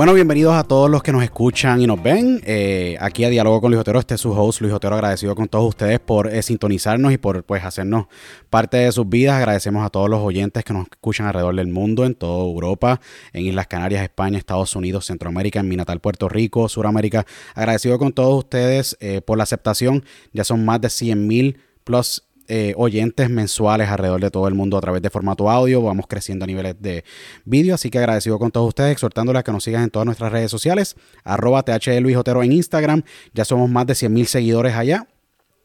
Bueno, bienvenidos a todos los que nos escuchan y nos ven. Eh, aquí a Diálogo con Luis Otero, este es su host, Luis Otero, agradecido con todos ustedes por eh, sintonizarnos y por pues hacernos parte de sus vidas. Agradecemos a todos los oyentes que nos escuchan alrededor del mundo, en toda Europa, en Islas Canarias, España, Estados Unidos, Centroamérica, en mi natal Puerto Rico, Suramérica. Agradecido con todos ustedes eh, por la aceptación. Ya son más de 100 mil plus eh, oyentes mensuales alrededor de todo el mundo a través de formato audio. Vamos creciendo a niveles de vídeo. Así que agradecido con todos ustedes, exhortándoles a que nos sigan en todas nuestras redes sociales. Arroba Otero en Instagram. Ya somos más de 100 mil seguidores allá.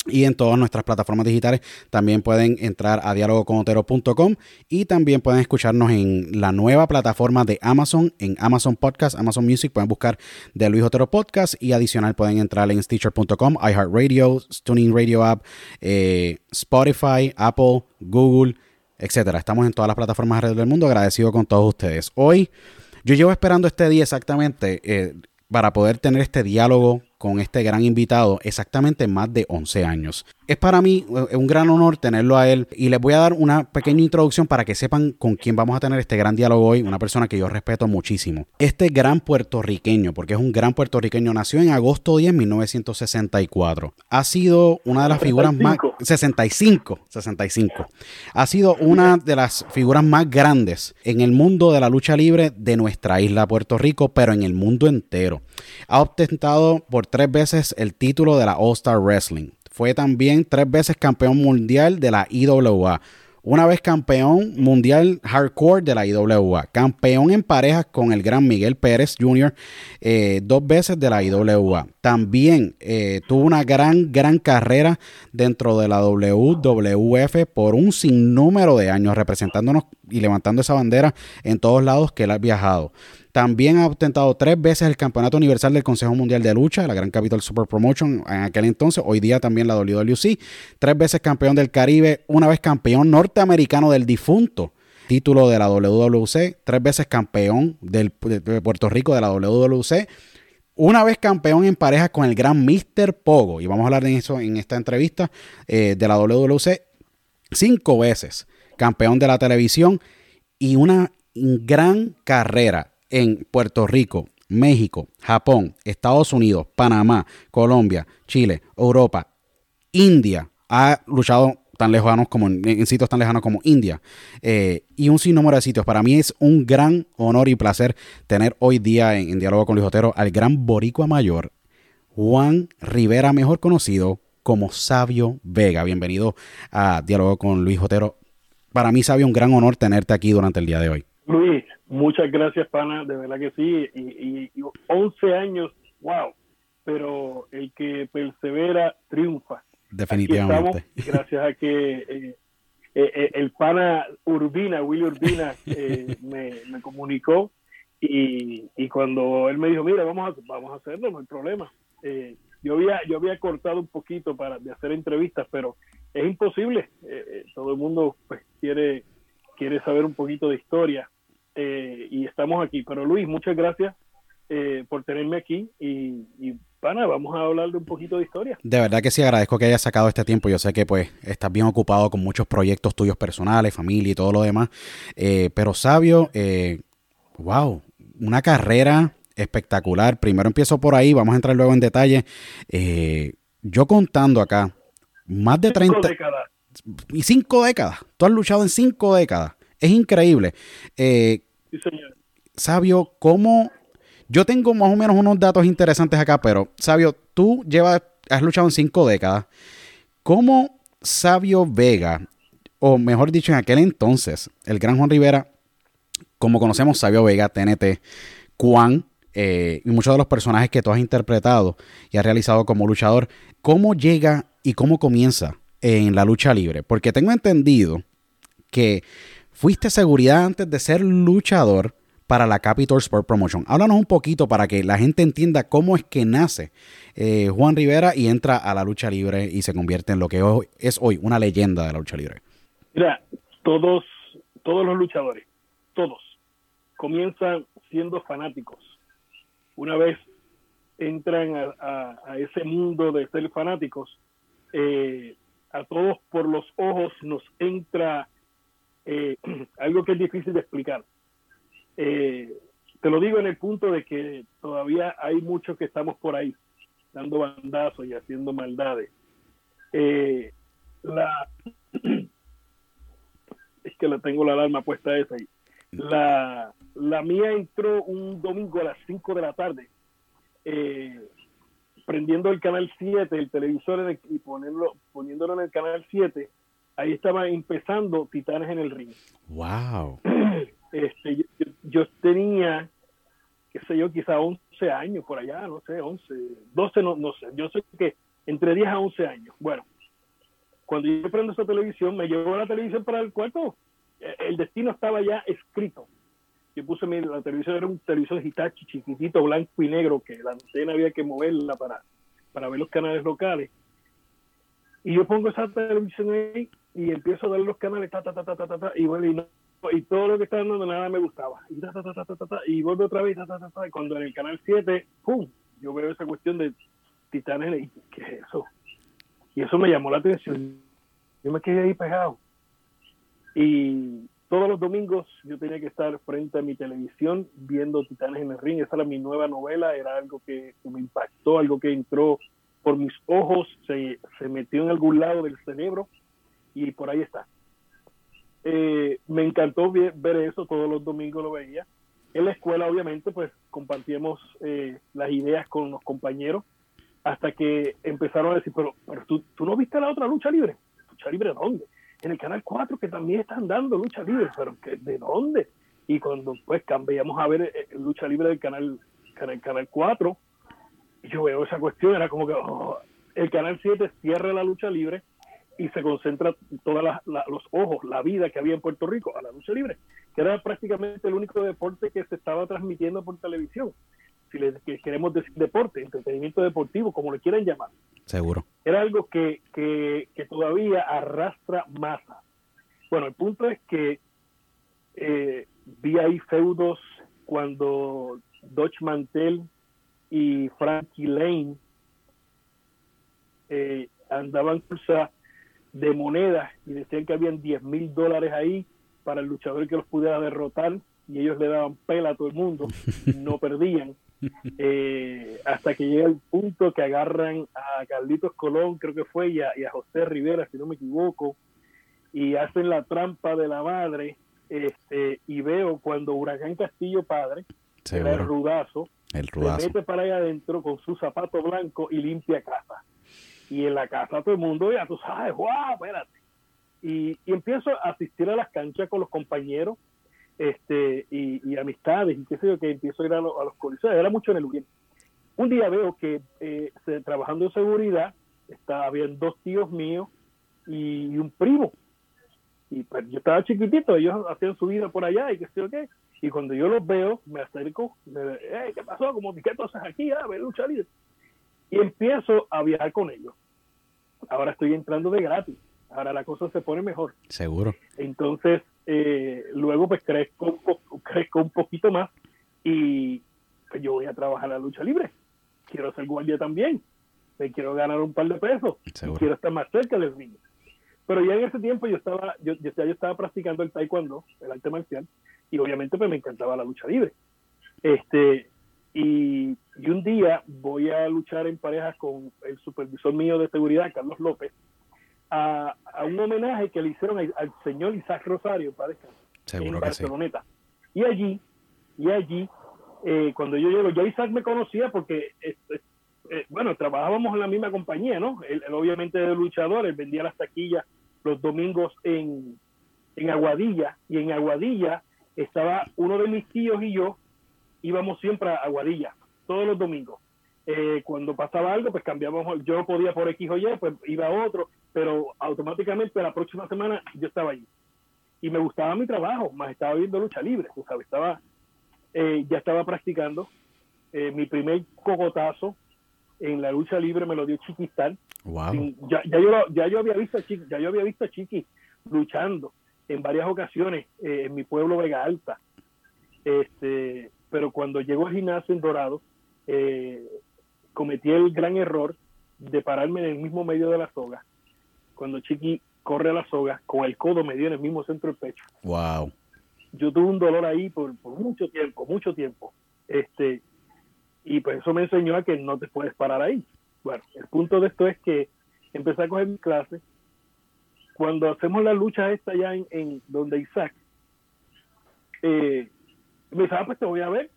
Y en todas nuestras plataformas digitales también pueden entrar a dialogoconotero.com y también pueden escucharnos en la nueva plataforma de Amazon, en Amazon Podcast, Amazon Music. Pueden buscar de Luis Otero Podcast y adicional pueden entrar en Stitcher.com, iHeartRadio, Tuning Radio App, eh, Spotify, Apple, Google, etcétera. Estamos en todas las plataformas alrededor del mundo. Agradecido con todos ustedes. Hoy yo llevo esperando este día exactamente eh, para poder tener este diálogo con este gran invitado exactamente más de 11 años. Es para mí eh, un gran honor tenerlo a él y les voy a dar una pequeña introducción para que sepan con quién vamos a tener este gran diálogo hoy, una persona que yo respeto muchísimo. Este gran puertorriqueño, porque es un gran puertorriqueño, nació en agosto 10 de 1964. Ha sido una de las figuras más 65, 65. Ha sido una de las figuras más grandes en el mundo de la lucha libre de nuestra isla Puerto Rico, pero en el mundo entero. Ha ostentado por tres veces el título de la All Star Wrestling. Fue también tres veces campeón mundial de la IWA. Una vez campeón mundial hardcore de la IWA. Campeón en parejas con el gran Miguel Pérez Jr. Eh, dos veces de la IWA. También eh, tuvo una gran, gran carrera dentro de la WWF por un sinnúmero de años, representándonos y levantando esa bandera en todos lados que él ha viajado. También ha ostentado tres veces el Campeonato Universal del Consejo Mundial de Lucha, la Gran Capital Super Promotion en aquel entonces, hoy día también la WWC, tres veces campeón del Caribe, una vez campeón norteamericano del difunto título de la WWC, tres veces campeón de Puerto Rico de la WWC, una vez campeón en pareja con el gran Mr. Pogo, y vamos a hablar de eso en esta entrevista eh, de la WWC, cinco veces campeón de la televisión y una gran carrera en Puerto Rico, México, Japón, Estados Unidos, Panamá, Colombia, Chile, Europa, India. Ha luchado tan lejanos como en, sitios tan lejanos como India eh, y un sinnúmero de sitios. Para mí es un gran honor y placer tener hoy día en, diálogo con Luis Otero al gran boricua mayor Juan Rivera, mejor conocido como Sabio Vega. Bienvenido a diálogo con Luis Otero. Para mí, Sabio, un gran honor tenerte aquí durante el día de hoy. Luis, muchas gracias, pana, de verdad que sí. Y, y, 11 años, wow. Pero el que persevera triunfa. Definitivamente. gracias a que eh, eh, eh, el pana Urbina, Willy Urbina, me, me, comunicó y, y, cuando él me dijo, mira, vamos a, vamos a hacerlo, no hay problema. yo había yo había cortado un poquito para de hacer entrevistas, pero es imposible. todo el mundo pues, quiere quiere saber un poquito de historia eh, y estamos aquí. Pero Luis, muchas gracias eh, por tenerme aquí y, y pana, vamos a hablar de un poquito de historia. De verdad que sí, agradezco que hayas sacado este tiempo. Yo sé que pues estás bien ocupado con muchos proyectos tuyos personales, familia y todo lo demás. Eh, pero sabio, wow, una carrera espectacular. Primero empiezo por ahí, vamos a entrar luego en detalle. yo contando acá, más de 30... Décadas. Y cinco décadas. Tú has luchado en cinco décadas. Es increíble. Eh, Sabio, ¿cómo? Yo tengo más o menos unos datos interesantes acá, pero Sabio, tú llevas, has luchado en cinco décadas. ¿Cómo Sabio Vega, o mejor dicho, en aquel entonces, el gran Juan Rivera, como conocemos Sabio Vega, TNT, Juan, eh, y muchos de los personajes que tú has interpretado y has realizado como luchador, ¿cómo llega y cómo comienza en la lucha libre? Porque tengo entendido que fuiste seguridad antes de ser luchador, para la Capitol Sport Promotion. Háblanos un poquito para que la gente entienda cómo es que nace eh, Juan Rivera y entra a la lucha libre y se convierte en lo que es hoy una leyenda de la lucha libre. Mira, todos, todos los luchadores, todos, comienzan siendo fanáticos. Una vez entran a, ese mundo de ser fanáticos, eh, a todos por los ojos nos entra eh, algo que es difícil de explicar. Eh, te lo digo en el punto de que todavía hay muchos que estamos por ahí dando bandazos y haciendo maldades. la es que la tengo la alarma puesta esa ahí. La, la mía entró un domingo a las 5 de la tarde eh, prendiendo el canal 7, el televisor y ponerlo, poniéndolo en el canal 7, ahí estaba empezando Titanes en el Ring. ¡Wow! Este, yo, tenía, qué sé yo, quizá 11 años por allá, no sé, 11, 12, no, no sé, yo sé que entre 10 a 11 años. Bueno, cuando yo prendo esa televisión, me llevó la televisión para el cuarto, eh, el destino estaba ya escrito yo puse mi, la televisión, era un televisor Hitachi chiquitito, blanco y negro, que la antena había que moverla para, para ver los canales locales. Y yo pongo esa televisión ahí y empiezo a dar los canales, ta, ta, ta, ta, ta, ta, y, bueno, y, todo lo que estaba dando nada me gustaba. Y, ta, ta, ta, ta, ta, ta, y vuelvo otra vez, ta, ta, ta, ta, y cuando en el canal 7, ¡pum! Yo veo esa cuestión de titanes y ¿qué es eso? Y eso me llamó la atención. Yo me quedé ahí pegado. Y todos los domingos yo tenía que estar frente a mi televisión viendo Titanes en el Ring. Esa era mi nueva novela, era algo que, me impactó, algo que entró por mis ojos, se, metió en algún lado del cerebro y por ahí está. Eh, me encantó ver, eso, todos los domingos lo veía. En la escuela, obviamente, pues compartíamos eh, las ideas con los compañeros hasta que empezaron a decir, pero, pero tú, tú no viste la otra lucha libre. ¿Lucha libre dónde? en el canal 4 que también están dando lucha libre, pero que, ¿de dónde? Y cuando pues cambiamos a ver eh, lucha libre del canal, canal, canal 4, yo veo esa cuestión, era como que oh, el canal 7 cierra la lucha libre y se concentra todos los ojos, la vida que había en Puerto Rico a la lucha libre, que era prácticamente el único deporte que se estaba transmitiendo por televisión. Si le queremos decir deporte, entretenimiento deportivo, como le quieran llamar. Seguro. Era algo que, que, todavía arrastra masa. Bueno, el punto es que eh, vi ahí feudos cuando Dodge Mantel y Frankie Lane eh, andaban cursa de monedas y decían que habían 10 mil dólares ahí para el luchador que los pudiera derrotar y ellos le daban pela a todo el mundo, no perdían. Eh, hasta que llega el punto que agarran a Carlitos Colón, creo que fue, y a, José Rivera, si no me equivoco, y hacen la trampa de la madre, este, y veo cuando Huracán Castillo Padre, era el rudazo, el rudazo, se mete para allá adentro con su zapato blanco y limpia casa. Y en la casa todo el mundo, ya tú sabes, guau, espérate. Y, y empiezo a asistir a las canchas con los compañeros, este y, amistades y qué sé yo, que empiezo a ir a, los coliseos, era mucho en el Uruguay. Un día veo que eh, trabajando en seguridad, está, habían dos tíos míos y, un primo. Y pues, yo estaba chiquitito, ellos hacían su vida por allá y qué sé yo qué. Y cuando yo los veo, me acerco, me, ¿qué pasó? Como, ¿Qué haces aquí? Ah, ver lucha libre. Y empiezo a viajar con ellos. Ahora estoy entrando de gratis. Ahora la cosa se pone mejor. Seguro. Entonces, eh, luego pues crezco un, crezco un poquito más y pues yo voy a trabajar la lucha libre. Quiero ser guardia también. Me quiero ganar un par de pesos. Quiero estar más cerca del ring. Pero ya en ese tiempo yo estaba, yo, yo, estaba practicando el taekwondo, el arte marcial, y obviamente pues me encantaba la lucha libre. Este, y, y un día voy a luchar en pareja con el supervisor mío de seguridad, Carlos López, a, un homenaje que le hicieron al, señor Isaac Rosario, parece, en Barceloneta. Y allí, y allí, eh, cuando yo llego, ya Isaac me conocía porque, eh, bueno, trabajábamos en la misma compañía, ¿no? Él, obviamente de luchador, él vendía las taquillas los domingos en, en Aguadilla, y en Aguadilla estaba uno de mis tíos y yo, íbamos siempre a Aguadilla, todos los domingos. Eh, cuando pasaba algo, pues cambiábamos, yo podía por X o Y, pues iba a otro, pero automáticamente la próxima semana yo estaba allí. Y me gustaba mi trabajo, más estaba viendo lucha libre, tú sabes, estaba, eh, ya estaba practicando. Eh, mi primer cocotazo en la lucha libre me lo dio Chiquistán. Wow. Ya, ya, yo, ya yo había visto a Chiqui, ya yo había visto a Chiqui luchando en varias ocasiones eh, en mi pueblo Vega Alta. Este, pero cuando llegó al gimnasio en Dorado, eh, cometí el gran error de pararme en el mismo medio de la soga. Cuando Chiqui corre a la soga, con el codo me dio en el mismo centro del pecho. Wow. Yo tuve un dolor ahí por, por mucho tiempo, mucho tiempo. Este, y pues eso me enseñó a que no te puedes parar ahí. Bueno, el punto de esto es que empecé a coger mi clase. Cuando hacemos la lucha esta ya en, en donde Isaac, eh, me dice, ah, pues te voy a ver.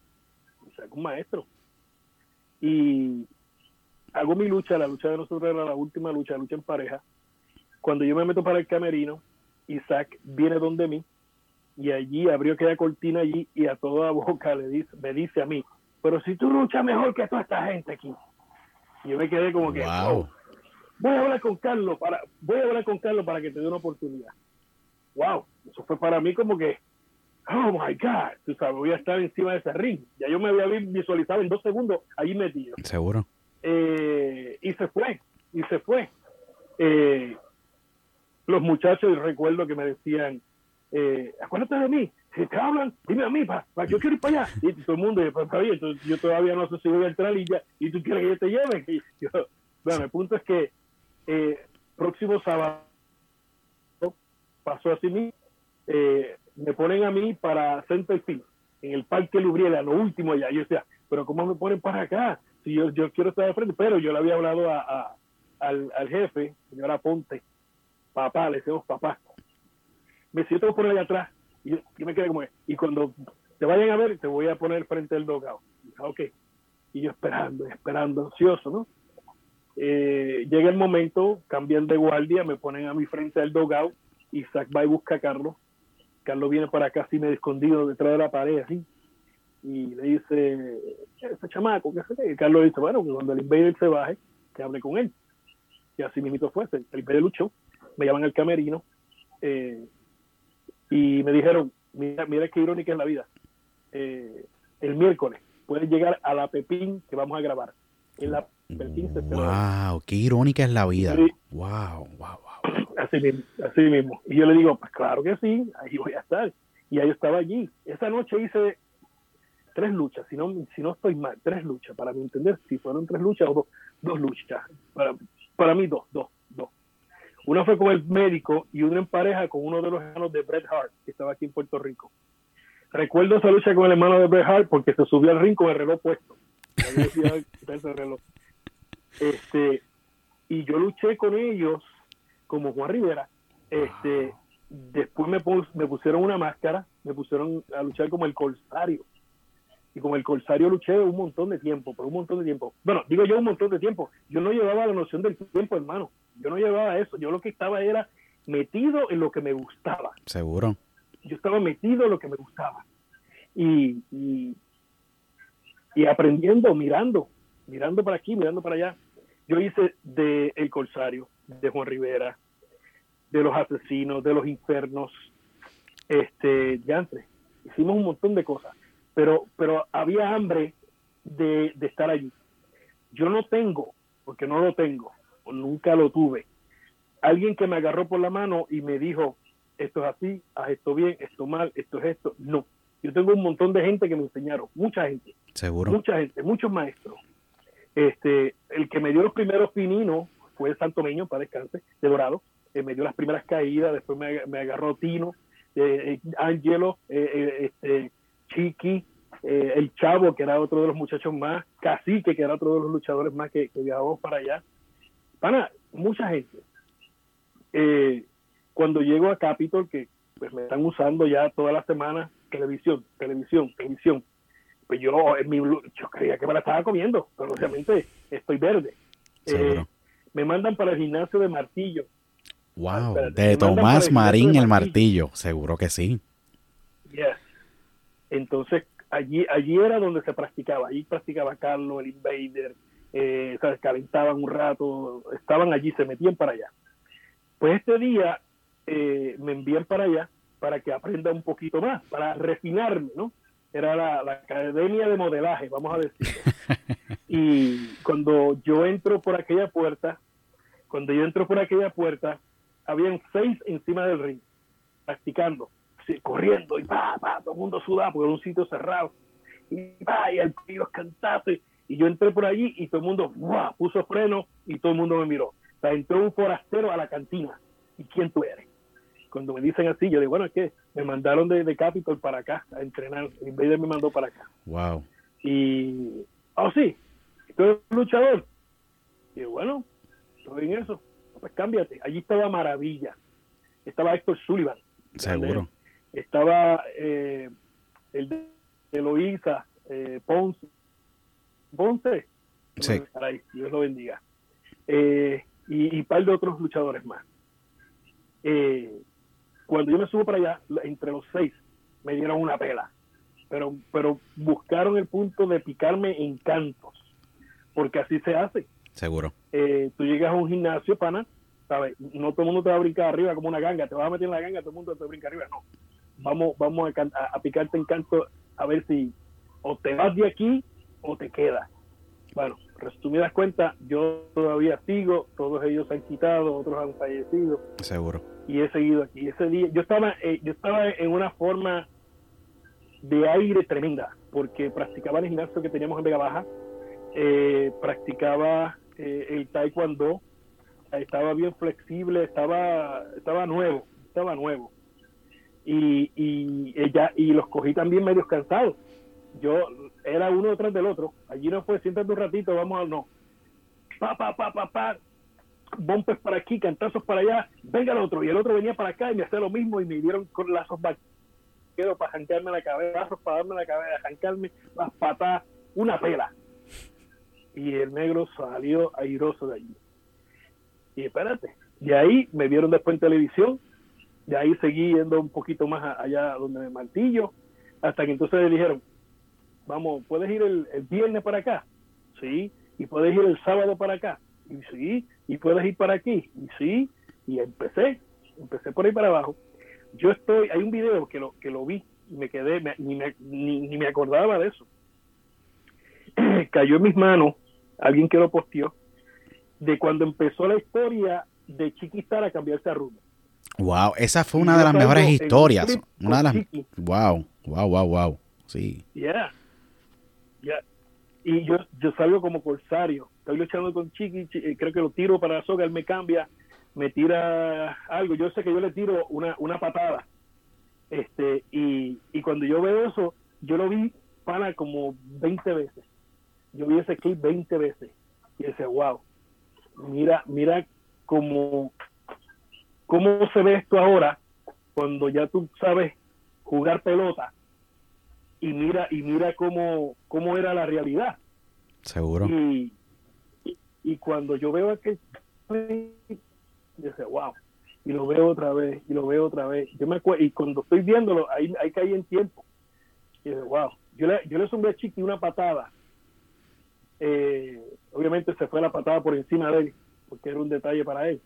Isaac, un maestro. Y hago mi lucha, la lucha de nosotros era la última lucha, la lucha en pareja. Cuando yo me meto para el camerino, Isaac viene donde mí y allí abrió aquella cortina allí y a toda boca le dice, me dice a mí, pero si tú luchas mejor que toda esta gente aquí. Y yo me quedé como que, Wow. "Oh, voy a hablar con Carlos para, voy a hablar con Carlos para que te dé una oportunidad. Wow, eso fue para mí como que, oh my God, tú sabes, voy a estar encima de ese ring. Ya yo me había visualizado en dos segundos allí metido. Seguro. Eh, y se fue, y se fue. Eh, los muchachos, recuerdo que me decían, eh, acuérdate de mí, si te hablan, dime a mí, pa, pa, yo quiero ir para allá. Y todo el mundo, pues, está bien, entonces, yo todavía no sé si voy a entrar y ya, y tú quieres que yo te lleve. Y yo, bueno, el punto es que eh, próximo sábado pasó así mismo, eh, me ponen a mí para Centerfield, en el Parque Lubriela, lo último allá. Yo decía, pero ¿cómo me ponen para acá? Si yo, yo quiero estar de frente, pero yo le había hablado a, al, jefe, señora Ponte, papá, le decimos papá. Me siento a poner allá atrás. Y yo, me quedé como, y cuando te vayan a ver, te voy a poner frente al dogado. Ok. Y yo esperando, esperando, ansioso, ¿no? Eh, llega el momento, cambian de guardia, me ponen a mi frente al dogado, Isaac va y busca a Carlos. Carlos viene para acá así medio escondido detrás de la pared, así. Y le dice, ese chamaco, ¿qué sé qué? Y Carlos dice, bueno, que cuando el invader se baje, que hable con él. Y así mismo fue, el invader luchó, me llaman al camerino, eh, y me dijeron, mira, mira qué irónica es la vida. Eh, el miércoles puedes llegar a la Pepín que vamos a grabar. En la Pepín se. Wow, qué irónica es la vida. Sí. Wow, wow. Así mismo, así mismo. Y yo le digo, pues claro que sí, ahí voy a estar. Y ahí estaba allí. Esa noche hice tres luchas, si no, si no estoy mal, tres luchas, para mi entender, si fueron tres luchas o dos, dos luchas. Para, para mí dos, dos, dos. Una fue con el médico y una en pareja con uno de los hermanos de Bret Hart, que estaba aquí en Puerto Rico. Recuerdo esa lucha con el hermano de Bret Hart porque se subió al ring con el reloj puesto. Este, y yo luché con ellos como Juan Rivera. Este, después me, pus- me pusieron una máscara, me pusieron a luchar como el Corsario. Y con el Corsario luché un montón de tiempo, por un montón de tiempo. Bueno, digo yo un montón de tiempo. Yo no llevaba la noción del tiempo, hermano. Yo no llevaba eso. Yo lo que estaba era metido en lo que me gustaba Seguro. yo estaba metido en lo que me gustaba y, y, y aprendiendo, mirando, mirando para aquí, mirando para allá. Yo hice de El Corsario, de Juan Rivera, de los asesinos, de los infernos, este, diantre. Hicimos un montón de cosas, pero, pero había hambre de, de estar allí. Yo no tengo, porque no lo tengo, o nunca lo tuve, alguien que me agarró por la mano y me dijo, esto es así, haz esto bien, esto mal, esto es esto. No. Yo tengo un montón de gente que me enseñaron, mucha gente, Seguro. mucha gente, muchos maestros. Este, el que me dio los primeros pininos fue Santo Meño, para descanse, de Dorado. Eh, me dio las primeras caídas, después me, me agarró Tino, Angelo, eh, eh, este, Chiqui, el Chavo, que era otro de los muchachos más, Cacique, que era otro de los luchadores más que, que viajamos para allá. Pana, mucha gente. Eh, cuando llego a Capitol, que pues me están usando ya toda la semana, televisión, televisión, televisión, pues yo en mi yo creía que me la estaba comiendo, pero obviamente estoy verde. Eh. Me mandan para el gimnasio de Martillo. Wow. De Tomás el Marín el Martillo. martillo. Seguro que sí. Yes. Entonces, allí allí era donde se practicaba. Allí practicaba Carlos, el Invader, eh, ¿sabes? calentaban un rato, estaban allí, se metían para allá. Pues este día eh, me envían para allá para que aprenda un poquito más, para refinarme, ¿no? era la, la academia de modelaje, vamos a decir. y cuando yo entro por aquella puerta, cuando yo entro por aquella puerta, habían seis encima del ring, practicando, así, corriendo, y pa, pa, todo el mundo sudaba porque era un sitio cerrado. Y va, y el tío cantazo. Y, y yo entré por allí y todo el mundo ¡guau! puso freno y todo el mundo me miró. O sea, entró un forastero a la cantina. ¿Y quién tú eres? Cuando me dicen así, yo digo, bueno, es que me mandaron de, de Capitol para acá a entrenar. Invader me mandó para acá. Wow. Y, oh, sí, tú eres un luchador. Y yo, bueno, estoy en eso. Pues cámbiate. Allí estaba Maravilla. Estaba Héctor Sullivan. Seguro. Estaba eh, el de Eloísa, eh, Ponce. Ponce. Sí. Caray, Dios lo bendiga. Eh, y, un par de otros luchadores más. Eh, cuando yo me subo para allá, entre los seis, me dieron una pela. Pero, pero buscaron el punto de picarme en cantos. Porque así se hace. Seguro. Eh, tú llegas a un gimnasio, pana, ¿sabes? No todo el mundo te va a brincar arriba como una ganga. Te vas a meter en la ganga, todo el mundo te brinca arriba. No. Vamos, vamos a, can- a- a picarte en canto a ver si o te vas de aquí o te quedas. Bueno, resumidas cuentas, yo todavía sigo, todos ellos se han quitado, otros han fallecido Seguro. y he seguido aquí. Ese día, yo estaba, eh, yo estaba en una forma de aire tremenda, porque practicaba el gimnasio que teníamos en Vega Baja, eh, practicaba eh, el taekwondo, estaba bien flexible, estaba, estaba nuevo, estaba nuevo. Y, y, ella, y los cogí también medios cansados. Yo era uno detrás del otro. Allí no fue, siéntate un ratito, vamos al no. Pa, pa, pa, pa, pa, bombes para aquí, cantazos para allá, venga el otro, y el otro venía para acá y me hacía lo mismo y me dieron con lazos vaqueros para jancarme la cabeza, para darme la cabeza, jancarme las patas, una pela. Y el negro salió airoso de allí. Y espérate, de ahí me vieron después en televisión, de ahí seguí yendo un poquito más allá donde me martillo, hasta que entonces le dijeron, vamos, ¿puedes ir el, el viernes para acá? Sí, y puedes ir el sábado para acá. Y sí, y puedes ir para aquí. Y sí, y empecé, empecé por ahí para abajo. Yo estoy, hay un video que lo, que lo vi y me quedé, me- ni, me, ni, ni me acordaba de eso. Cayó en mis manos, alguien que lo posteó, de cuando empezó la historia de Chiquistar a cambiarse a rumbo. Wow, esa fue una de las mejores historias. Una de las con Chiqui. Wow, wow, wow, wow. Sí. Yeah. Yeah. Y yo, yo salgo como corsario. Estoy luchando con Chiqui, Chi- eh, creo que lo tiro para la soga, él me cambia, me tira algo. Yo sé que yo le tiro una, una patada. Este, y, y cuando yo veo eso, yo lo vi para como 20 veces. Yo vi ese clip 20 veces. Y ese wow. Mira, mira cómo, cómo se ve esto ahora cuando ya tú sabes jugar pelota y mira y mira cómo, cómo era la realidad Seguro. y, y, y cuando yo veo aquel sé wow y lo veo otra vez y lo veo otra vez yo me acuerdo y cuando estoy viéndolo ahí, ahí caí en tiempo y yo, wow yo le, yo le zumbé a Chiqui una patada eh, obviamente se fue la patada por encima de él porque era un detalle para él.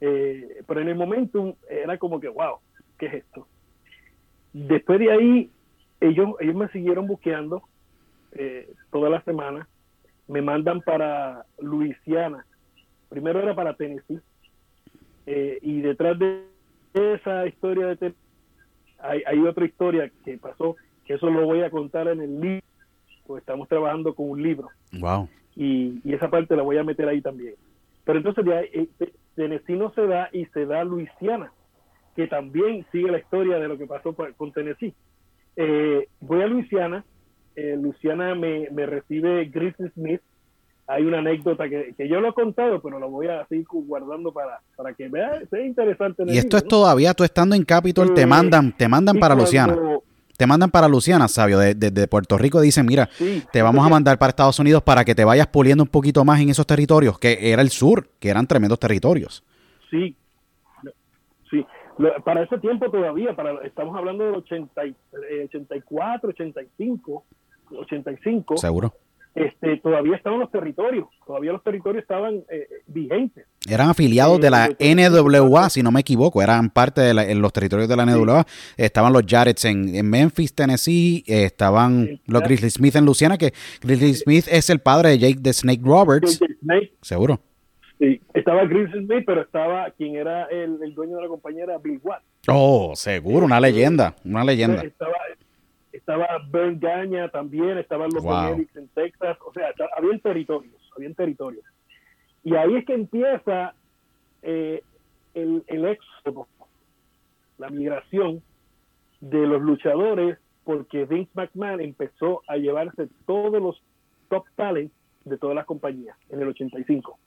Eh, pero en el momento era como que wow qué es esto después de ahí ellos ellos me siguieron buqueando eh, toda la semana. Me mandan para Luisiana. Primero era para Tennessee eh, y detrás de esa historia de Tennessee hay, hay otra historia que pasó que eso lo voy a contar en el libro pues estamos trabajando con un libro Wow. y, y esa parte la voy a meter ahí también. Pero entonces ahí, eh, Tennessee no se da y se da Luisiana, que también sigue la historia de lo que pasó pa- con Tennessee. Eh, voy a Luisiana, eh, Luisiana me, me recibe Grizzly Smith. Hay una anécdota que, que yo lo he contado, pero lo voy a seguir guardando para, para que vea, sea interesante. Y esto libro, es ¿no? todavía tú estando en Capitol, te Eh, mandan, te mandan para cuando- Luciana. Te mandan para Luciana, sabio. Desde de, Puerto Rico dicen, mira, Sí, te vamos a mandar para Estados Unidos para que te vayas puliendo un poquito más en esos territorios, que era el sur, que eran tremendos territorios. Sí, sí. Para ese tiempo todavía, para estamos hablando del 80, y- eh, 84, 85, 85. Seguro. Este, todavía estaban los territorios, todavía los territorios estaban eh, vigentes. Eran afiliados de la NWA, si no me equivoco, eran parte de los territorios de la NWA. Estaban los Jarretts en, Memphis, Tennessee, estaban los Grizzly Smith en Luciana, que Grizzly Smith es el padre de Jake the Snake Roberts. Seguro. Sí, estaba Grizzly Smith, pero estaba quien era el, dueño de la compañía, Bill Watt. Oh, seguro, una leyenda, una leyenda. Estaba, estaba Ben Gaña también, estaban los wow. en Texas, o sea, había territorios, había territorios. Y ahí es que empieza eh, el, el éxodo, la migración de los luchadores, porque Vince McMahon empezó a llevarse todos los top talents de todas las compañías en el 85.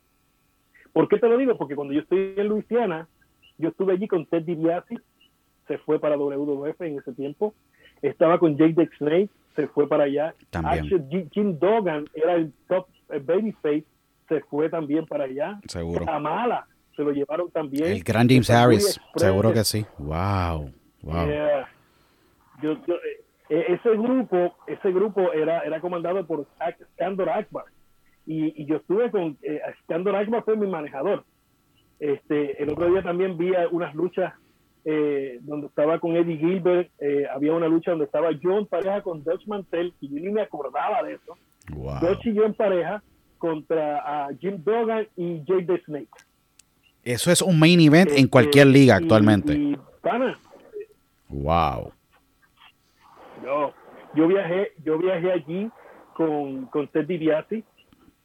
¿Por qué te lo digo? Porque cuando yo estoy en Luisiana, yo estuve allí con Ted DiBiase, se fue para WWF en ese tiempo, estaba con Jake the Snake, se fue para allá. También. Jim Dogan era el top babyface, se fue también para allá. Seguro. Mala se lo llevaron también. El gran James Harris, seguro que sí. Wow, wow. Yo, eh, eh, ese grupo, ese grupo era, era comandado por Skandor Akbar. Y, y, yo estuve con eh, Skandor Akbar fue mi manejador. Este, el otro día también vi unas luchas eh, donde estaba con Eddie Gilbert, eh, había una lucha donde estaba yo en pareja con Dutch Mantel, y yo ni me acordaba de eso. Dutch y yo en pareja contra Jim Duggan y Jake the Snake. Eso es un main event en este, cualquier liga actualmente. wow. Yo, yo viajé, yo viajé allí con, con Ted DiBiase,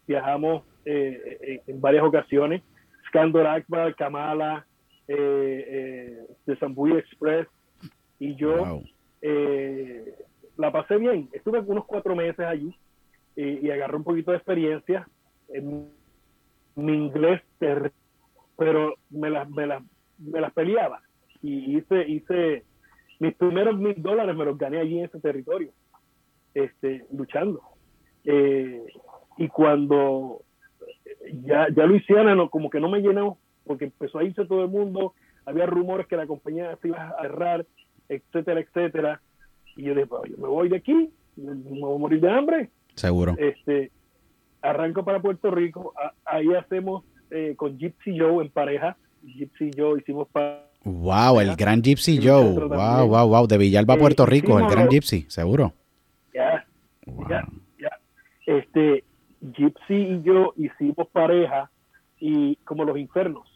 viajamos eh, en varias ocasiones, Skandor Akbar, Kamala, eh, eh, de Sambuy Express y yo eh, la pasé bien. Estuve unos cuatro meses allí y, agarré un poquito de experiencia. En mi inglés, pero me las, me, las, me las peleaba y hice, hice mis primeros mil dólares me los gané allí en ese territorio, este, luchando. y cuando ya, ya Luisiana no, como que no me llenó porque empezó a irse todo el mundo, había rumores que la compañía se iba a cerrar, etcétera, etcétera. Y yo dije, pues, yo me voy de aquí, me voy a morir de hambre. Seguro. Este, arranco para Puerto Rico, ahí hacemos eh, con Gypsy Joe en pareja, Gypsy Joe hicimos para... Wow, el gran Gypsy Joe, wow, wow, wow, de Villalba, Puerto Rico, el gran Gypsy, seguro. Ya, ya, ya. Este, Gypsy y yo hicimos pareja y como los infernos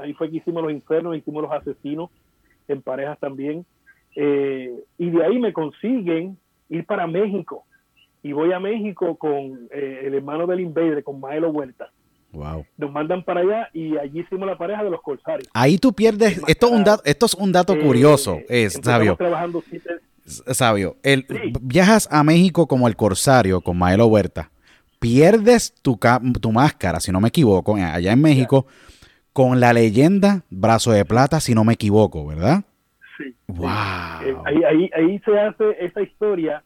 ahí fue que hicimos los infernos, hicimos los asesinos en parejas también. Eh, y de ahí me consiguen ir para México. Y voy a México con eh, el hermano del Invader, con Maelo Huerta. Wow. Nos mandan para allá y allí hicimos la pareja de los corsarios. Ahí tú pierdes, esto es un dato, esto es un dato curioso, eh, es sabio. Trabajando sabio, el, viajas a México como el corsario con Maelo Huerta. Pierdes tu, tu máscara, si no me equivoco, allá en México con la leyenda Brazo de Plata, si no me equivoco, ¿verdad? Sí. Wow. Eh, ahí, ahí, ahí se hace esa historia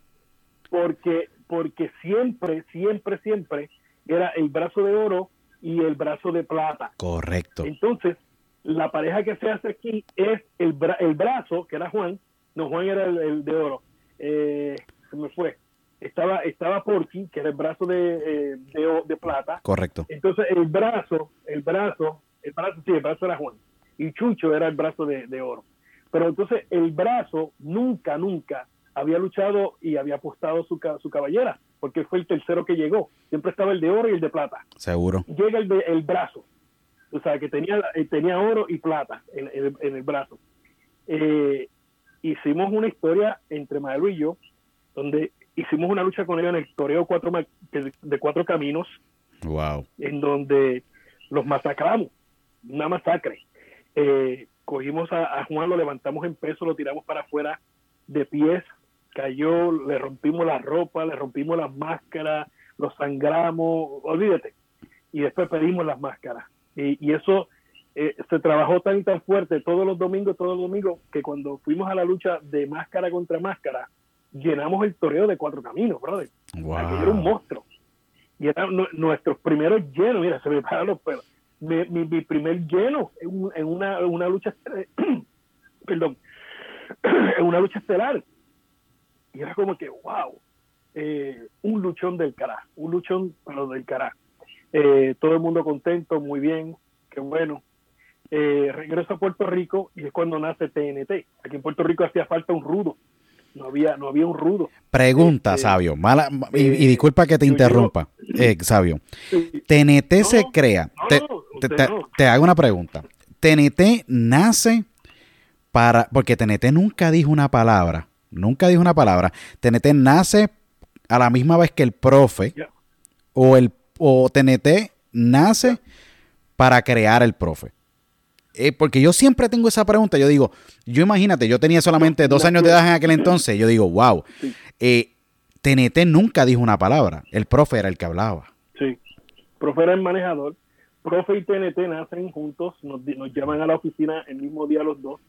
porque, porque siempre, siempre, siempre era el brazo de oro y el brazo de plata. Correcto. Entonces, la pareja que se hace aquí es el, el brazo, que era Juan, no, Juan era el, de oro, eh, se me fue. Estaba, estaba Porky, que era el brazo de, eh, de, de, plata. Correcto. Entonces, el brazo, el brazo el brazo, sí, el brazo era Juan. Y Chucho era el brazo de, oro. Pero entonces el brazo nunca, nunca había luchado y había apostado su, su caballera, porque fue el tercero que llegó. Siempre estaba el de oro y el de plata. Seguro. Llega el, de, el brazo, o sea, que tenía, eh, tenía oro y plata en, el brazo. Eh, hicimos una historia entre Maelo y yo, donde hicimos una lucha con ellos en el toreo cuatro, de cuatro caminos. Wow. En donde los masacramos una masacre. Eh, cogimos a, Juan, lo levantamos en peso, lo tiramos para afuera de pies, cayó, le rompimos la ropa, le rompimos las máscaras, lo sangramos, olvídate. Y después pedimos las máscaras. Y, eso eh, se trabajó tan y tan fuerte todos los domingos, todos los domingos, que cuando fuimos a la lucha de máscara contra máscara, llenamos el toreo de cuatro caminos, brother. Wow. era un monstruo. Y eran nuestros primeros llenos, mira, se me paran los pelos mi, mi, primer lleno en, una, una lucha, perdón, en una lucha estelar. Y era como que, wow. eh, un luchón del cara, un luchón pero del cara. Eh, todo el mundo contento, muy bien, qué bueno. Eh, regreso a Puerto Rico y es cuando nace TNT. Aquí en Puerto Rico hacía falta un rudo, no había, no había un rudo. Pregunta, Este, Sabio, mala, y, y eh, disculpa que te interrumpa, eh. Sí. TNT No, se crea. no, te, hago una pregunta. TNT nace para. Porque TNT nunca dijo una palabra. Nunca dijo una palabra. TNT nace a la misma vez que el profe. O el o TNT nace para crear el profe. Eh, porque yo siempre tengo esa pregunta. Yo digo, yo imagínate, yo tenía solamente dos años de edad en aquel entonces. Yo digo, wow. Eh, TNT nunca dijo una palabra. El profe era el que hablaba. Sí. Profe era el manejador. Profe y TNT nacen juntos, nos, llaman a la oficina el mismo día los dos,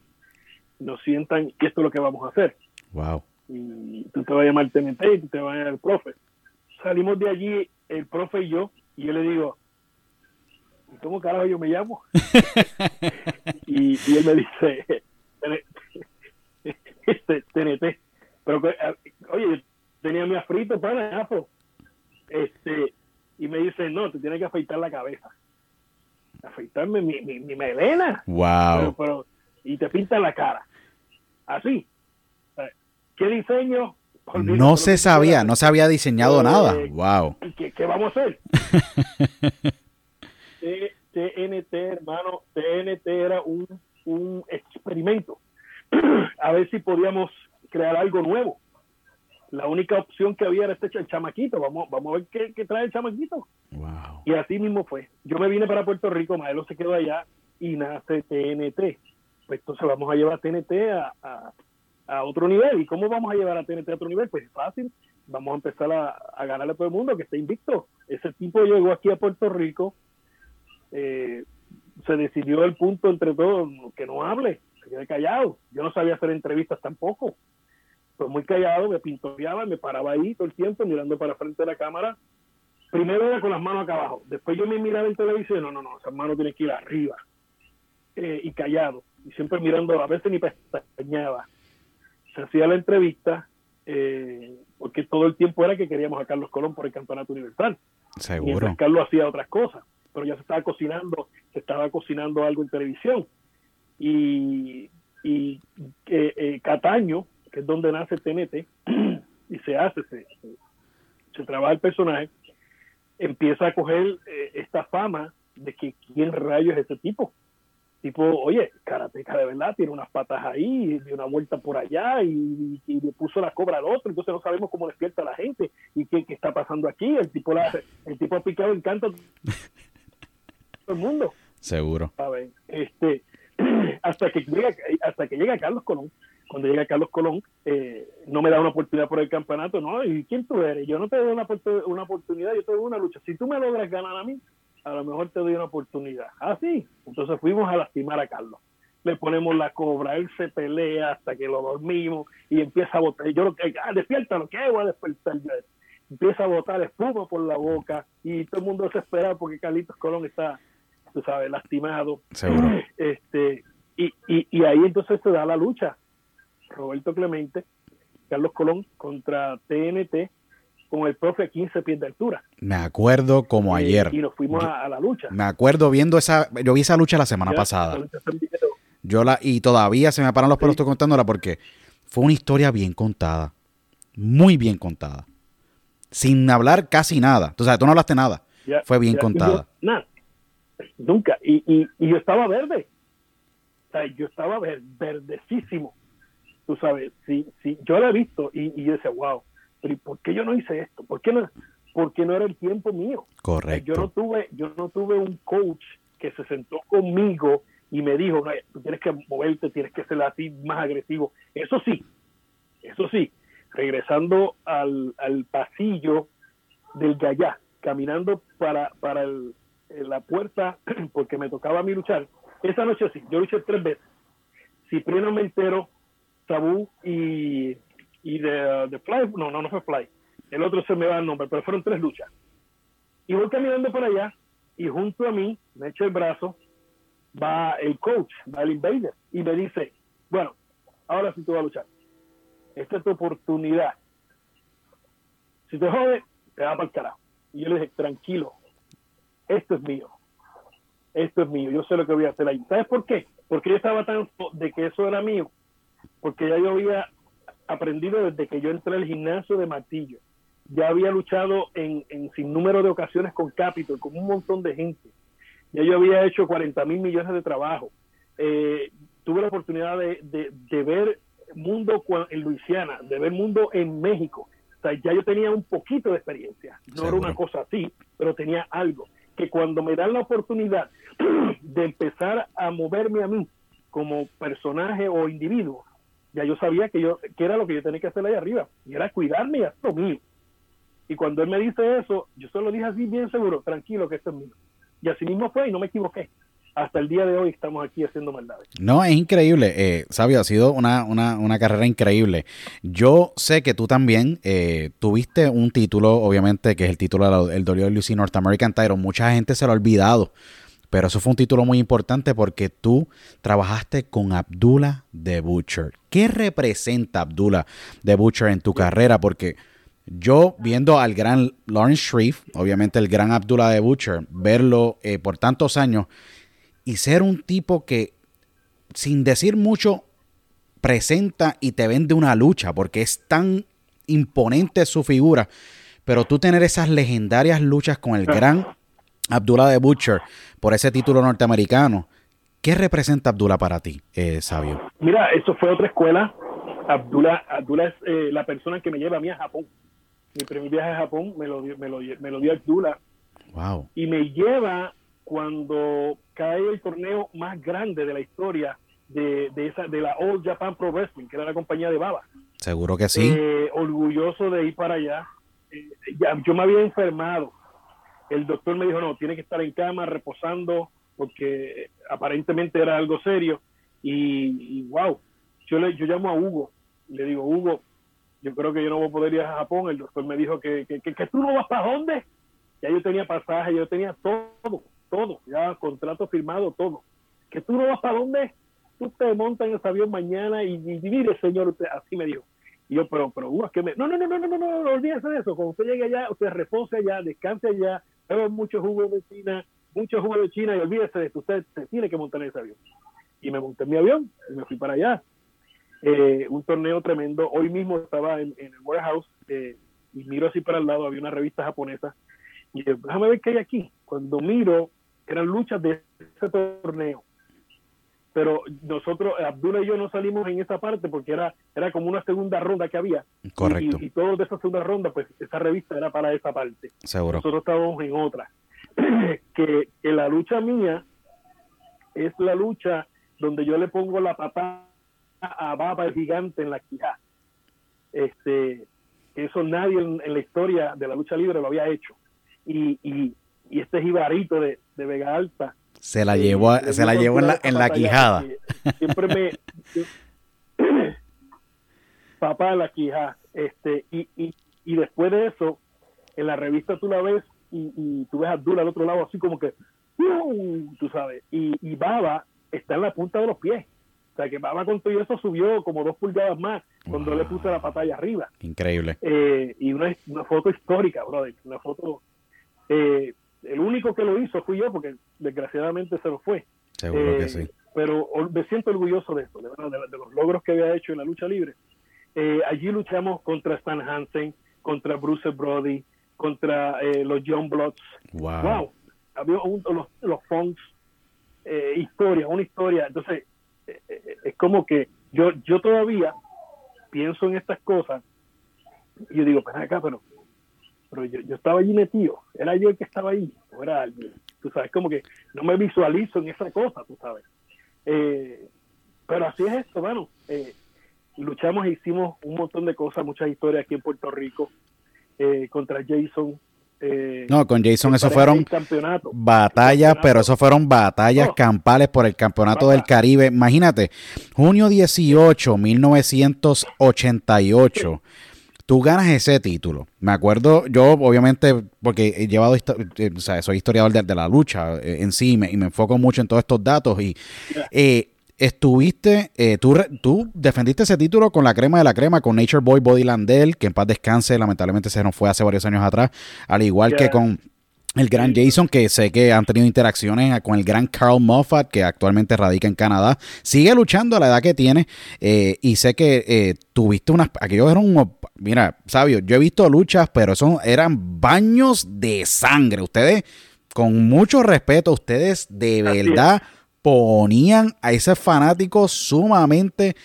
nos sientan y esto es lo que vamos a hacer. Wow. Y tú te vas a llamar TNT y tú te vas a llamar el profe. Salimos de allí, el profe y yo, y yo le digo, ¿y cómo carajo yo me llamo? y, y él me dice, este, TNT. Pero, que, ah, oye, tenía mi afrito para afro. Este, y me dice, no, te tienes que afeitar la cabeza. Afeitarme mi, mi, mi melena. Wow. pero- y te pinta la cara. Así. Eh, ¿Qué diseño? Olvídate No se sabía, no se había diseñado Eh, nada. Wow. ¿Qué, qué vamos a hacer? TNT, hermano, TNT era un, un experimento. a ver si podíamos crear algo nuevo. La única opción que había era este ch- el chamaquito. Vamos, vamos a ver qué, qué trae el chamaquito. Wow. Y así mismo fue. Yo me vine para Puerto Rico, Maelo se quedó allá y nace TNT. Pues entonces vamos a llevar TNT a, a, a otro nivel. ¿Y cómo vamos a llevar a TNT a otro nivel? Pues es fácil. Vamos a empezar a, a ganarle a todo el mundo que esté invicto. Ese tipo llegó aquí a Puerto Rico. eh, se decidió el punto entre todos que no hable, se quede callado. Yo no sabía hacer entrevistas tampoco. Pues muy callado, me pintoreaba, me paraba ahí todo el tiempo mirando para frente de la cámara primero era con las manos acá abajo. Después yo me miraba en televisión, no, no, no, esas manos tienen que ir arriba. Eh, y callado. Y siempre mirando, a veces ni pestañaba. Se hacía la entrevista, eh, porque todo el tiempo era que queríamos a Carlos Colón por el Campeonato Universal. Seguro. Mientras Carlos hacía otras cosas. Pero ya se estaba cocinando, se estaba cocinando algo en televisión. Y, y eh, eh, Cataño, que es donde nace TNT, y se hace, se, se- trabaja el personaje, empieza a coger eh, esta fama de que quién rayo es ese tipo. Tipo, oye, karateca de verdad, tiene unas patas ahí, dio una vuelta por allá y, y le puso la cobra al otro, entonces no sabemos cómo despierta a la gente y qué, qué está pasando aquí. El tipo, la, el tipo ha picado el canto a todo el mundo. Seguro. ¿saben? Este, hasta que llega hasta que llega Carlos Colón cuando llega Carlos Colón eh, no me da una oportunidad por el campeonato no y quién tú eres yo no te doy una, oportu- una oportunidad yo te doy una lucha. Si tú me logras ganar a mí a lo mejor te doy una oportunidad. Ah sí. Entonces fuimos a lastimar a Carlos. Le ponemos la cobra él se pelea hasta que lo dormimos y empieza a botar. Yo lo que ah, despiértalo ¿qué voy a despertar yo empieza a botar espuma por la boca y todo el mundo desesperado porque Carlitos Colón está tú sabes lastimado. Seguro. este y, y, y ahí entonces se da la lucha Roberto Clemente Carlos Colón contra TNT con el profe a 15 pies de altura Me acuerdo como Eh, ayer. y nos fuimos a, a la lucha Me acuerdo viendo esa. Yo vi esa lucha la semana Ya, pasada. Yo la. Y todavía se me paran los pelos Sí. estoy contándola porque fue una historia bien contada. Muy bien contada. Sin hablar casi nada. Tú sabes, tú no hablaste nada. Ya- Fue bien contada. yo- nada, nunca. Y, y, y yo estaba verde. O sea, yo estaba ver- verdecísimo. Tú sabes, sí, sí, yo lo he visto y, y yo decía, wow, pero ¿y por qué yo no hice esto? ¿Por qué no? Porque no era el tiempo mío. Correcto. Yo no tuve, yo no tuve un coach que se sentó conmigo y me dijo, no, tú tienes que moverte, tienes que ser así más agresivo. Eso sí, eso sí, regresando al, al pasillo del Gallá, caminando para, para el- la puerta, porque me tocaba a mí luchar. Esa noche sí, yo luché tres veces. Cipriano Mentero, Tabú y, y de, de Fly, no, no, no fue Fly. El otro se me va el nombre, pero fueron tres luchas. Y voy caminando por allá y junto a mí, me echa el brazo, va el coach, va el invader y me dice, bueno, ahora sí tú vas a luchar. Esta es tu oportunidad Si te jode, te va para el carajo. Y yo le dije, tranquilo, esto es mío. Esto es mío, yo sé lo que voy a hacer ahí. ¿Sabes por qué? Porque yo estaba tan de que eso era mío, porque ya yo había aprendido desde que yo entré al gimnasio de Martillo. Ya había luchado en, en sin número de ocasiones con Capitol, con un montón de gente. Ya yo había hecho 40 mil millones de trabajo. Eh, tuve la oportunidad de, de, ver mundo en Luisiana, de ver mundo en México. O sea, ya yo tenía un poquito de experiencia. No era una cosa así, pero tenía algo. Que cuando me dan la oportunidad de empezar a moverme a mí como personaje o individuo, ya yo sabía que yo que era lo que yo tenía que hacer ahí arriba, y era cuidarme y hacer lo mío. Y cuando él me dice eso, yo se lo dije así bien seguro, tranquilo que esto es mío. Y así mismo fue y no me equivoqué. Hasta el día de hoy estamos aquí haciendo maldades. No, es increíble. Eh, Sabio, ha sido una, una, una, carrera increíble. Yo sé que tú también eh, tuviste un título, obviamente, que es el título del WC North American Title. Mucha gente se lo ha olvidado. Pero eso fue un título muy importante porque tú trabajaste con Abdullah de Butcher. ¿Qué representa Abdullah de Butcher en tu carrera? Porque yo viendo al gran Lawrence Shreve, obviamente el gran Abdullah de Butcher, verlo eh, por tantos años y ser un tipo que sin decir mucho presenta y te vende una lucha porque es tan imponente su figura, pero tú tener esas legendarias luchas con el gran Abdullah de Butcher por ese título norteamericano, ¿qué representa Abdullah para ti, eh, Sabio? Mira, eso fue otra escuela. Abdullah, Abdullah es eh, la persona que me lleva a mí a Japón mi primer viaje a Japón me lo, me lo, me lo dio Abdullah. Wow. Y me lleva cuando cae el torneo más grande de la historia de, de, esa, de la All Japan Pro Wrestling, que era la compañía de Baba. Seguro que sí. Eh, orgulloso de ir para allá. Eh, ya, yo me había enfermado. El doctor me dijo, no, tiene que estar en cama reposando porque aparentemente era algo serio. Y, wow, yo, le, yo llamo a Hugo, le digo, Hugo, yo creo que yo no voy a poder ir a Japón. El doctor me dijo que, que, que, tú no vas para dónde. Ya yo tenía pasaje, yo tenía todo, todo, ya contrato firmado, todo. Que tú no vas para dónde. Tú te montas en ese avión mañana y, mire, señor, usted, así me dijo. Y yo, pero, pero, uh, que me... No, no, no, no, no, no, no, olvídese de eso. Cuando usted llegue allá, usted repose allá, descanse allá, bebe mucho jugo de China, mucho jugo de China y olvídese de que usted se tiene que montar en ese avión. Y me monté en mi avión y me fui para allá. Eh, un torneo tremendo. Hoy mismo estaba en, el warehouse eh, y miro así para el lado, había una revista japonesa y déjame ver qué hay aquí. Cuando miro, eran luchas de ese torneo. Pero nosotros, Abdullah y yo no salimos en esa parte porque era, era como una segunda ronda que había. Correcto. Y, todos de esa segunda ronda, pues esa revista era para esa parte. Seguro. Nosotros estábamos en otra. que, que la lucha mía es la lucha donde yo le pongo la patada a Baba el gigante en la quija. Este, eso nadie en, la historia de la lucha libre lo había hecho. Y, y, este jibarito de, de, Vega Alta. Se la llevó, eh, se la llevó en la, en la quijada. Siempre me. papá de la quija. Este, y, y, y después de eso, en la revista tú la ves y, y tú ves a Abdul al otro lado, así como que. tú sabes. Y, y Baba está en la punta de los pies. O sea, que Baba con todo eso subió como dos pulgadas más cuando le puse la pantalla arriba. Increíble. Eh, y una, una, foto histórica, brother. Una foto. Eh, el único que lo hizo fui yo, porque desgraciadamente se lo fue. Seguro que eh, sí. Pero me siento orgulloso de eso, de, de, los logros que había hecho en la lucha libre. allí luchamos contra Stan Hansen, contra Bruce Brody, contra los John Bloods. Wow. Había los, los Funks, historia, una historia. Entonces, es como que yo, yo todavía pienso en estas cosas y yo digo, pues acá, pero, pero yo, yo estaba allí metido, era yo el que estaba ahí, o era alguien, tú sabes, como que no me visualizo en esa cosa, tú sabes. Eh, pero así es esto, bueno, eh, luchamos e hicimos un montón de cosas, muchas historias aquí en Puerto Rico, eh, contra Jason, eh, no, con Jason eso fueron batallas, pero eso fueron batallas campales por el Campeonato del Caribe. Imagínate, junio 18, 1988. Tú ganas ese título. Me acuerdo, yo obviamente, porque he llevado, eh, o sea, soy historiador de, la lucha eh, en sí y me enfoco mucho en todos estos datos. Y estuviste, eh, tú, tú defendiste ese título con la crema de la crema, con Nature Boy Body Landell, que en paz descanse, lamentablemente se nos fue hace varios años atrás, al igual que con el gran Jason, que sé que han tenido interacciones con el gran Carl Moffat, que actualmente radica en Canadá. Sigue luchando a la edad que tiene eh, y sé que eh, tuviste unas... Aquellos eran unos... Mira, sabio, yo he visto luchas, pero son eran baños de sangre. Ustedes, con mucho respeto, ustedes de verdad ponían a esos fanáticos sumamente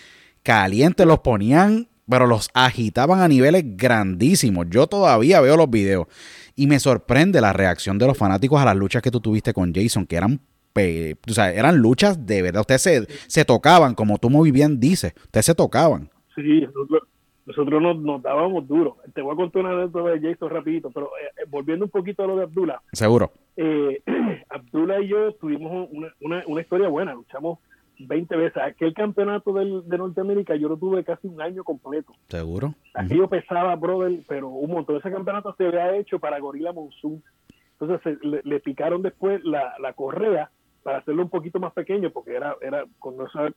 calientes, los ponían, pero los agitaban a niveles grandísimos. Yo todavía veo los videos. Y me sorprende la reacción de los fanáticos a las luchas que tú tuviste con Jason, que eran, o sea, eran luchas de verdad. Ustedes se, se tocaban, como tú muy bien dices. Ustedes se tocaban. Sí, nosotros, nos, nos, dábamos duro. Te voy a contar una anécdota de Jason rapidito, pero eh, eh, volviendo un poquito a lo de Abdullah. Seguro. Eh, Abdullah y yo tuvimos una, una, una historia buena. Luchamos 20 veces. Aquel campeonato del, de Norteamérica yo lo tuve casi un año completo. Seguro. Aquí yo pesaba, brother, pero un montón. Ese campeonato se había hecho para Gorilla Monsoon. Entonces le, picaron después la, la, correa para hacerlo un poquito más pequeño, porque era, era cuando esa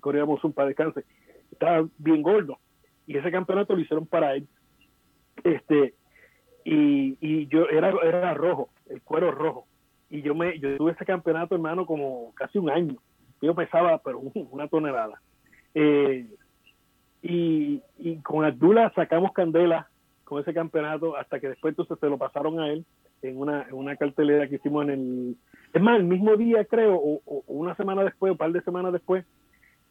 Gorilla Monsoon para descanse, estaba bien gordo. Y ese campeonato lo hicieron para él. Este, y, y yo era, era rojo, el cuero rojo. Y yo me, yo tuve ese campeonato, hermano, como casi un año yo pesaba, pero una tonelada. Eh, y, y, con Abdullah sacamos candela con ese campeonato hasta que después entonces se lo pasaron a él en una, en una cartelera que hicimos en el... Es más, el mismo día creo, o, una semana después, un par de semanas después,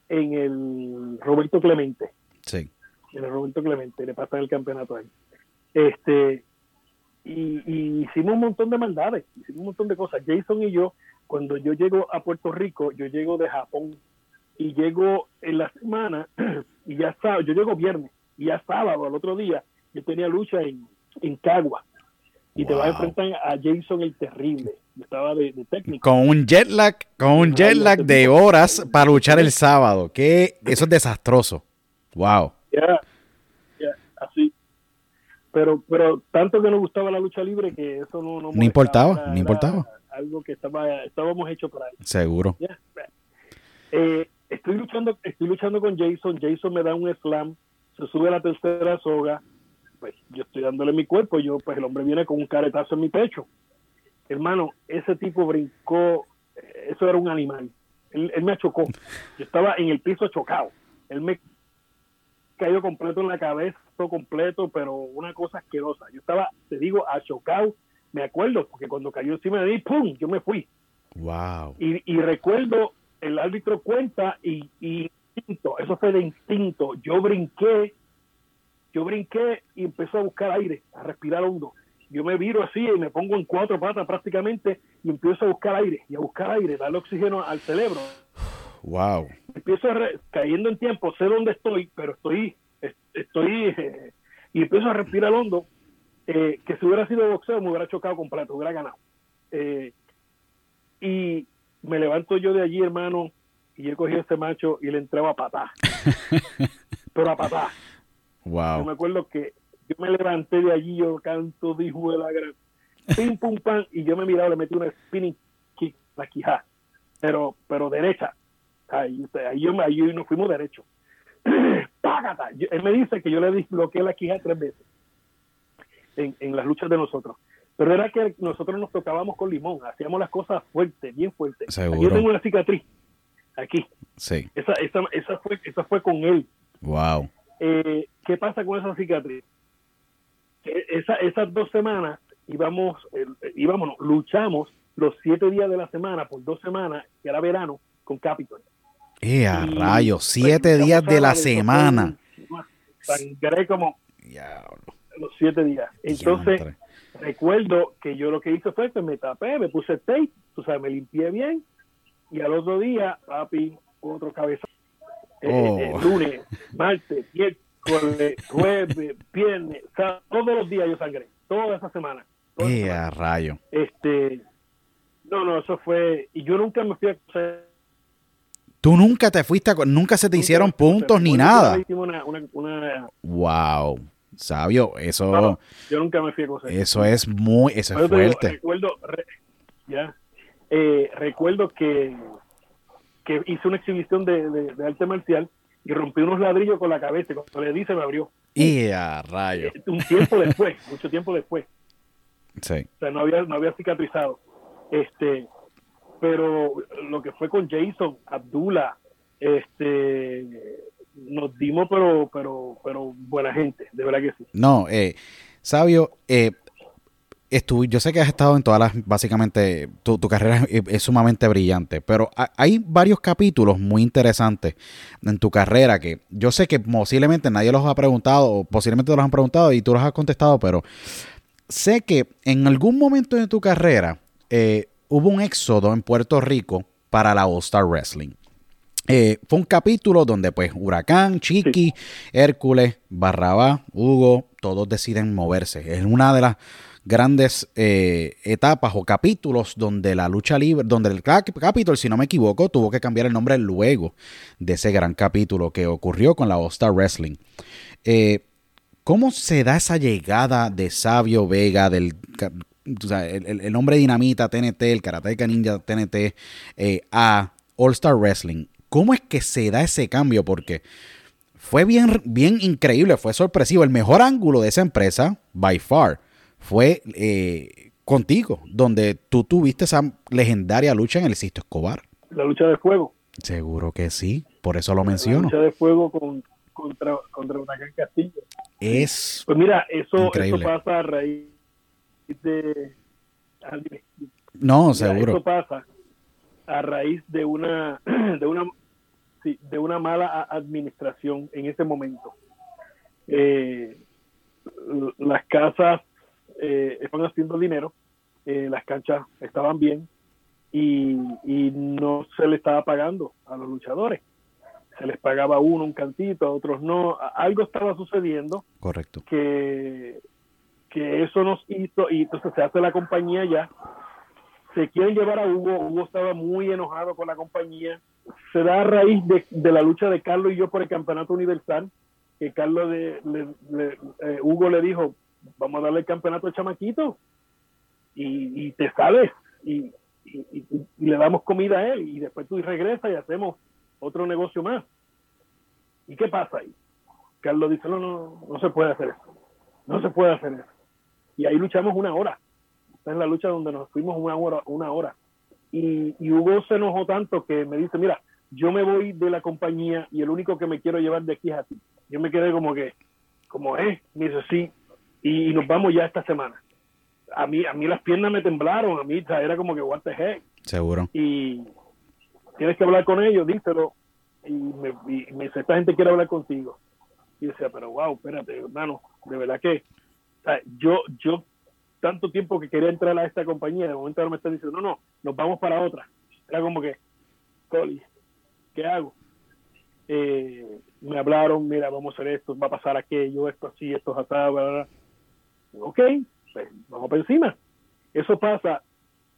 en el Roberto Clemente. Sí. En el Roberto Clemente, le pasan el campeonato a él. Este, y, y, hicimos un montón de maldades, hicimos un montón de cosas. Jason y yo cuando yo llego a Puerto Rico, yo llego de Japón y llego en la semana y ya sábado, yo llego viernes y ya sábado, al otro día, yo tenía lucha en, en Cagua y te vas a enfrentar a Jason el Terrible. Yo estaba de, técnico. Con un jet lag, con un jet lag de horas para luchar el sábado. Que eso es desastroso. Wow. Ya, así. Pero, pero tanto que nos gustaba la lucha libre que eso no, no, no importaba, no importaba algo que estaba, estábamos hechos para eso. Seguro. Eh, estoy luchando, estoy luchando con Jason, Jason me da un slam, se sube a la tercera soga, pues yo estoy dándole mi cuerpo, yo pues el hombre viene con un caretazo en mi pecho. Hermano, ese tipo brincó, eso era un animal. Él, me achocó. Yo estaba en el piso chocado. Él me cayó completo en la cabeza, todo completo, pero una cosa asquerosa. Yo estaba, te digo, achocado me acuerdo, porque cuando cayó encima de mí, ¡pum! Yo me fui. Wow. Y, y recuerdo, el árbitro cuenta y, y instinto, eso fue de instinto. Yo brinqué, yo brinqué y empecé a buscar aire, a respirar hondo. Yo me viro así y me pongo en cuatro patas prácticamente y empiezo a buscar aire y a buscar aire, darle oxígeno al cerebro. Wow. Empiezo cayendo en tiempo, sé dónde estoy, pero estoy, estoy, y empiezo a respirar hondo eh, que si hubiera sido boxeo me hubiera chocado completo, hubiera ganado. Eh, y me levanto yo de allí, hermano, y cogido a este macho y le entraba a patá. Pero a patá. Wow. Yo me acuerdo que yo me levanté de allí, yo canto, dijo de la gran. Pim, pum, pam, y yo me miraba, le metí una spinning kick, la quijá, pero, pero derecha. Ahí, ahí, yo, ahí nos fuimos derecho. Págata. él me dice que yo le disbloqueé la quija tres veces en, las luchas de nosotros. Pero era que nosotros nos tocábamos con limón, hacíamos las cosas fuertes, bien fuertes. Yo tengo una cicatriz aquí. Sí. Esa, esa, esa, fue, esa fue con él. Wow. Eh, ¿Qué pasa con esa cicatriz? Esa, esas dos semanas íbamos, eh, íbamos, luchamos los siete días de la semana por dos semanas, que era verano, con Capitol. ¡Eh, a rayos! Siete días de la semana. Sangré como los siete días. Entonces, recuerdo que yo lo que hice fue que me tapé, me puse tape, tú sabes, me limpié bien, y al otro día, papi, otro cabeza. Eh, eh, oh. lunes, martes, miércoles, jueves, viernes, todos los días yo sangré, toda esa semana. Eh, a rayo. Este, no, no, eso fue, y yo nunca me fui a... Tú nunca te fuiste, nunca se te hicieron puntos ni nada. Wow. Sabio, eso. yo nunca me fui a Eso es muy. Eso es fuerte. recuerdo, ya. Eh, recuerdo que, que hice una exhibición de, de, arte marcial y rompí unos ladrillos con la cabeza. Cuando le di, se me abrió. Y a rayo. Eh, un tiempo después, mucho tiempo después. Sí. O sea, no había, no había cicatrizado. Este, pero lo que fue con Jason, Abdullah, este, nos dimos, pero, pero, pero buena gente, de verdad que sí. No, eh, Sabio, eh, yo sé que has estado en todas las, básicamente, tu, carrera es, sumamente brillante, pero hay varios capítulos muy interesantes en tu carrera que yo sé que posiblemente nadie los ha preguntado, posiblemente los han preguntado y tú los has contestado, pero sé que en algún momento de tu carrera eh, hubo un éxodo en Puerto Rico para la All Star Wrestling. Eh, fue un capítulo donde pues Huracán, Chiqui, Hércules, Barrabá, Hugo, todos deciden moverse. Es una de las grandes eh, etapas o capítulos donde la lucha libre, donde el capítulo, si no me equivoco, tuvo que cambiar el nombre luego de ese gran capítulo que ocurrió con la All Star Wrestling. Eh, ¿Cómo se da esa llegada de Sabio Vega, del el, nombre Dinamita TNT, el Karateka Ninja TNT, a All Star Wrestling? ¿Cómo es que se da ese cambio? Porque fue bien, bien increíble, fue sorpresivo. El mejor ángulo de esa empresa, by far, fue eh, contigo, donde tú tuviste esa legendaria lucha en el Sisto Escobar. La lucha de fuego. Seguro que sí, por eso lo menciono. La lucha de fuego contra, contra Huracán Castillo. Es. Pues mira, eso, eso pasa a raíz de. No, seguro. Eso pasa a raíz de una de una de una mala administración en ese momento. Eh, las casas eh, estaban haciendo dinero, eh, las canchas estaban bien y, no se le estaba pagando a los luchadores. Se les pagaba a uno un cantito, a otros no. Algo estaba sucediendo. Correcto. Que, que eso nos hizo, y entonces se hace la compañía ya. Se quieren llevar a Hugo. Hugo estaba muy enojado con la compañía se da a raíz de, la lucha de Carlos y yo por el campeonato universal, que Carlos de, eh, Hugo le dijo, vamos a darle el campeonato al chamaquito y, te sales y, le damos comida a él y después tú regresas y hacemos otro negocio más. ¿Y qué pasa ahí? Carlos dice, no, no, no se puede hacer eso. No se puede hacer eso. Y ahí luchamos una hora. Esta es la lucha donde nos fuimos una hora, una hora y, Hugo se enojó tanto que me dice, mira, yo me voy de la compañía y el único que me quiero llevar de aquí es a ti. Yo me quedé como que, como es, me dice, sí, y, nos vamos ya esta semana. A mí, a mí las piernas me temblaron, a mí era como que, what the heck. Seguro. Y tienes que hablar con ellos, díselo. Y me, y me dice, esta gente quiere hablar contigo. Y decía, pero wow, espérate, hermano, de verdad que yo, yo tanto tiempo que quería entrar a esta compañía, de momento ahora me están diciendo, no, no, nos vamos para otra. Era como que, Coli, ¿qué hago? Eh, me hablaron, mira, vamos a hacer esto, va a pasar aquello, esto así, esto así, bla, bla. Ok, pues vamos para encima. Eso pasa,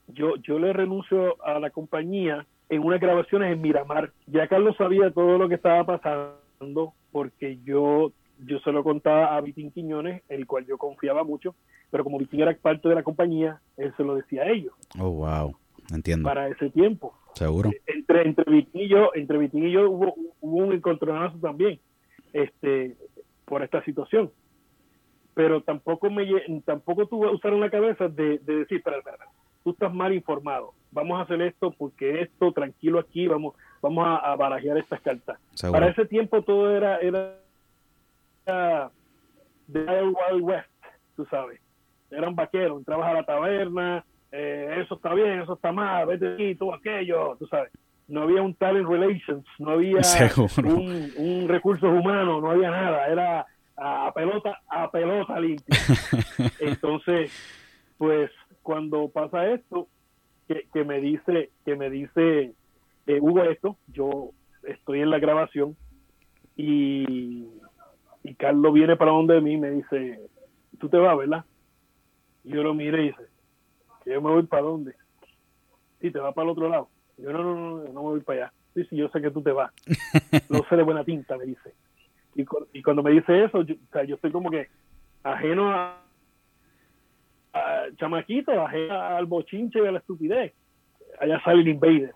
yo, yo le renuncio a la compañía en unas grabaciones en Miramar. Ya Carlos sabía todo lo que estaba pasando porque yo, yo se lo contaba a Vitín Quiñones, el cual yo confiaba mucho, pero como Vitín era parte de la compañía, él se lo decía a ellos. Oh, wow, entiendo. Para ese tiempo. Seguro. Entre, entre Vitín y yo, entre Vitín y yo hubo, un encontronazo también, este, por esta situación. Pero tampoco me tampoco tuve usar la cabeza de, decir, espera, espera, tú estás mal informado, vamos a hacer esto porque esto, tranquilo aquí, vamos, vamos a, barajear estas cartas. Para ese tiempo todo era, era de Wild West, tú sabes eran vaqueros, entrabas a la taberna, eh, eso está bien, eso está mal, vete aquí, todo aquello, tú sabes. No había un talent relations, no había un, un recursos humanos, no había nada, era a pelota, a pelota limpia. Entonces, pues cuando pasa esto, que, que me dice, que me dice eh, Hugo esto, yo estoy en la grabación y, y Carlos viene para donde mí y me dice, tú te vas, ¿verdad? Y yo lo miré y dice, ¿que yo me voy para dónde? Sí, te vas para el otro lado. yo, no, no, no, no, me voy para allá. Sí, sí, yo sé que tú te vas. No sé de buena tinta, me dice. Y, y cuando me dice eso, yo, o sea, yo estoy como que ajeno a, chamaquito, ajeno al bochinche y a la estupidez. Allá sale el invader.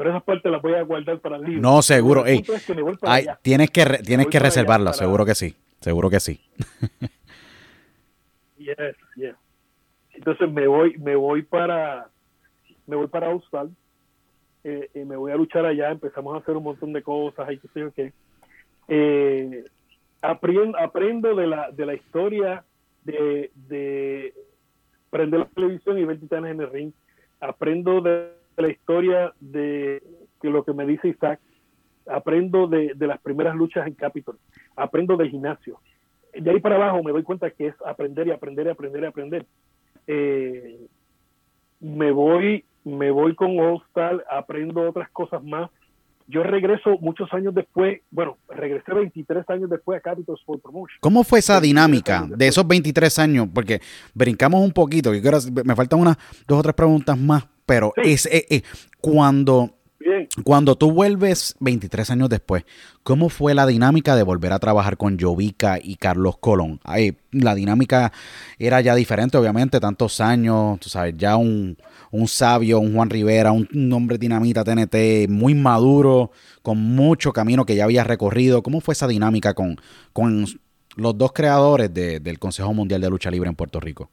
Pero esas partes las voy a guardar para el libro. No, seguro. Ey, es que ay, tienes que, re- tienes que reservarla, para- seguro que sí. Seguro que sí. Yes, yes. Entonces me voy, me voy para, me voy para Austral, eh, me voy a luchar allá, empezamos a hacer un montón de cosas y qué sé yo qué. Eh, aprendo, aprendo de la, de la historia de, de prender la televisión y ver titanes en el ring. Aprendo de, la historia de, de lo que me dice Isaac. Aprendo de, de las primeras luchas en Capitol. Aprendo del gimnasio de ahí para abajo me doy cuenta que es aprender y aprender y aprender y aprender. Eh, me voy, me voy con Star, aprendo otras cosas más. Yo regreso muchos años después, bueno, regresé 23 años después a Capital Sport Promotion. ¿Cómo fue esa 23 dinámica de esos 23 años? Porque brincamos un poquito, yo quiero, me faltan unas dos o tres preguntas más, pero Sí. es eh, eh, cuando Bien, Cuando tú vuelves 23 años después, ¿cómo fue la dinámica de volver a trabajar con Jovica y Carlos Colón? Ay, la dinámica era ya diferente, obviamente, tantos años, tú sabes, ya un, un sabio, un Juan Rivera, un, un hombre dinamita TNT muy maduro, con mucho camino que ya había recorrido. ¿Cómo fue esa dinámica con, con los dos creadores de- del Consejo Mundial de Lucha Libre en Puerto Rico?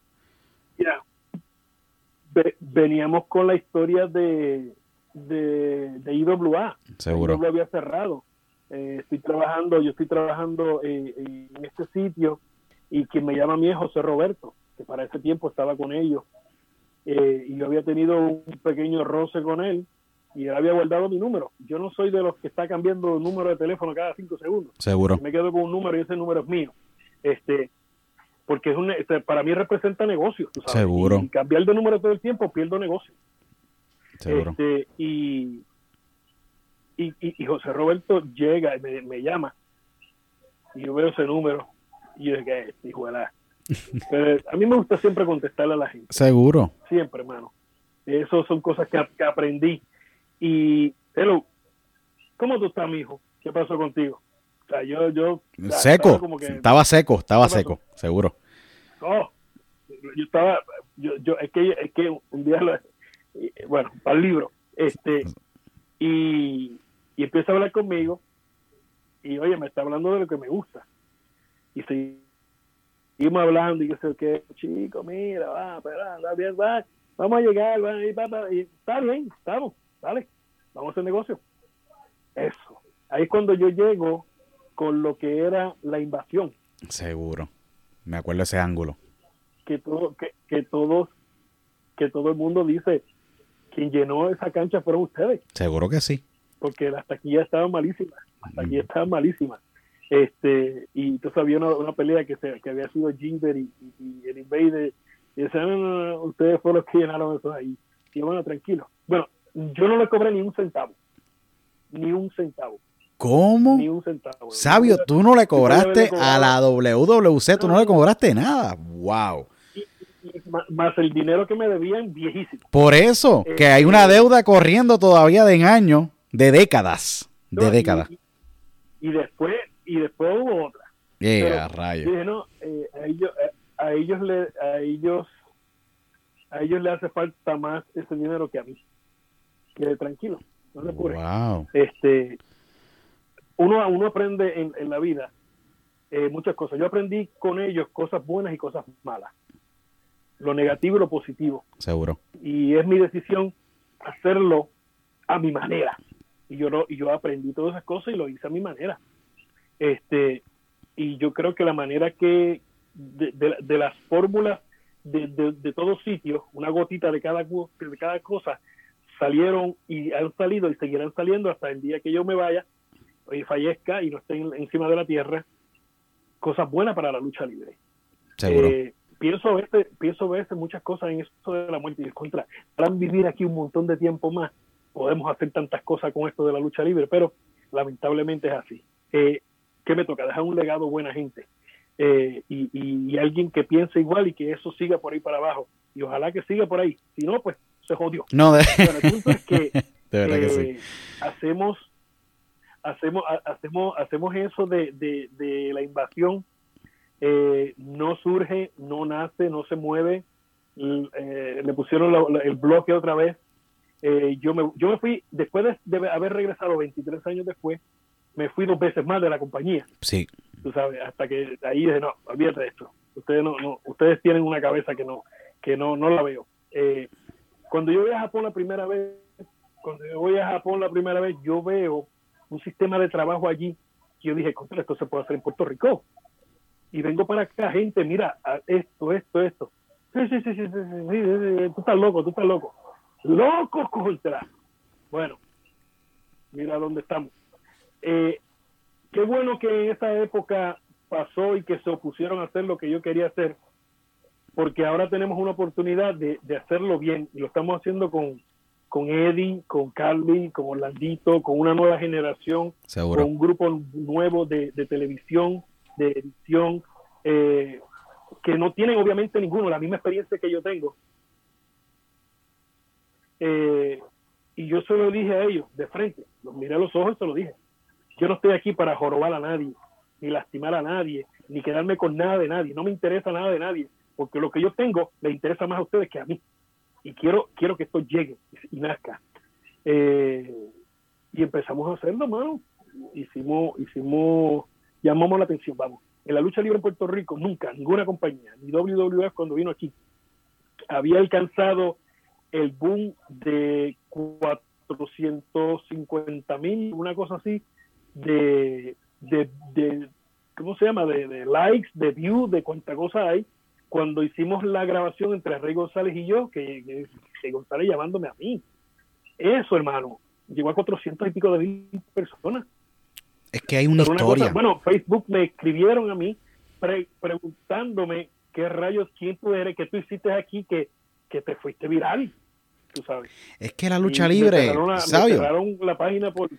Veníamos con la historia de, de, de IWA. Seguro. Yo lo había cerrado. Eh, estoy trabajando, yo estoy trabajando eh, en este sitio y quien me llama a mí es José Roberto, que para ese tiempo estaba con ellos. Eh, y yo había tenido un pequeño roce con él y él había guardado mi número. Yo no soy de los que está cambiando el número de teléfono cada cinco segundos. Seguro. Me quedo con un número y ese número es mío. Este, porque es un, este, para mí representa negocio. tú sabes. Seguro. Y cambiar de número todo el tiempo pierdo negocio. Seguro. Este, y, y, y- y José Roberto llega y me, me llama y yo veo ese número y yo digo, ¿qué es? Hijo de la-". Pero a mí me gusta siempre contestarle a la gente, Seguro. siempre, hermano. Eso son cosas que, que aprendí. Y, hello, ¿cómo tú estás, mi hijo? ¿Qué pasó contigo? O sea, yo, yo... Seco. estaba como que- Estaba seco, estaba seco, seguro. Oh, yo estaba, yo, yo, es que, es que un día, lo- bueno, para el libro, este, y, y empieza a hablar conmigo, y oye, me está hablando de lo que me gusta, y seguimos hablando, y yo sé que, chico, mira, va, espera, anda bien, va, vamos a llegar, va, y, va, va, y está bien, estamos, dale, vamos a hacer negocio. Eso, ahí es cuando yo llego con lo que era la invasión. Seguro. Me acuerdo ese ángulo. que todo que, que todos que todo el mundo dice quien llenó esa cancha fueron ustedes Seguro que sí. porque las taquillas estaban malísimas las taquillas estaban malísimas este y entonces había una, una pelea que se, que había sido Jinder y, y- y el Invader y decían no, no, no, ustedes fueron los que llenaron eso ahí y bueno tranquilo bueno yo no le cobré ni un centavo ni un centavo ¿Cómo? ni un centavo Sabio, tú no le cobraste a la WWC, tú no le cobraste nada. Wow. Más- el dinero que me debían viejísimo Por eso, que hay una deuda corriendo todavía de años, de décadas. De No, décadas. Y, y después y después hubo otra. Yeah, rayo. Dije, no, eh, a ellos eh, a ellos le a ellos a ellos le hace falta más ese dinero que a mí. Que tranquilo, no se apure. Wow. Este uno uno aprende en, en la vida eh, muchas cosas. Yo aprendí con ellos cosas buenas y cosas malas. Lo negativo y lo positivo Seguro. y es mi decisión hacerlo a mi manera y yo lo- y yo aprendí todas esas cosas y lo hice a mi manera este y yo creo que la manera que de, de- de las fórmulas de, de, de todos sitios una gotita de cada de cada cosa salieron y han salido y seguirán saliendo hasta el día que yo me vaya y fallezca y no esté en- encima de la tierra cosas buenas para la lucha libre Seguro. eh, pienso a veces, pienso a veces muchas cosas en eso de la muerte y el contra. Para vivir aquí un montón de tiempo más, podemos hacer tantas cosas con esto de la lucha libre, pero lamentablemente es así. Eh, ¿Qué me toca? Dejar un legado buena gente. Eh, y, y- y alguien que piense igual y que eso siga por ahí para abajo. Y ojalá que siga por ahí. Si no, pues se jodió. no, de, Bueno, el punto es que de verdad que eh, sí. hacemos hacemos ha- hacemos hacemos eso de, de, de la invasión eh, no surge no nace no se mueve eh, le pusieron la- la- el bloque otra vez Eh, yo, me, yo me fui, después de, haber regresado 23 años después, me fui dos veces más de la compañía. Sí. Tú sabes, hasta que ahí dije, no, olvídate de esto. Ustedes no, no, ustedes tienen una cabeza que no, que no, no la veo. Cuando yo voy a Japón la primera vez, cuando yo voy a Japón la primera vez, yo veo un sistema de trabajo allí yo dije, contra esto se puede hacer en Puerto Rico. Y vengo para acá, gente, mira, esto, esto, esto. Sí, sí, sí, sí, sí, tú estás loco, tú estás loco. Loco contra. Bueno, mira dónde estamos. Eh, qué bueno que en esa época pasó y que se opusieron a hacer lo que yo quería hacer, porque ahora tenemos una oportunidad de, hacerlo bien y lo estamos haciendo con, con Eddie, con Carly, con Orlandito, con una nueva generación, con un grupo nuevo de, televisión, de edición, eh, que no tienen obviamente ninguno la misma experiencia que yo tengo. Eh, y yo se lo dije a ellos de frente, los miré a los ojos y se lo dije. Yo no estoy aquí para jorobar a nadie, ni lastimar a nadie, ni quedarme con nada de nadie. No me interesa nada de nadie, porque lo que yo tengo le interesa más a ustedes que a mí. Y quiero, quiero que esto llegue y nazca. Eh, y empezamos a hacerlo, mano. Hicimos, hicimos, llamamos la atención, vamos. En la lucha libre en Puerto Rico, nunca, ninguna compañía, ni WWF cuando vino aquí, había alcanzado el boom de 450 mil, una cosa así, de, de, de ¿cómo se llama? De, likes, de views, de cuánta cosa hay. Cuando hicimos la grabación entre Rey González y yo, que, que, González llamándome a mí. Eso, hermano, llegó a 400 y pico de mil personas. Es que hay una historia. bueno, Facebook me escribieron a mí preguntándome qué rayos, quién tú eres, qué tú hiciste aquí, que, que te fuiste viral. Tú sabes. Es que la lucha libre, sabio. la página por,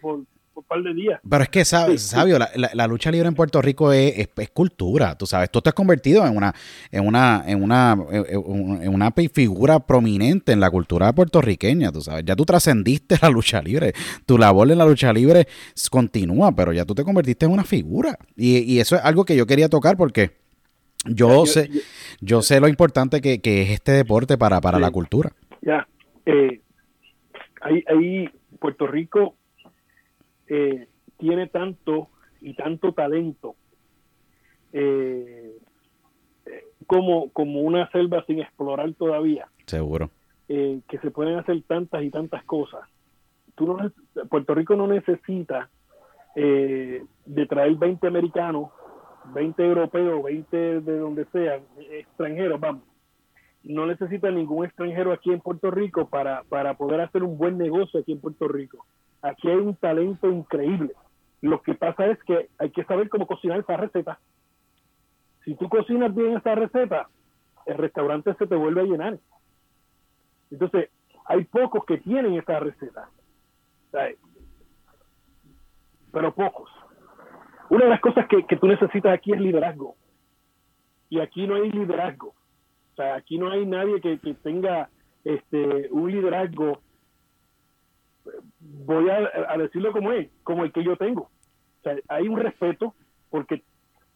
par de días. Pero es que, sabio, la, lucha libre en Puerto Rico es, cultura, tú sabes. Tú te has convertido en una, en una, en una, en una figura prominente en la cultura puertorriqueña, tú sabes. Ya tú trascendiste la lucha libre. Tu labor en la lucha libre continúa, pero ya tú te convertiste en una figura. Y, eso es algo que yo quería tocar porque yo, sé, yo, sé lo importante que, es este deporte para, para la cultura. Ya, eh, ahí, ahí Puerto Rico eh, tiene tanto y tanto talento eh, como, como una selva sin explorar todavía. Seguro. Eh, que se pueden hacer tantas y tantas cosas. Tú no, Puerto Rico no necesita de traer 20 americanos, 20 europeos, 20 de donde sean, extranjeros, vamos. No necesita ningún extranjero aquí en Puerto Rico para, para poder hacer un buen negocio aquí en Puerto Rico. Aquí hay un talento increíble. Lo que pasa es que hay que saber cómo cocinar esa receta. Si tú cocinas bien esa receta, el restaurante se te vuelve a llenar. Entonces, hay pocos que tienen esa receta. Pero pocos. Una de las cosas que, que tú necesitas aquí es liderazgo. Y aquí no hay liderazgo. O sea, aquí no hay nadie que, que tenga este un liderazgo voy a, decirlo como es, como el que yo tengo. Hay un respeto porque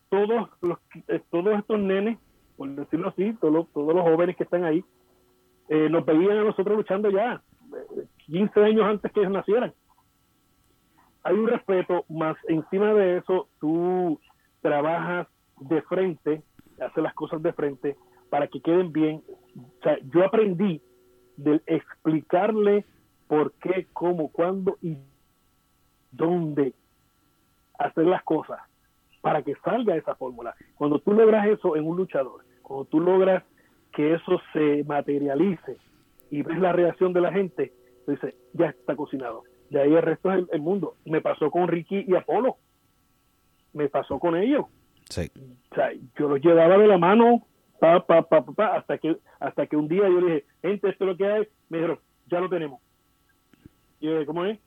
todos los eh, todos estos nenes, por decirlo así, todos todos los jóvenes que están ahí, eh, nos veían a nosotros luchando ya 15 eh, años antes que ellos nacieran. Hay un respeto, más encima de eso, tú trabajas de frente, haces las cosas de frente para que queden bien. O sea, yo aprendí de explicarle por qué, cómo, cuándo y dónde hacer las cosas para que salga esa fórmula. Cuando tú logras eso en un luchador, cuando tú logras que eso se materialice y ves la reacción de la gente, dices, ya está cocinado. De ahí el resto es el, mundo. Me pasó con Ricky y Apolo. Me pasó con ellos. Sí. O sea, yo los llevaba de la mano pa, pa, pa, pa, hasta que hasta que un día yo dije, gente, esto es lo que hay. Me dijeron, ya lo tenemos. Y yo, ¿cómo es?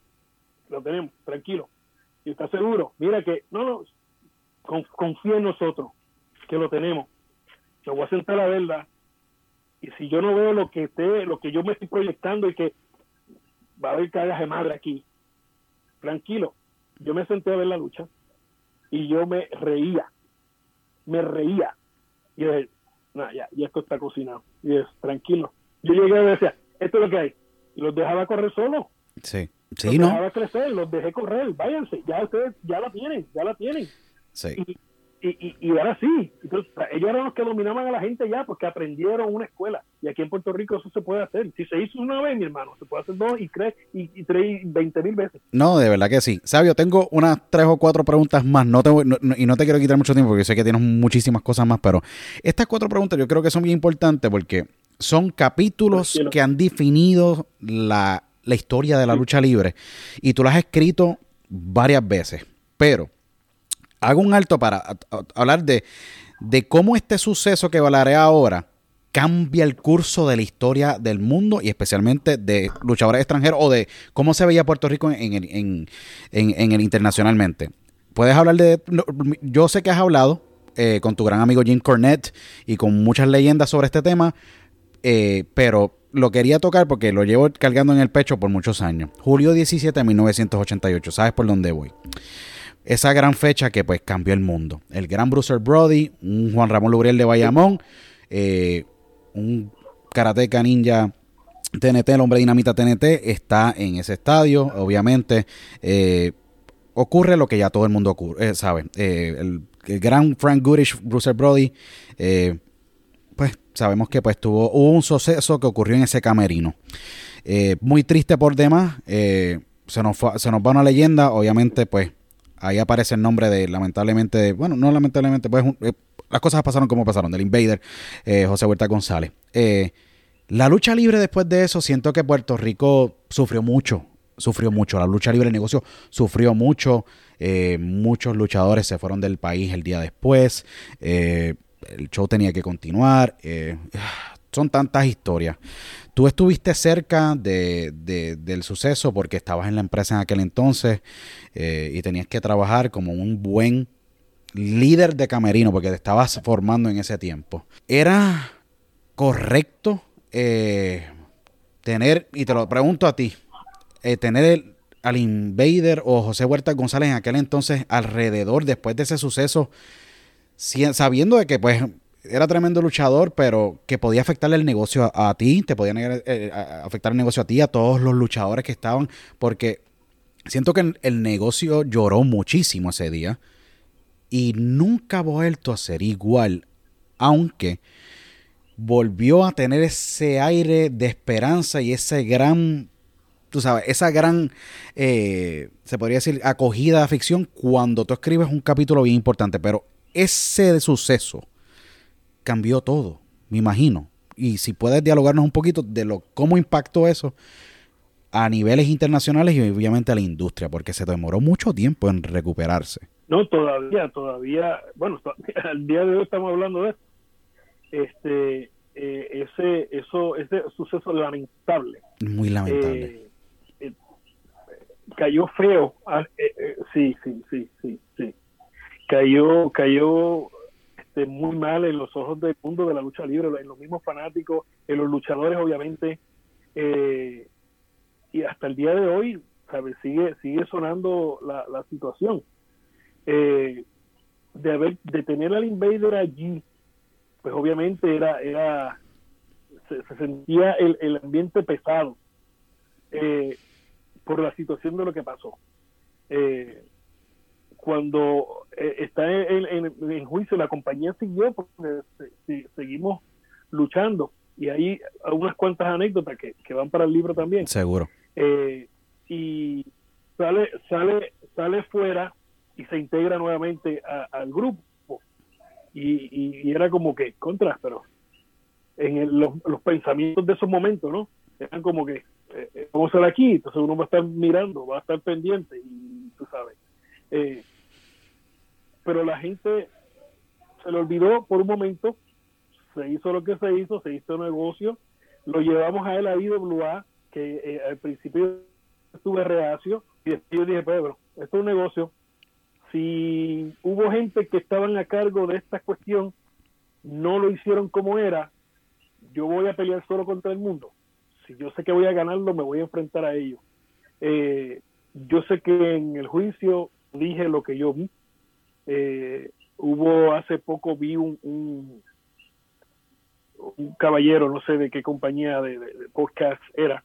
Lo tenemos, tranquilo. ¿Y está seguro? Mira que, no, no, confía en nosotros, que lo tenemos. Yo voy a sentar la verdad. Y si yo no veo lo que esté, lo que yo me estoy proyectando y que va a haber cagas de madre aquí, tranquilo. Yo me senté a ver la lucha y yo me reía, me reía. Y dije, no, ya, ya esto está cocinado. Y es tranquilo. Yo llegué y decía, esto es lo que hay los dejaba correr solo. Sí, sí, los crecer, los dejé correr, váyanse, ya ustedes ya la tienen, ya la tienen. Sí. Y, y, ahora sí, entonces, ellos eran los que dominaban a la gente ya porque aprendieron una escuela. Y aquí en Puerto Rico eso se puede hacer. Si se hizo una vez, mi hermano, se puede hacer dos y tres y, tres y veinte mil veces. No, de verdad que sí. Sabio, tengo unas tres o cuatro preguntas más. No te y no te quiero quitar mucho tiempo porque sé que tienes muchísimas cosas más, pero estas cuatro preguntas yo creo que son bien importantes porque son capítulos que han definido la, la historia de la lucha libre y tú las has escrito varias veces. Pero hago un alto para hablar de, de cómo este suceso que hablaré ahora cambia el curso de la historia del mundo y especialmente de luchadores extranjeros o de cómo se veía Puerto Rico en, en, en, el internacionalmente. Puedes hablar de... Yo sé que has hablado eh, con tu gran amigo Jim Cornette y con muchas leyendas sobre este tema, eh, pero lo quería tocar porque lo llevo cargando en el pecho por muchos años. Julio 17 de 1988, ¿sabes por dónde voy? esa gran fecha que pues cambió el mundo. El gran Bruce Brody, un Juan Ramón Lubriel de Bayamón, eh, un karateca ninja TNT, el hombre dinamita TNT, está en ese estadio. Obviamente eh, ocurre lo que ya todo el mundo ocurre, eh, sabe. El, gran Frank Goodish, Bruce Brody, pues sabemos que pues tuvo un suceso que ocurrió en ese camerino. muy triste por demás. se, nos se nos va una leyenda, obviamente pues ahí aparece el nombre de, lamentablemente, bueno, no lamentablemente, pues eh, las cosas pasaron como pasaron, del Invader, eh, José Huerta González. Eh, la lucha libre después de eso, siento que Puerto Rico sufrió mucho, sufrió mucho. La lucha libre, el negocio sufrió mucho. muchos luchadores se fueron del país el día después. El show tenía que continuar. son tantas historias. Tú estuviste cerca de, del suceso porque estabas en la empresa en aquel entonces eh, y tenías que trabajar como un buen líder de camerino porque te estabas formando en ese tiempo. ¿Era correcto eh, tener, y te lo pregunto a ti, eh, tener al Invader o José Huerta González en aquel entonces alrededor después de ese suceso, sabiendo de que pues era tremendo luchador, pero que podía afectarle el negocio a, ti, te podía eh, afectar el negocio a ti, a todos los luchadores que estaban, porque siento que el negocio lloró muchísimo ese día y nunca ha vuelto a ser igual, aunque volvió a tener ese aire de esperanza y ese gran, tú sabes, esa gran, eh, se podría decir, acogida de ficción cuando tú escribes un capítulo bien importante, pero ese suceso cambió todo, me imagino. Y si puedes dialogarnos un poquito de lo cómo impactó eso a niveles internacionales y obviamente a la industria, porque se demoró mucho tiempo en recuperarse. No, todavía, todavía, bueno, al día de hoy estamos hablando de Este, eh, ese, eso, ese suceso lamentable. Muy lamentable. Eh, eh, cayó feo. Ah, sí, sí, sí, sí, sí. Cayó, cayó este, muy mal en los ojos del mundo de la lucha libre, en los mismos fanáticos, en los luchadores, obviamente. Eh, y hasta el día de hoy, ¿sabes? Sigue, sigue sonando la, la situación. Eh, de haber de tener al invader allí pues obviamente era era se, sentía el, el, ambiente pesado eh, por la situación de lo que pasó eh, cuando eh, está en, juicio, la compañía siguió porque seguimos luchando. Y hay unas cuantas anécdotas que, van para el libro también. Seguro. Eh, y sale, sale, sale fuera y se integra nuevamente al grupo. Y, era como que contra, pero en los, pensamientos de esos momentos, ¿no? Eran como que eh, vamos a estar aquí, entonces uno va a estar mirando, va a estar pendiente y tú sabes. Eh, pero la gente se le olvidó por un momento, se hizo lo que se hizo, se hizo negocio, lo llevamos a él a IWA, que eh, al principio estuve reacio, y después yo dije, Pedro, esto es un negocio, si hubo gente que estaban a cargo de esta cuestión, no lo hicieron como era, yo voy a pelear solo contra el mundo. Si yo sé que voy a ganarlo, me voy a enfrentar a ellos. Eh, yo sé que en el juicio dije lo que yo vi, eh, hubo hace poco vi un, un, caballero, no sé de qué compañía de, podcast era,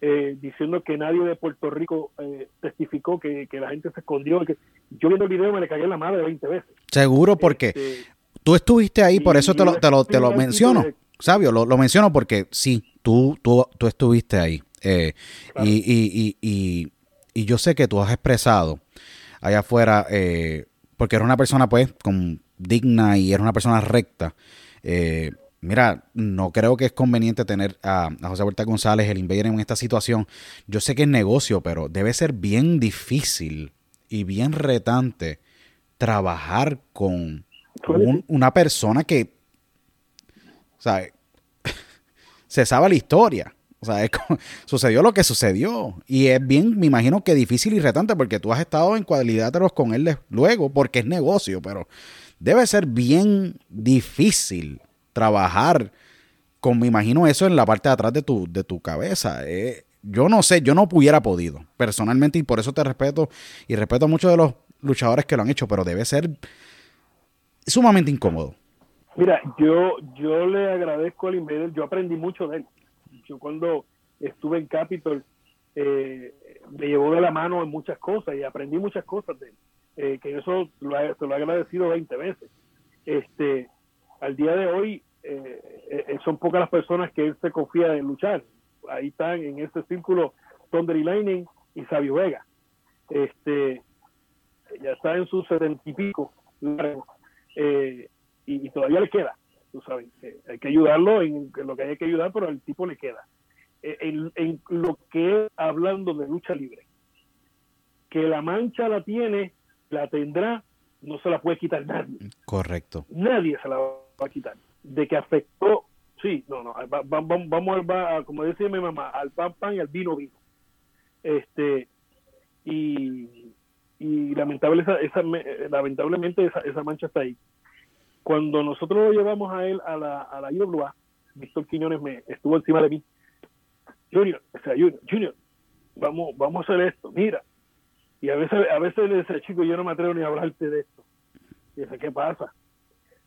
eh, diciendo que nadie de Puerto Rico eh, testificó que, la gente se escondió. Que, yo viendo el video me le cagué la madre 20 veces. Seguro, porque este, tú estuviste ahí, por eso te lo, te lo, te lo menciono. Sabio, lo, lo, menciono porque sí, tú, tú, tú estuviste ahí. Eh, y, y, y, y, yo sé que tú has expresado allá afuera, porque eres una persona pues con, digna y eres una persona recta. Eh, mira, no creo que es conveniente tener a, José Huerta González, el invader, en esta situación. Yo sé que es negocio, pero debe ser bien difícil y bien retante trabajar con, una persona que, o sea, se sabe la historia. O sea, sucedió lo que sucedió. Y es bien, me imagino que difícil y retante porque tú has estado en cuadriláteros con él luego porque es negocio, pero debe ser bien difícil trabajar con, me imagino eso en la parte de atrás de tu, de tu cabeza. Eh, yo no sé, yo no hubiera podido personalmente y por eso te respeto y respeto a muchos de los luchadores que lo han hecho, pero debe ser sumamente incómodo. Mira, yo, yo le agradezco al Invader, yo aprendí mucho de él. Yo cuando estuve en Capitol eh, me llevó de la mano en muchas cosas y aprendí muchas cosas de él. Eh, que eso lo, se lo he agradecido 20 veces. Este, al día de hoy eh, eh, son pocas las personas que él se confía en luchar. Ahí están en ese círculo Thunder y Lightning y Sabio Vega. Este, ya está en sus setenta y pico y, todavía le queda, tú sabes. hay que ayudarlo en, lo que hay que ayudar, pero al tipo le queda. En, en lo que hablando de lucha libre, que la mancha la tiene la tendrá, no se la puede quitar nadie. Correcto. Nadie se la va a quitar. De que afectó, sí, no, no, vamos a, como decía mi mamá, al pan pan y al vino vino. Este, y, y lamentable esa, lamentablemente esa, esa, mancha está ahí. Cuando nosotros lo llevamos a él a la, a la IWA, Víctor Quiñones me estuvo encima de mí. Junior, o sea, Junior, Junior, vamos, vamos a hacer esto. Mira, y a veces, a veces le dice, chico, yo no me atrevo ni a hablarte de esto. Y dice, ¿qué pasa?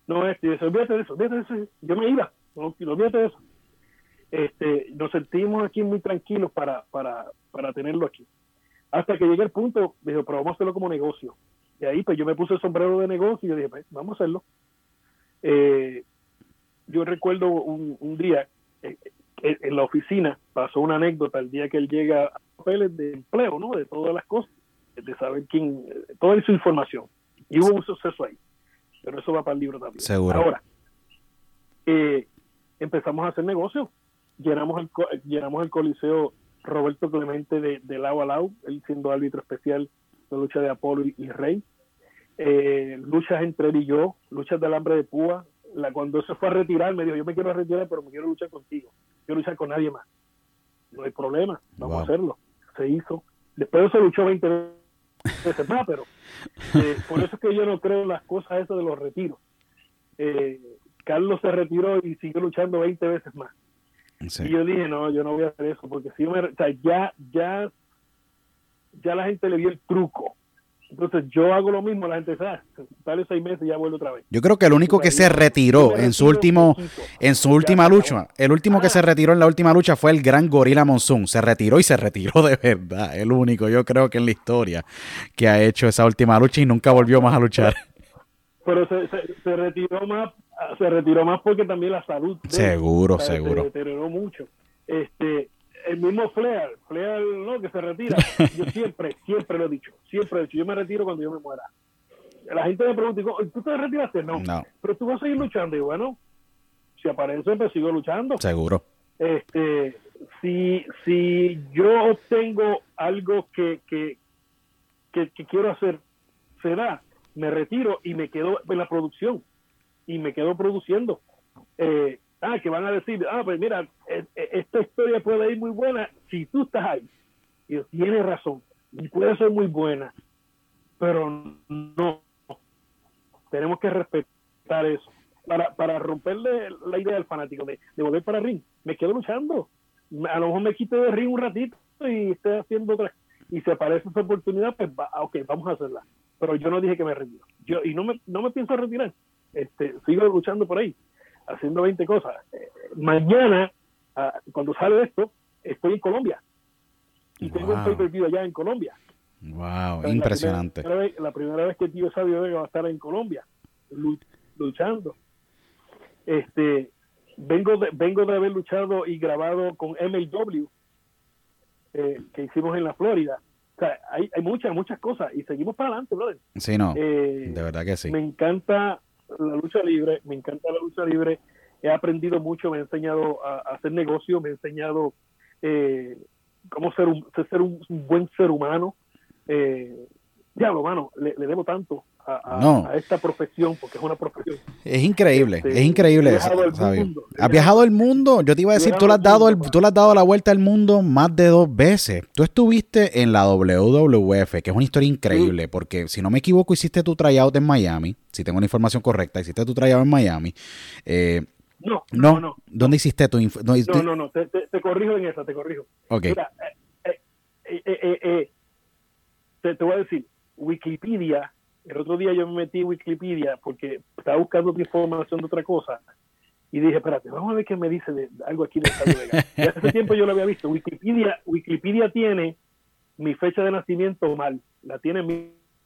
No, este, y dice, olvídate de eso, olvídate de eso. Yo me iba, no, olvídate de eso. Este, nos sentimos aquí muy tranquilos para, para, para tenerlo aquí. Hasta que llegue el punto, dijo, pero vamos a hacerlo como negocio. Y ahí pues yo me puse el sombrero de negocio y yo dije, pues vamos a hacerlo. Eh, yo recuerdo un, un día eh, en la oficina pasó una anécdota el día que él llega a papeles de empleo, ¿no? De todas las cosas de saber quién, toda esa información. Y hubo un suceso ahí. Pero eso va para el libro también. Seguro. Ahora, eh, empezamos a hacer negocios. Llenamos el, llenamos el coliseo Roberto Clemente de, de lado a lado, él siendo árbitro especial de lucha de Apolo y, Rey. Eh, luchas entre él y yo, luchas de alambre de púa. La, cuando se fue a retirar, me dijo, yo me quiero retirar, pero me quiero luchar contigo. Quiero luchar con nadie más. No hay problema, vamos a hacerlo. Se hizo. Después de eso luchó 20 veces pero eh, por eso es que yo no creo en las cosas esas de los retiros. Eh, Carlos se retiró y siguió luchando 20 veces más. Y yo dije, no, yo no voy a hacer eso, porque si yo me, o sea, ya, ya, ya la gente le vio el truco. Entonces yo hago lo mismo, la gente sabe, dale seis meses y ya vuelve otra vez. Yo creo que el único que se retiró en su último, en su última lucha, el último que se retiró en la última lucha fue el gran Gorila Monsoon. Se retiró y se retiró de verdad. El único, yo creo que en la historia que ha hecho esa última lucha y nunca volvió más a luchar. Pero se, se, retiró más, se retiró más porque también la salud. Seguro, seguro. Se deterioró mucho. Este, el mismo Flair, Flair no, que se retira. Yo siempre, siempre lo he dicho, siempre he dicho, yo me retiro cuando yo me muera. La gente me pregunta, ¿tú te retiraste? No. Pero tú vas a seguir luchando. Y bueno, si aparece, pues sigo luchando. Seguro. Este, si, si yo obtengo algo que, que, que, que quiero hacer, será, me retiro y me quedo en la producción. Y me quedo produciendo. Eh, ah, que van a decir, ah, pues mira, e, e, esta historia puede ir muy buena si tú estás ahí. Y tiene razón, y puede ser muy buena, pero no. Tenemos que respetar eso. Para, para romperle la idea al fanático de, volver para ring, me quedo luchando. A lo mejor me quito de ring un ratito y estoy haciendo otra. Y se aparece esa oportunidad, pues va, ah, ok, vamos a hacerla. Pero yo no dije que me retiro. Yo, y no me, no me pienso retirar. Este, sigo luchando por ahí haciendo 20 cosas. Eh, mañana, ah, cuando sale esto, estoy en Colombia. y tengo un pay-per-view allá en Colombia. Wow, impresionante. La primera, vez, la primera vez que Tío Sabio Vega va a estar en Colombia lu- luchando. Este, vengo de, vengo de haber luchado y grabado con MLW eh, que hicimos en la Florida. O sea, hay, hay muchas, muchas cosas y seguimos para adelante, brother. Sí, no, Eh, de verdad que sí. Me encanta la lucha libre, me encanta la lucha libre. He aprendido mucho, me ha enseñado a, hacer negocio, me ha enseñado eh, cómo ser un, ser un, buen ser humano. Eh, diablo, mano, le, le debo tanto a, No. a esta profesión, porque es una profesión. Es increíble, Este, es increíble eso, viajado el Sabio. mundo, he Has viajado el mundo. Yo te iba a decir, tú le has dado el tú le has dado la vuelta al mundo más de dos veces. Tú estuviste en la WWF, que es una historia increíble, porque si no me equivoco, hiciste tu tryout en Miami. Si tengo la información correcta, hiciste tu tryout en Miami. Eh, No, no, no, no, ¿dónde hiciste tu no, no, no, no, te, te- te corrijo en esa, te corrijo. Ok, Mira, eh, eh, eh, eh, eh, te, te voy a decir, Wikipedia, el otro día yo me metí en Wikipedia porque estaba buscando otra información de otra cosa y dije, espérate, vamos a ver qué me dice de algo aquí de Sabio Vega. Y hace tiempo yo lo había visto. Wikipedia, Wikipedia tiene mi fecha de nacimiento mal, la tiene en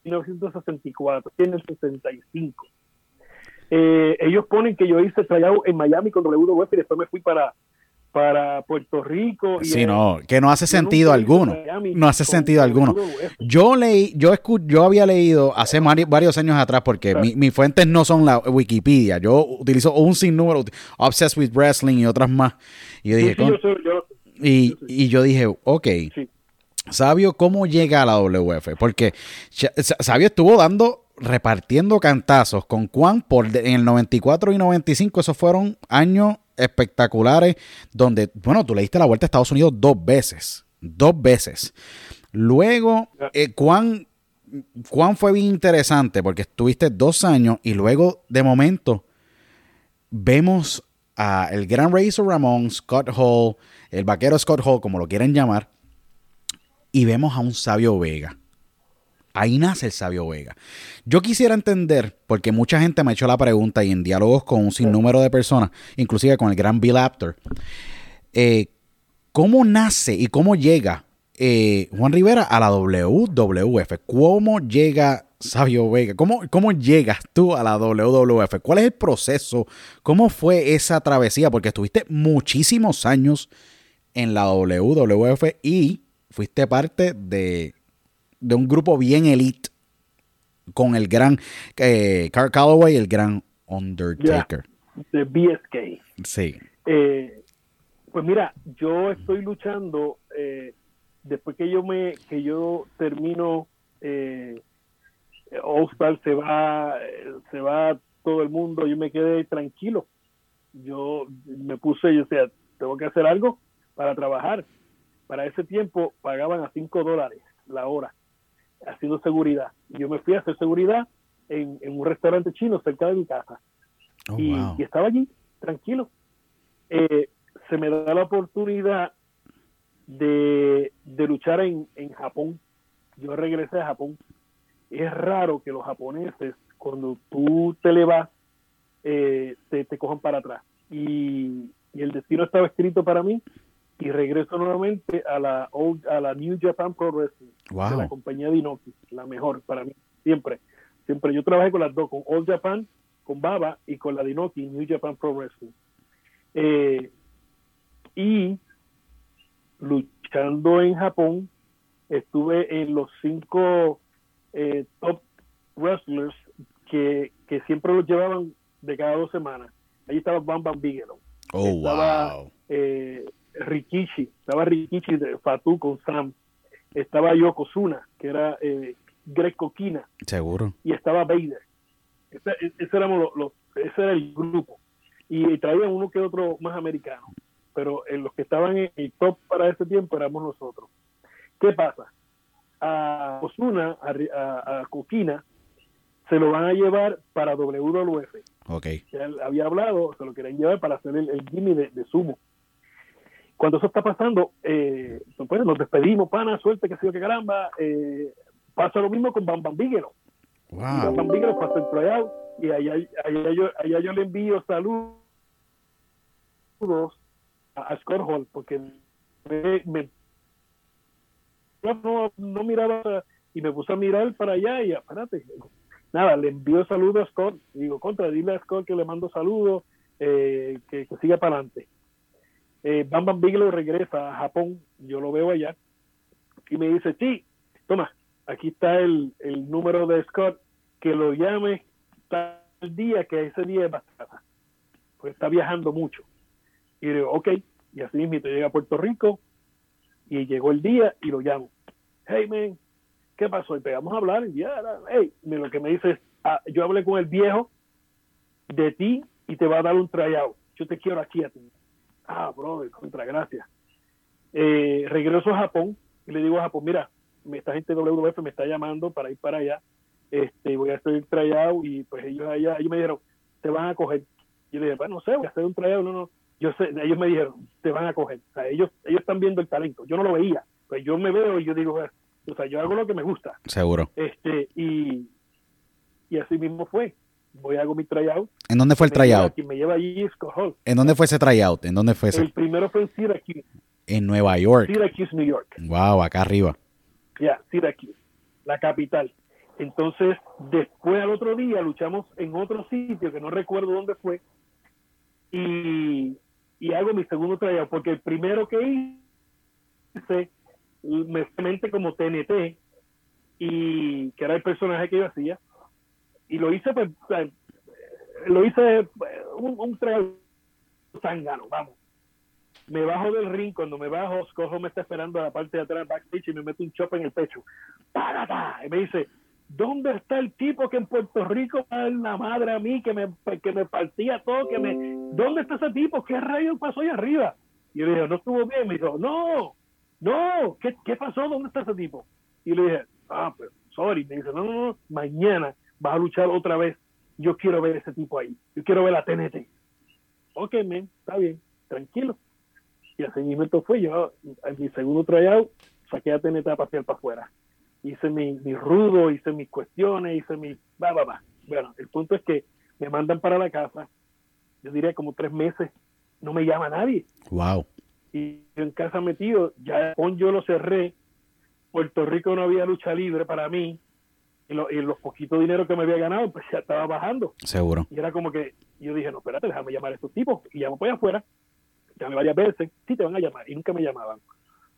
1964, tiene el 65. Eh, ellos ponen que yo hice tryout en Miami con WWF y después me fui para, para Puerto Rico. Y sí, no, que no hace sentido alguno. Miami No hace sentido alguno. Yo leí, yo escu- yo había leído hace varios años atrás, porque mi- mis fuentes no son la Wikipedia. Yo utilizo un sinnúmero, Obsessed with Wrestling y otras más. Y yo dije, sí, "Con- yo sé, yo- y, y yo dije, ok, sí. Sabio, ¿cómo llega a la WF? Porque Sabio estuvo dando, repartiendo cantazos con Juan por en el 94 y 95. Esos fueron años espectaculares donde, bueno, tú le diste la vuelta a Estados Unidos dos veces. Dos veces. Luego, eh, Juan, Juan fue bien interesante porque estuviste dos años y luego, de momento, vemos a el gran Razor Ramón, Scott Hall, el vaquero Scott Hall, como lo quieren llamar, y vemos a un Sabio Vega. Ahí nace el Sabio Vega. Yo quisiera entender, porque mucha gente me ha hecho la pregunta y en diálogos con un sinnúmero de personas, inclusive con el gran Bill Apter, eh, ¿cómo nace y cómo llega eh, Juan Rivera a la WWF? ¿Cómo llega Sabio Vega? ¿Cómo, ¿Cómo llegas tú a la WWF? ¿Cuál es el proceso? ¿Cómo fue esa travesía? Porque estuviste muchísimos años en la WWF y fuiste parte de, de un grupo bien elite con el gran eh, Carl Calloway y el gran Undertaker. de BSK. Sí. Eh, pues mira, yo estoy luchando eh, después que yo me que yo termino eh, Star se va se va todo el mundo, yo me quedé tranquilo. Yo me puse, yo sea, tengo que hacer algo para trabajar. Para ese tiempo pagaban a 5 dólares la hora haciendo seguridad. Yo me fui a hacer seguridad en, en un restaurante chino cerca de mi casa Oh, y, wow. y estaba allí, tranquilo. Eh, se me da la oportunidad de, de luchar en, en Japón. Yo regresé a Japón. Es raro que los japoneses, cuando tú te le vas, eh, te, te cojan para atrás. Y, y el destino estaba escrito para mí y regreso nuevamente a la, old- a la New Japan Pro Wrestling de la Wow. compañía de Inoki, la mejor para mí, siempre. Siempre yo trabajé con las dos, con All Japan, con Baba y con la de Inoki, New Japan Pro Wrestling. Eh, y luchando en Japón, estuve en los cinco eh, top wrestlers que, que siempre los llevaban de cada dos semanas. Ahí estaba Bam Bam Bigelow Oh, estaba wow. eh, Rikishi, estaba Rikishi de Fatu con Sam, estaba Yokozuna, que era eh, Greg Coquina, Seguro. y estaba Vader. Ese, ese éramos los, los- ese era el grupo. Y, traían uno que otro más americano. Pero en los que estaban en el top para ese tiempo éramos nosotros. ¿Qué pasa? A Osuna, a, a, a Coquina, se lo van a llevar para WWF Ok. él había hablado, se lo querían llevar para hacer el, el de sumo. Cuando eso está pasando, eh, pues nos despedimos, pana, suerte, que sé yo, que caramba. Eh, pasa lo mismo con Bam Bam Bigelow. Y Bam Bam Wow. Bigelow pasó el tryout y allá, allá, yo, allá yo le envío saludos a, a Scott Hall porque me, me no, no miraba y me puse a mirar para allá y espérate, nada, le envío saludos a Scott, digo, contra, dile a Scott que le mando saludos, eh, que, siga para adelante. Eh, Bam Bam Bigelow regresa a Japón, yo lo veo allá, y me dice, sí, toma, aquí está el, el número de Scott, que lo llame el día que ese día es bastante, pues está viajando mucho. Y digo, ok, y así mismo llega a Puerto Rico, y llegó el día y lo llamo. Hey, man, ¿qué pasó? Y pegamos a hablar, y ya, hey, lo que me dice es, ah, yo hablé con el viejo de ti y te va a dar un tryout. Yo te quiero aquí a ti. Ah, brother, contra gracias. Eh, regreso a Japón y le digo a Japón, mira, esta gente de WWF me está llamando para ir para allá. Este, voy a hacer el tryout y pues ellos allá, ellos me dijeron, te van a coger. Yo le dije, bueno, no sé, voy a hacer un tryout, no, no. Yo sé, ellos me dijeron, te van a coger. O sea, ellos, ellos están viendo el talento. Yo no lo veía. Pues yo me veo y yo digo, o sea, yo hago lo que me gusta. Seguro. Este, y, y así mismo fue voy a hago mi tryout. ¿En dónde fue el tryout? me lleva allí ¿En dónde fue ese tryout? ¿En dónde fue ese? El primero fue en Syracuse. En Nueva York. Syracuse, New York. Wow, acá arriba. Ya, Syracuse, la capital. Entonces, después al otro día luchamos en otro sitio que no recuerdo dónde fue y, y hago mi segundo tryout porque el primero que hice me mente como TNT y que era el personaje que yo hacía y lo hice pues, lo hice eh, un, un trail zángano, vamos. Me bajo del ring, cuando me bajo, Cojo me está esperando a la parte de atrás backstage y me mete un chop en el pecho. Y me dice, ¿dónde está el tipo que en Puerto Rico la madre a mí, que me, que me partía todo, que me... ¿Dónde está ese tipo? ¿Qué rayos pasó ahí arriba? Y yo le dije, no estuvo bien. Me dijo, no, no, ¿qué, qué pasó? ¿Dónde está ese tipo? Y le dije, ah, pues, sorry. Me dice, no, no, no, mañana vas a luchar otra vez. Yo quiero ver ese tipo ahí. Yo quiero ver a TNT. Ok, men, está bien, tranquilo. Y así mismo fue. Yo, en mi segundo tryout, saqué a TNT a pasear para afuera. Hice mi, mi rudo, hice mis cuestiones, hice mi. Va, va, va. Bueno, el punto es que me mandan para la casa. Yo diría como tres meses. No me llama nadie. Wow. Y yo en casa metido, ya con yo lo cerré. Puerto Rico no había lucha libre para mí y, los poquitos dinero que me había ganado, pues ya estaba bajando. Seguro. Y era como que yo dije, no, espérate, déjame llamar a estos tipos. Y llamo para allá afuera, llamé varias veces, sí te van a llamar, y nunca me llamaban.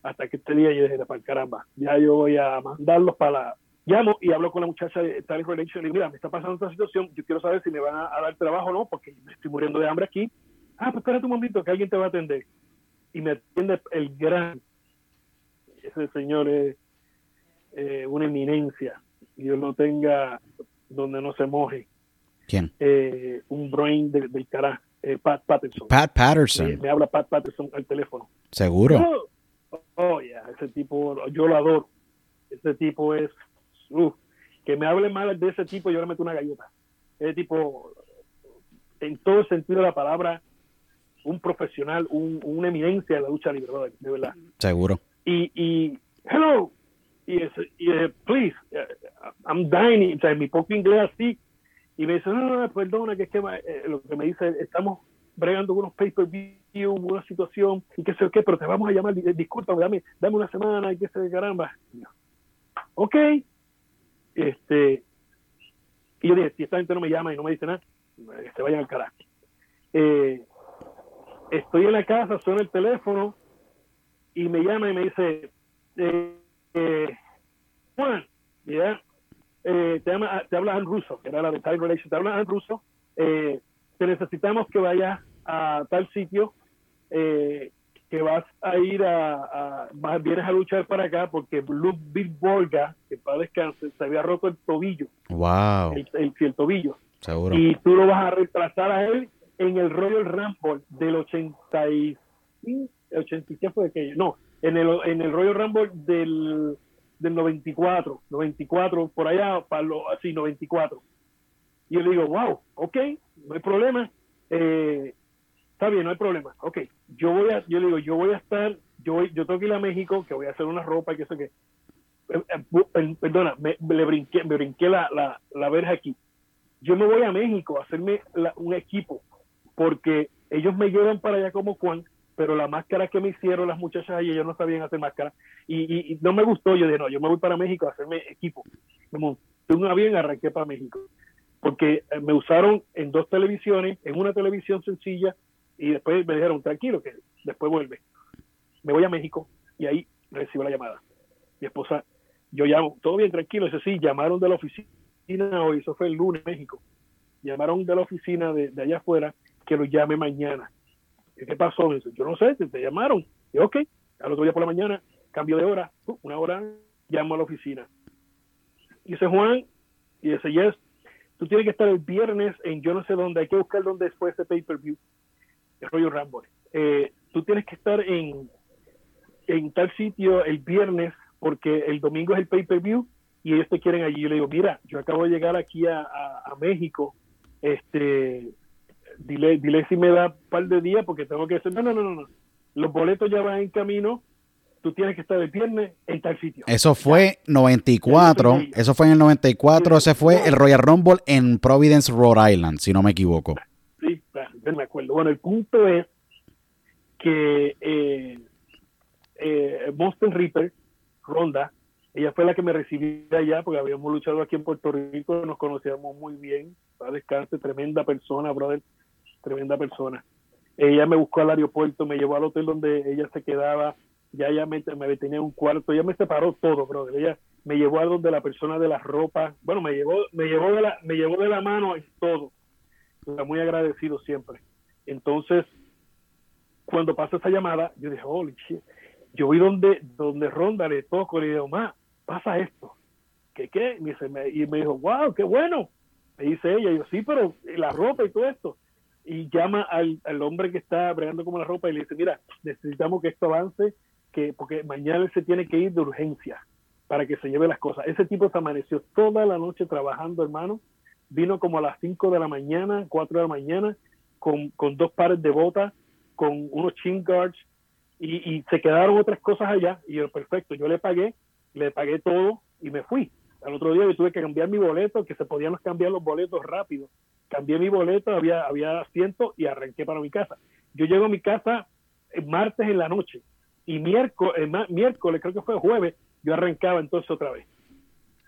Hasta que este día yo dije, para caramba, ya yo voy a mandarlos para la... Llamo y hablo con la muchacha de Talent Relation y digo, mira, me está pasando esta situación, yo quiero saber si me van a, dar trabajo o no, porque me estoy muriendo de hambre aquí. Ah, pues espérate un momento, que alguien te va a atender. Y me atiende el gran... Ese señor es eh, una eminencia Dios lo tenga donde no se moje. ¿Quién? Eh, un brain del, del cara, eh, Pat Patterson. Pat Patterson. Eh, me habla Pat Patterson al teléfono. ¿Seguro? Oh, oh yeah, ese tipo, yo lo adoro. Ese tipo es, uh, que me hable mal de ese tipo, yo le meto una galleta. Ese tipo, en todo el sentido de la palabra, un profesional, un, una eminencia de la lucha libre, de verdad. Seguro. Y, y hello, y, es, y please, uh, Dying, o sea, mi poco inglés así, y me dice, no, no, perdona, que es que eh, lo que me dice, estamos bregando unos pay-per-view, una situación, y qué sé qué, pero te vamos a llamar, disculpa, dame, dame una semana, y qué sé, caramba. Ok, este, y yo dije, si esta gente no me llama y no me dice nada, que se vayan al carajo. Eh, estoy en la casa, suena el teléfono, y me llama y me dice, eh, eh, Juan, eh, te, te habla en ruso, que era la de Time Relation, te habla en ruso, eh, te necesitamos que vayas a tal sitio, eh, que vas a ir a, a, vienes a luchar para acá porque Luke Big Borga, que para descanse, se había roto el tobillo. Wow. El, el, tobillo. Seguro. Y tú lo vas a retrasar a él en el Royal Rumble del 85, 80, fue aquello? No, en el, en el Royal Rumble del, del 94, 94, por allá, para lo, así, 94. Y yo le digo, wow, ok, no hay problema, eh, está bien, no hay problema, ok, yo voy a, yo le digo, yo voy a estar, yo voy, yo tengo que ir a México, que voy a hacer una ropa y que sé qué, eh, eh, perdona, me, le brinqué, me brinqué la, la, la verja aquí. Yo me voy a México a hacerme un equipo, porque ellos me llevan para allá como Juan pero la máscara que me hicieron las muchachas ahí, ellos no sabían hacer máscara. Y, no me gustó. Yo dije, no, yo me voy para México a hacerme equipo. Me monté un avión y arranqué para México. Porque eh, me usaron en dos televisiones, en una televisión sencilla, y después me dijeron, tranquilo, que después vuelve. Me voy a México y ahí recibo la llamada. Mi esposa, yo llamo, todo bien, tranquilo. Dice, sí, llamaron de la oficina hoy, eso fue el lunes México. Llamaron de la oficina de, de allá afuera que lo llame mañana ¿qué pasó? yo no sé, te, llamaron. Y ok, al otro día por la mañana, cambio de hora, uh, una hora, llamo a la oficina. Dice Juan, y dice, yes, tú tienes que estar el viernes en yo no sé dónde, hay que buscar dónde fue ese pay-per-view, el rollo Rambo. Eh, tú tienes que estar en, en tal sitio el viernes porque el domingo es el pay-per-view y ellos te quieren allí. Yo le digo, mira, yo acabo de llegar aquí a, a México, este, dile, dile si me da un par de días porque tengo que decir, no, no, no, no, los boletos ya van en camino, tú tienes que estar el viernes en tal sitio. Eso fue 94, eso fue en el 94, ese fue el Royal Rumble en Providence, Rhode Island, si no me equivoco. Sí, me acuerdo. Bueno, el punto es que eh, eh, Boston Reaper, Ronda, ella fue la que me recibió allá porque habíamos luchado aquí en Puerto Rico, nos conocíamos muy bien, a descanse, tremenda persona, brother, tremenda persona. Ella me buscó al aeropuerto, me llevó al hotel donde ella se quedaba, ya ella me, tenía un cuarto, ella me separó todo, brother. Ella me llevó a donde la persona de la ropa, bueno, me llevó, me llevó de la, me llevó de la mano en todo. muy agradecido siempre. Entonces, cuando pasó esa llamada, yo dije, holy shit. Yo vi donde, donde Ronda le toco, le digo, ma, pasa esto. ¿Qué qué? Me, y me dijo, wow, qué bueno. Me dice ella, y yo, sí, pero la ropa y todo esto y llama al, al, hombre que está bregando como la ropa y le dice, mira, necesitamos que esto avance, que porque mañana se tiene que ir de urgencia para que se lleve las cosas. Ese tipo se amaneció toda la noche trabajando, hermano. Vino como a las 5 de la mañana, 4 de la mañana, con, con dos pares de botas, con unos chin guards, y, y se quedaron otras cosas allá. Y yo, perfecto, yo le pagué, le pagué todo y me fui. Al otro día yo tuve que cambiar mi boleto, que se podían cambiar los boletos rápido cambié mi boleto, había, había asiento y arranqué para mi casa. Yo llego a mi casa el martes en la noche y miércoles, miércoles, creo que fue jueves, yo arrancaba entonces otra vez.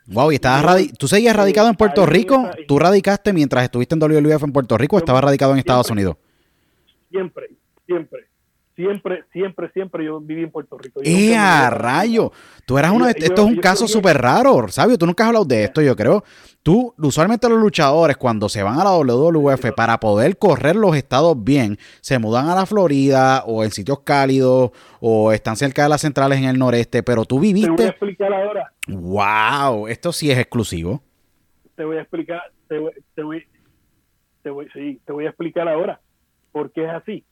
Wow, y estabas ¿tú seguías radicado en Puerto Rico? ¿Tú radicaste mientras estuviste en WWF en Puerto Rico o estabas radicado en Estados Unidos? Siempre, siempre siempre, siempre, siempre yo viví en Puerto Rico. ¡Eh, a rayo! Tú eras uno de, esto es un caso súper raro, ¿sabes? Tú nunca has hablado de esto, yo creo. Tú, usualmente los luchadores, cuando se van a la WWF para poder correr los estados bien, se mudan a la Florida o en sitios cálidos o están cerca de las centrales en el noreste, pero tú viviste... Te voy a explicar ahora. ¡Wow! Esto sí es exclusivo. Te voy a explicar, te voy, te voy, te voy, sí, te voy a explicar ahora por qué es así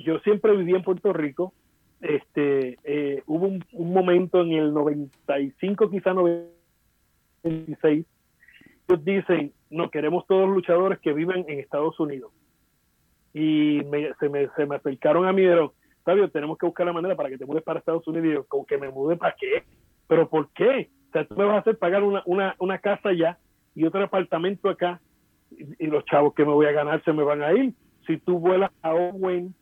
yo siempre viví en Puerto Rico. Este, eh, hubo un, momento en el 95, quizá 96, ellos dicen, no, queremos todos luchadores que viven en Estados Unidos. Y se, me, se me acercaron a mí y dijeron, Sabio, tenemos que buscar la manera para que te mudes para Estados Unidos. Y yo, ¿con que me mude para qué? ¿Pero por qué? O sea, tú me vas a hacer pagar una, una, una casa allá y otro apartamento acá y, y, los chavos que me voy a ganar se me van a ir. Si tú vuelas a Owen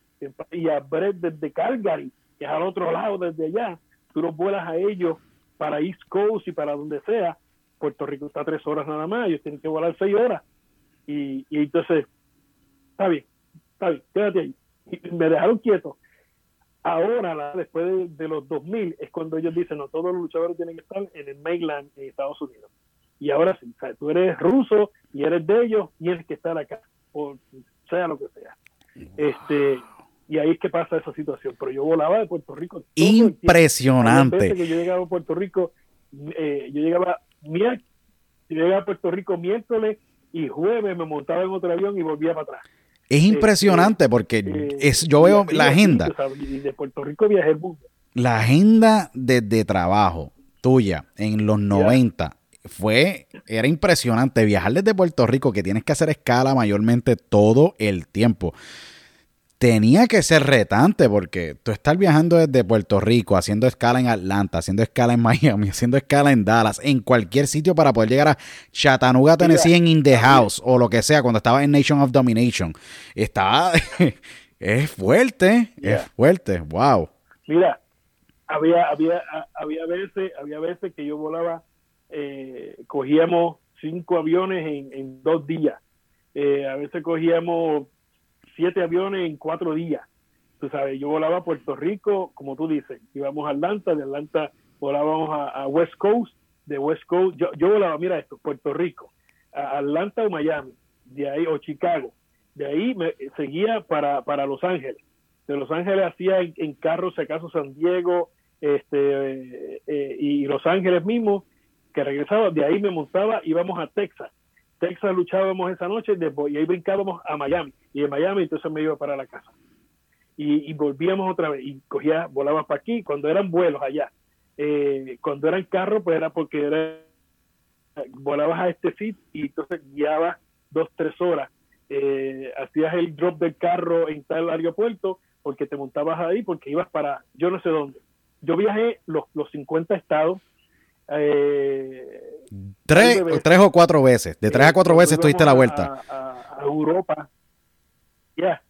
y a Brett desde Calgary, que es al otro lado desde allá, tú los vuelas a ellos para East Coast y para donde sea, Puerto Rico está tres horas nada más, ellos tienen que volar seis horas. Y, y entonces, está bien, está bien, quédate ahí. Y me dejaron quieto. Ahora, después de, los 2000, es cuando ellos dicen, no, todos los luchadores tienen que estar en el mainland en Estados Unidos. Y ahora sí, tú eres ruso y eres de ellos, tienes que estar acá, o sea lo que sea. Este, y ahí es que pasa esa situación. Pero yo volaba de Puerto Rico. Impresionante. Que yo llegaba a Puerto Rico, eh, yo llegaba miércoles, yo llegaba a Puerto Rico miércoles y jueves me montaba en otro avión y volvía para atrás. Es impresionante este, porque eh, es, yo veo la agenda. Y de Puerto Rico viajé el mundo. La agenda de, trabajo tuya en los 90 fue, era impresionante viajar desde Puerto Rico, que tienes que hacer escala mayormente todo el tiempo tenía que ser retante porque tú estás viajando desde Puerto Rico, haciendo escala en Atlanta, haciendo escala en Miami, haciendo escala en Dallas, en cualquier sitio para poder llegar a Chattanooga, Tennessee en In the House o lo que sea, cuando estaba en Nation of Domination. Estaba... Es fuerte, es fuerte, wow. Mira, había, había, había veces, había veces que yo volaba, eh, cogíamos cinco aviones en, en dos días. Eh, a veces cogíamos siete aviones en cuatro días. Tú sabes, yo volaba a Puerto Rico, como tú dices, íbamos a Atlanta, de Atlanta volábamos a, West Coast, de West Coast, yo, yo volaba, mira esto, Puerto Rico, a Atlanta o Miami, de ahí, o Chicago, de ahí me seguía para, para Los Ángeles, de Los Ángeles hacía en, carros, si acaso San Diego, este, eh, y Los Ángeles mismo, que regresaba, de ahí me montaba, íbamos a Texas, Texas luchábamos esa noche y ahí brincábamos a Miami. Y en Miami entonces me iba para la casa. Y, volvíamos otra vez y cogía, volaba para aquí cuando eran vuelos allá. Eh, cuando eran carros, pues era porque era, volabas a este sitio y entonces guiabas dos, tres horas. Eh, hacías el drop del carro en tal aeropuerto porque te montabas ahí porque ibas para yo no sé dónde. Yo viajé los, los 50 estados eh, tres, tres o cuatro veces. De tres a cuatro veces tuviste la vuelta. A, Europa. Ya.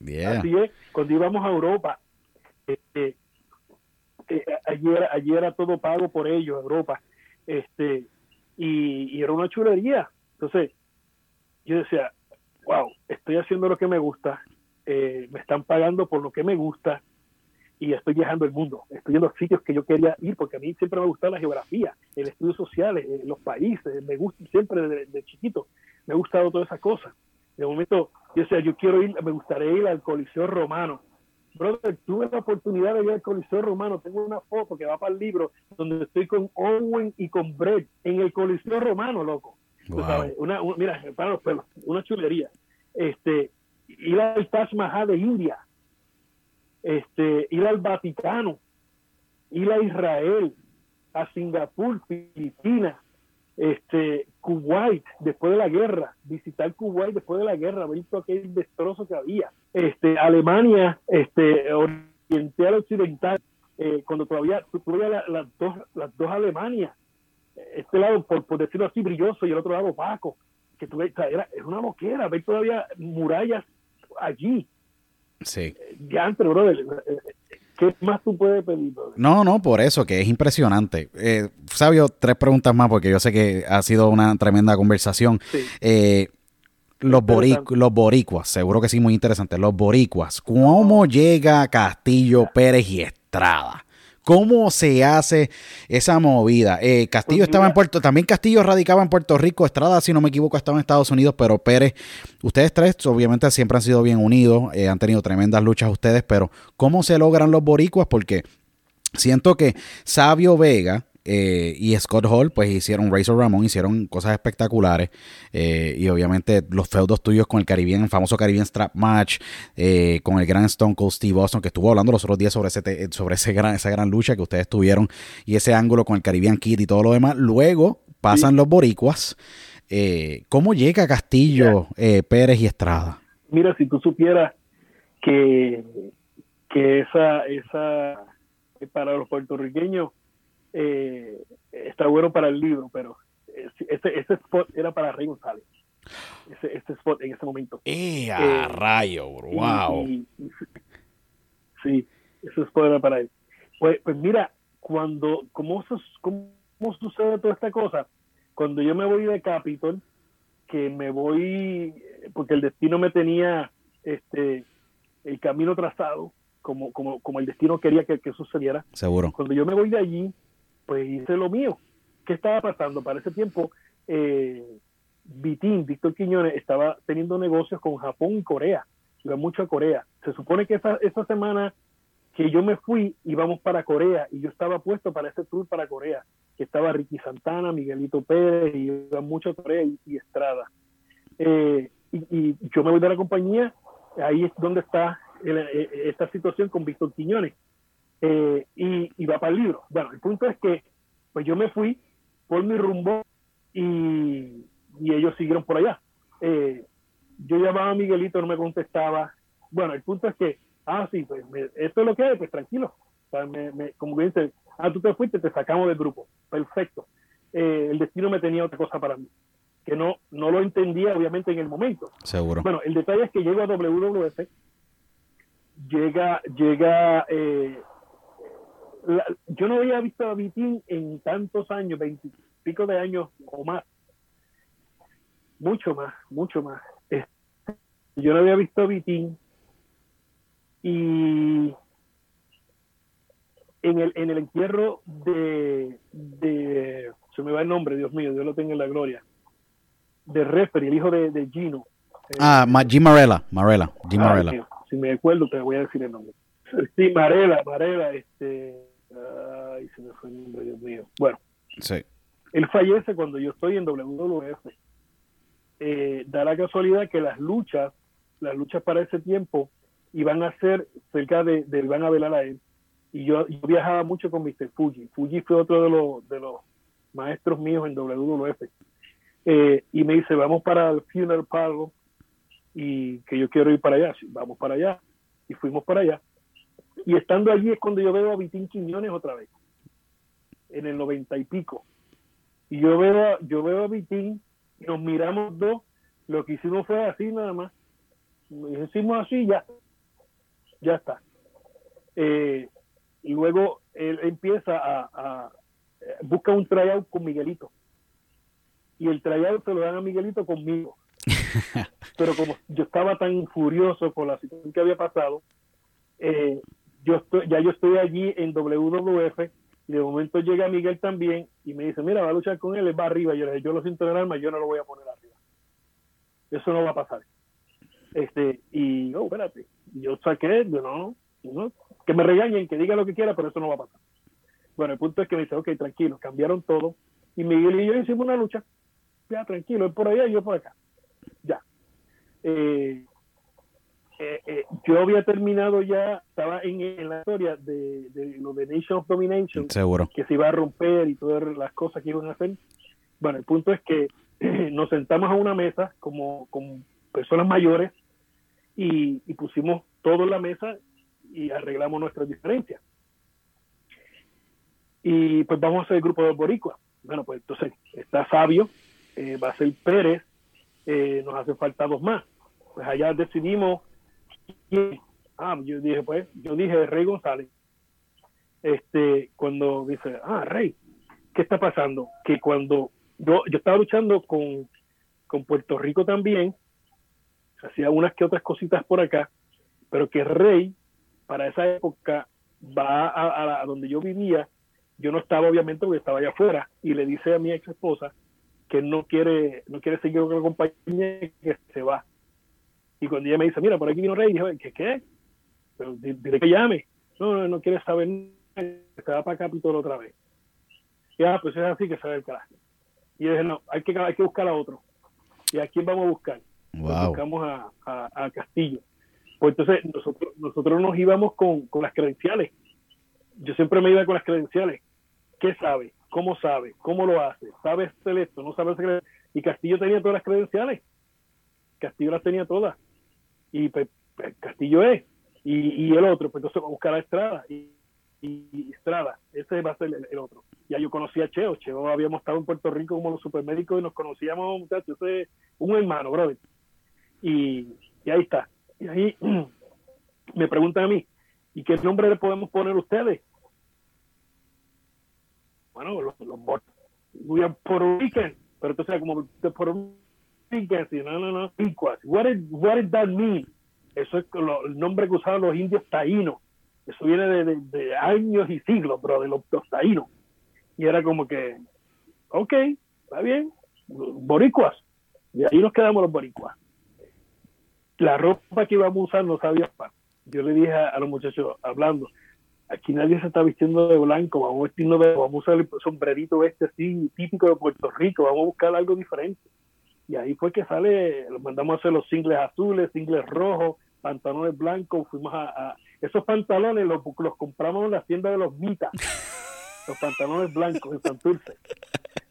Es. Cuando íbamos a Europa, este, eh, allí, era, allí era todo pago por ellos, Europa. Este, y, era una chulería. Entonces, yo decía, wow, estoy haciendo lo que me gusta, eh, me están pagando por lo que me gusta, y estoy viajando el mundo, estoy en los sitios que yo quería ir, porque a mí siempre me ha gustado la geografía, el estudio social, eh, los países, me gusta siempre de, chiquito, me ha gustado todas esas cosas. De momento, yo decía, yo quiero ir, me gustaría ir al Coliseo Romano. Brother, tuve la oportunidad de ir al Coliseo Romano, tengo una foto que va para el libro, donde estoy con Owen y con Brett en el Coliseo Romano, loco. Una, mira, para los pelos, una chulería. Este, ir al Taj Mahal de India, este, ir al Vaticano, ir a Israel, a Singapur, Filipinas, este, Kuwait después de la guerra, visitar Kuwait después de la guerra, ver todo aquel destrozo que había, este, Alemania, este, oriental occidental, eh, cuando todavía todavía las dos las dos Alemanias, este lado por, por decirlo así brilloso y el otro lado opaco, que tuve, era, es una moquera ver todavía murallas allí, Sí. Ya, pero brother, ¿qué más tú puedes pedir? No, no, por eso, que es impresionante. Eh, Sabio, tres preguntas más, porque yo sé que ha sido una tremenda conversación. Eh, los, los boricuas, seguro que sí, muy interesante. Los boricuas, ¿cómo llega Castillo Pérez y Estrada? ¿Cómo se hace esa movida? Eh, Castillo pues estaba en Puerto, también Castillo radicaba en Puerto Rico, Estrada, si no me equivoco, estaba en Estados Unidos, pero Pérez, ustedes tres obviamente siempre han sido bien unidos, eh, han tenido tremendas luchas ustedes, pero ¿cómo se logran los boricuas? Porque siento que Sabio Vega, eh, y Scott Hall, pues hicieron Razor Ramón, hicieron cosas espectaculares. Eh, y obviamente los feudos tuyos con el Caribbean, el famoso Caribbean Strap Match, eh, con el gran Stone Cold Steve Austin, que estuvo hablando los otros días sobre, ese, sobre ese gran, esa gran lucha que ustedes tuvieron y ese ángulo con el Caribbean Kid y todo lo demás. Luego pasan los boricuas. ¿Cómo llega Castillo, Pérez y Estrada? Mira, si tú supieras que, que esa, esa para los puertorriqueños eh, está bueno para el libro, pero ese, ese spot era para Rey González. Ese, ese spot en ese momento. ¡Eh, a rayo! ¡Wow! sí, ese spot era para él. Pues, pues mira, cuando, ¿cómo, ¿cómo sucede toda esta cosa? Cuando yo me voy de Capitol, que me voy, porque el destino me tenía este el camino trazado, como, como, como el destino quería que, que sucediera. Seguro. Cuando yo me voy de allí, pues hice lo mío. ¿Qué estaba pasando? Para ese tiempo, eh, Vitín, Víctor Quiñones, estaba teniendo negocios con Japón y Corea. Iba mucho a Corea. Se supone que esa, esa semana que yo me fui, íbamos para Corea y yo estaba puesto para ese tour para Corea, que estaba Ricky Santana, Miguelito Pérez, y iba mucho a Corea y, Estrada. Eh, y, yo me voy de la compañía, ahí es donde está eh, esta situación con Víctor Quiñones. Eh, y, va para el libro. Bueno, el punto es que pues yo me fui por mi rumbo y, ellos siguieron por allá. Eh, yo llamaba a Miguelito, no me contestaba. Bueno, el punto es que, ah, sí, pues esto es lo que es, pues tranquilo. como bien dice, ah, tú te fuiste, te sacamos del grupo. Perfecto. Eh, el destino me tenía otra cosa para mí, que no, no lo entendía obviamente en el momento. Seguro. Bueno, el detalle es que llego a WWF llega, llega, eh, yo no había visto a Vitín en tantos años, veintipico de años o más, mucho más, mucho más. yo no había visto a Vitín y en el, en el entierro de, de, se me va el nombre, Dios mío, Dios lo tenga en la gloria, de Referee, el hijo de, Gino. Ah, Jim Marella, Marella, Jim ah, si me acuerdo te voy a decir el nombre. Sí, Marella, Marella, este, ay, se me fue el nombre, Dios mío. Bueno, sí. él fallece cuando yo estoy en WWF. Eh, da la casualidad que las luchas, las luchas para ese tiempo, iban a ser cerca de, de van a velar a él y yo, viajaba mucho con Mr. Fuji. Fuji fue otro de los, de los maestros míos en WWF. Eh, y me dice, vamos para el Funeral Parlor y que yo quiero ir para allá. Vamos para allá. Y fuimos para allá. Y estando allí es cuando yo veo a Vitín Quiñones otra vez, en el noventa y pico. Y yo veo, yo veo a Vitín nos miramos dos. Lo que hicimos fue así nada más. Hicimos así ya. Ya está. Eh, y luego él empieza a, busca un tryout con Miguelito y el tryout se lo dan a Miguelito conmigo pero como yo estaba tan furioso por la situación que había pasado eh, yo estoy, ya yo estoy allí en WWF y de momento llega Miguel también y me dice mira va a luchar con él él va arriba yo le yo lo siento en el alma yo no lo voy a poner arriba eso no va a pasar este y oh espérate yo saqué no no que me regañen, que diga lo que quiera, pero eso no va a pasar. Bueno, el punto es que me dice, ok, tranquilo, cambiaron todo. Y Miguel y yo hicimos una lucha. Ya, tranquilo, él por allá y yo por acá. Ya. Eh, eh, eh, yo había terminado ya, estaba en, la historia de, de, lo de Nation of Domination. Seguro. Que se iba a romper y todas las cosas que iban a hacer. Bueno, el punto es que nos sentamos a una mesa como, con personas mayores y, y pusimos todo en la mesa y arreglamos nuestras diferencias. Y pues vamos a hacer el grupo de boricua. Bueno, pues entonces está Sabio, eh, va a ser Pérez, eh, nos hace falta dos más. Pues allá decidimos Ah, yo dije, pues, yo dije Rey González. Este, cuando dice, ah, Rey, ¿qué está pasando? Que cuando yo, yo estaba luchando con, con Puerto Rico también, hacía unas que otras cositas por acá, pero que Rey para esa época va a, donde yo vivía, yo no estaba obviamente porque estaba allá afuera, y le dice a mi ex esposa que no quiere, no quiere seguir con la compañía que se va. Y cuando ella me dice, mira, por aquí vino Rey, dije, ¿qué qué? Pero dile que llame. No, no, no quiere saber se va para Capitol otra vez. Y ah, pues es así que se ve el carajo. Y yo dije, no, hay que, hay que buscar a otro. ¿Y a quién vamos a buscar? Buscamos a, a Castillo. Pues entonces nosotros, nosotros nos íbamos con, las credenciales. Yo siempre me iba con las credenciales. ¿Qué sabe? ¿Cómo sabe? ¿Cómo lo hace? ¿Sabe hacer esto? ¿No sabe hacer Y Castillo tenía todas las credenciales. Castillo las tenía todas. Y pues, pues Castillo es. Y, el otro, pues entonces buscar a Estrada. Y, Estrada, ese va a ser el, otro. Ya yo conocía a Cheo. Cheo habíamos estado en Puerto Rico como los supermédicos y nos conocíamos, muchachos. Ese un hermano, brother. Y, ahí está y ahí me preguntan a mí, ¿y qué nombre le podemos poner a ustedes? Bueno, los, los we are Puerto Rican, pero entonces como de Puerto Rican, no, no, no, What what that mean? Eso es el nombre que usaban los indios taínos. Eso viene de, de, años y siglos, bro, de los, los, taínos. Y era como que, ok, está bien, boricuas. Y ahí nos quedamos los boricuas la ropa que íbamos a usar no sabía para. Yo le dije a, los muchachos hablando, aquí nadie se está vistiendo de blanco, vamos a vamos a usar el sombrerito este así típico de Puerto Rico, vamos a buscar algo diferente. Y ahí fue que sale, mandamos a hacer los singles azules, singles rojos, pantalones blancos, fuimos a, esos pantalones los, los compramos en la tienda de los Mitas, los pantalones blancos en Santurce.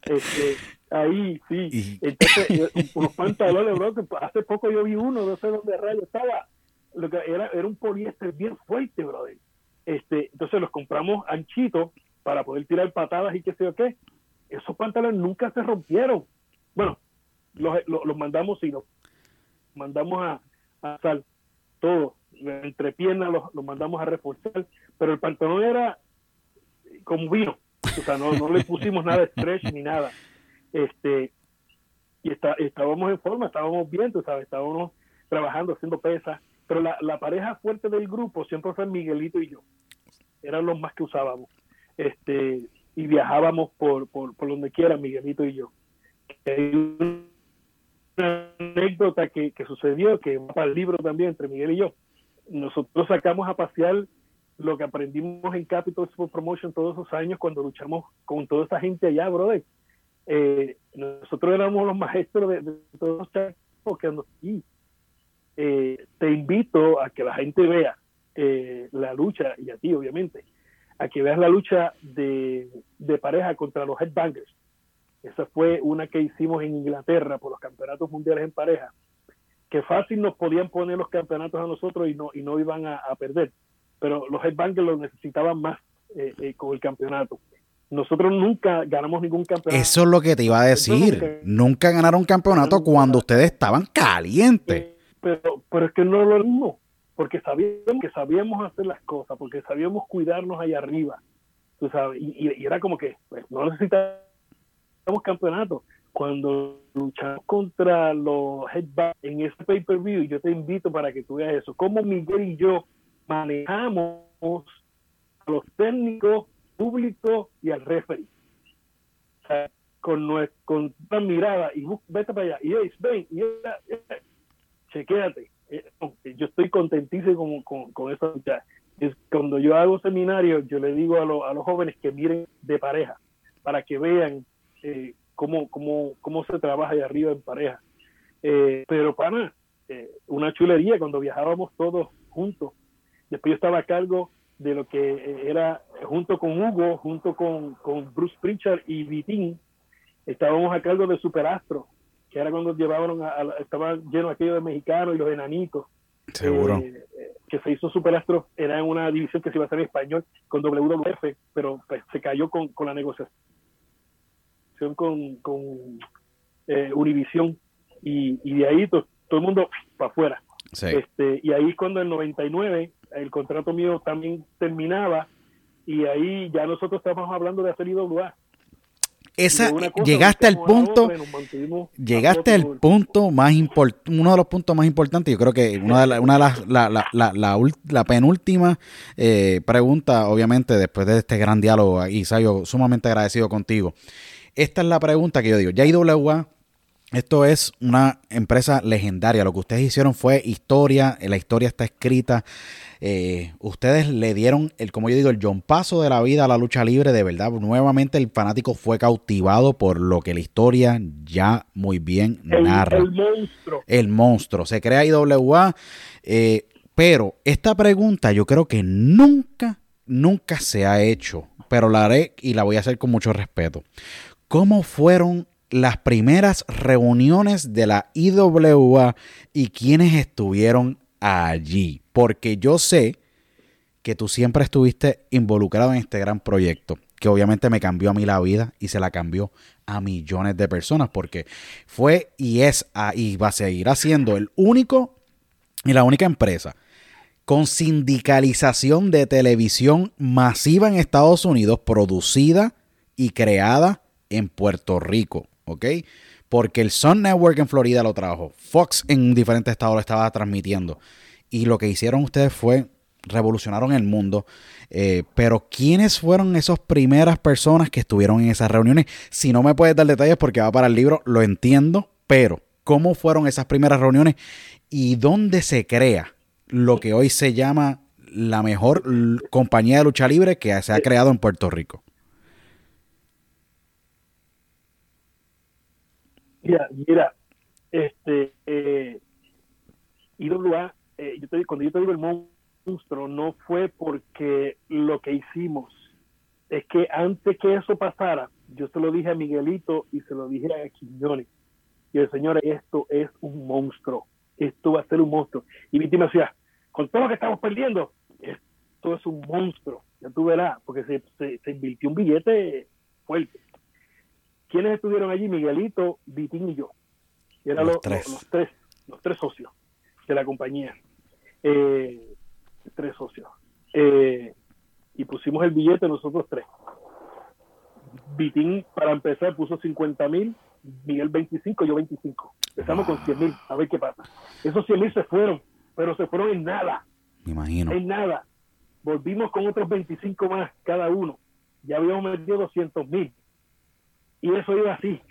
Este, ahí, sí. Entonces, unos pantalones, bro, hace poco yo vi uno, no sé dónde rayo estaba. Lo que era, era un poliéster bien fuerte, brother. Este, entonces los compramos anchitos para poder tirar patadas y qué sé yo qué. Esos pantalones nunca se rompieron. Bueno, los, los, mandamos y los mandamos a, a sal, todo. entre piernas los, mandamos a reforzar, pero el pantalón era como vino, o sea, no, no le pusimos nada de stretch ni nada. Este, y está, estábamos en forma, estábamos bien, tú sabes, estábamos trabajando, haciendo pesas, pero la, la pareja fuerte del grupo siempre fue Miguelito y yo, eran los más que usábamos, este, y viajábamos por, por, por donde quiera, Miguelito y yo. Una anécdota que, que sucedió, que va para el libro también, entre Miguel y yo. Nosotros sacamos a pasear lo que aprendimos en Capital Sport Promotion todos esos años cuando luchamos con toda esa gente allá, brother. Eh, nosotros éramos los maestros de, todos los chicos que y eh, te invito a que la gente vea eh, la lucha, y a ti obviamente, a que veas la lucha de, de pareja contra los headbangers. Esa fue una que hicimos en Inglaterra por los campeonatos mundiales en pareja, que fácil nos podían poner los campeonatos a nosotros y no, y no iban a, perder, pero los headbangers los necesitaban más con el campeonato. Nosotros nunca ganamos ningún campeonato. Eso es lo que te iba a decir. Nunca, ganaron campeonato cuando ustedes estaban calientes. Eh, pero, pero es que no lo mismo, porque sabíamos que sabíamos hacer las cosas, porque sabíamos cuidarnos allá arriba. Tú sabes, y, era como que pues, no necesitamos campeonato. Cuando luchamos contra los headbacks en ese pay-per-view, yo te invito para que tú veas eso. Cómo Miguel y yo manejamos a los técnicos público y al referee. con, con una mirada y vete para allá y ven y chequéate. Eh, yo estoy contentísimo con, con, eso. es, cuando yo hago seminarios, yo le digo a, a, los jóvenes que miren de pareja para que vean eh, cómo, cómo, cómo se trabaja ahí arriba en pareja. Eh, pero para una chulería cuando viajábamos todos juntos. Después yo estaba a cargo de lo que eh, era junto con Hugo, junto con, con Bruce Pritchard y Vitín, estábamos a cargo de Superastro, que era cuando llevaban a, estaba lleno aquello de mexicanos y los enanitos. Seguro. Eh, eh, que se hizo Superastro, era en una división que se iba a hacer en español con WWF, pero pues, se cayó con, con la negociación con, con Univision y, y de ahí todo, todo el mundo para afuera. Este, y ahí cuando en 99 el contrato mío también terminaba y ahí ya nosotros estábamos hablando de hacer IWA. Esa, llegaste al punto, llegaste al punto más importante, uno de los puntos más importantes, yo creo que una de, una de las, la, la, la, la, penúltima eh, pregunta, obviamente, después de este gran diálogo, Isayo, sumamente agradecido contigo. Esta es la pregunta que yo digo, ya IWA esto es una empresa legendaria. Lo que ustedes hicieron fue historia. La historia está escrita. Eh, ustedes le dieron, el, como yo digo, el John Paso de la vida a la lucha libre. De verdad, nuevamente el fanático fue cautivado por lo que la historia ya muy bien narra. El monstruo. El monstruo. Se crea IWA. Eh, pero esta pregunta yo creo que nunca, nunca se ha hecho. Pero la haré y la voy a hacer con mucho respeto. ¿Cómo fueron las primeras reuniones de la IWA y quienes estuvieron allí. Porque yo sé que tú siempre estuviste involucrado en este gran proyecto, que obviamente me cambió a mí la vida y se la cambió a millones de personas, porque fue y es y va a seguir siendo el único y la única empresa con sindicalización de televisión masiva en Estados Unidos, producida y creada en Puerto Rico. ¿ok? Porque el Sun Network en Florida lo trajo, Fox en diferentes estados lo estaba transmitiendo. Y lo que hicieron ustedes fue revolucionaron el mundo. Eh, pero ¿quiénes fueron esas primeras personas que estuvieron en esas reuniones? Si no me puedes dar detalles porque va para el libro, lo entiendo, pero ¿cómo fueron esas primeras reuniones y dónde se crea lo que hoy se llama la mejor compañía de lucha libre que se ha creado en Puerto Rico? Mira, mira, este, eh, IWA, eh, yo te, cuando yo te digo el monstruo, no fue porque lo que hicimos, es que antes que eso pasara, yo se lo dije a Miguelito y se lo dije a Quiñones. Y el señor, esto es un monstruo, esto va a ser un monstruo. Y me decía, con todo lo que estamos perdiendo, esto es un monstruo, ya tú verás, porque se, se, se invirtió un billete fuerte. ¿Quiénes estuvieron allí? Miguelito, Vitín y yo. eran los, tres. Los, tres, los tres socios de la compañía. eh, tres socios. Eh, y pusimos el billete nosotros tres. Vitín, para empezar, puso 50 mil, Miguel 25, yo 25. Empezamos con 100 mil, a ver qué pasa. Esos 100 mil se fueron, pero se fueron en nada. Me imagino. En nada. Volvimos con otros 25 más cada uno. Ya habíamos metido 200 mil. Y eso iba así.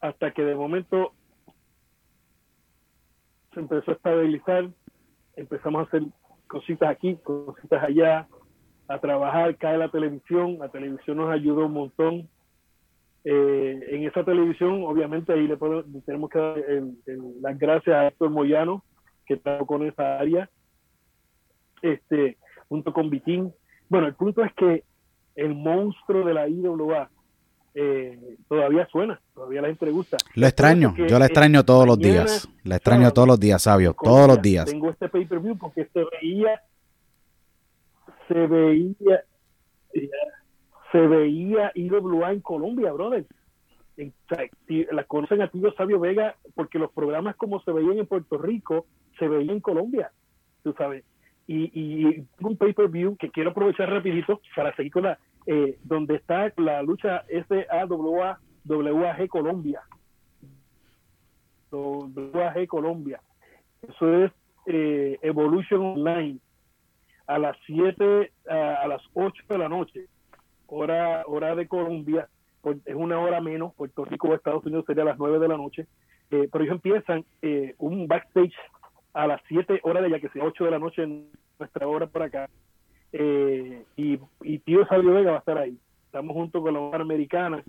Hasta que de momento se empezó a estabilizar, empezamos a hacer cositas aquí, cositas allá, a trabajar, cae la televisión, la televisión nos ayudó un montón. Eh, en esa televisión, obviamente, ahí le tenemos que dar las gracias a Héctor Moyano, que trabajó con esa área, este, junto con Vitín. Bueno, el punto es que el monstruo de la IWA eh, todavía suena, todavía la gente le gusta. Lo extraño, yo la extraño todos los días, la extraño todos los días, sabio, todos los días. Tengo este pay-per-view porque se veía, se veía, se veía IWA en Colombia, brother. la conocen a Tío Sabio Vega porque los programas como se veían en Puerto Rico, se veían en Colombia, tú sabes. Y, y un pay-per-view que quiero aprovechar rapidito para seguir con la, eh, donde está la lucha SAWA WAG Colombia. WAG Colombia. Eso es eh, Evolution Online a las 7, a, las 8 de la noche, hora, hora de Colombia, es una hora menos, Puerto Rico o Estados Unidos sería a las 9 de la noche, eh, pero ellos empiezan un backstage a las 7 horas de ya que sea 8 de la noche en nuestra hora por acá, eh, y, y, Tío Sabio Vega va a estar ahí. Estamos junto con la americana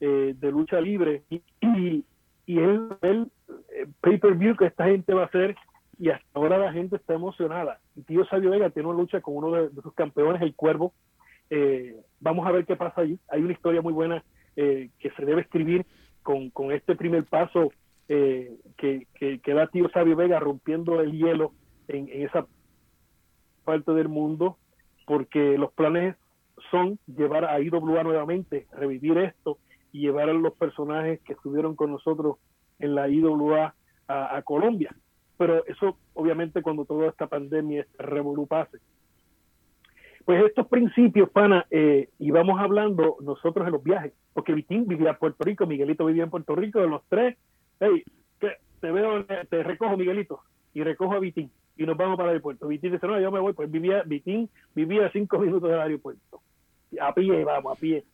eh, de lucha libre y, y, es el eh, pay-per-view que esta gente va a hacer y hasta ahora la gente está emocionada. Tío Sabio Vega tiene una lucha con uno de, sus campeones, el Cuervo. vamos a ver qué pasa allí. Hay una historia muy buena que se debe escribir con, con este primer paso que, que, da Tío Sabio Vega rompiendo el hielo en, en esa parte del mundo porque los planes son llevar a IWA nuevamente, revivir esto y llevar a los personajes que estuvieron con nosotros en la IWA a, Colombia. Pero eso, obviamente, cuando toda esta pandemia, este revolú pase. Pues estos principios, pana, eh, íbamos hablando nosotros en los viajes, porque Vitín vivía en Puerto Rico, Miguelito vivía en Puerto Rico, de los tres, hey, te veo, te recojo, Miguelito, y recojo a Vitín y nos vamos para el aeropuerto. Vitín dice, no, yo me voy, pues vivía, Vitín vivía cinco minutos del aeropuerto. A pie, vamos, a pie.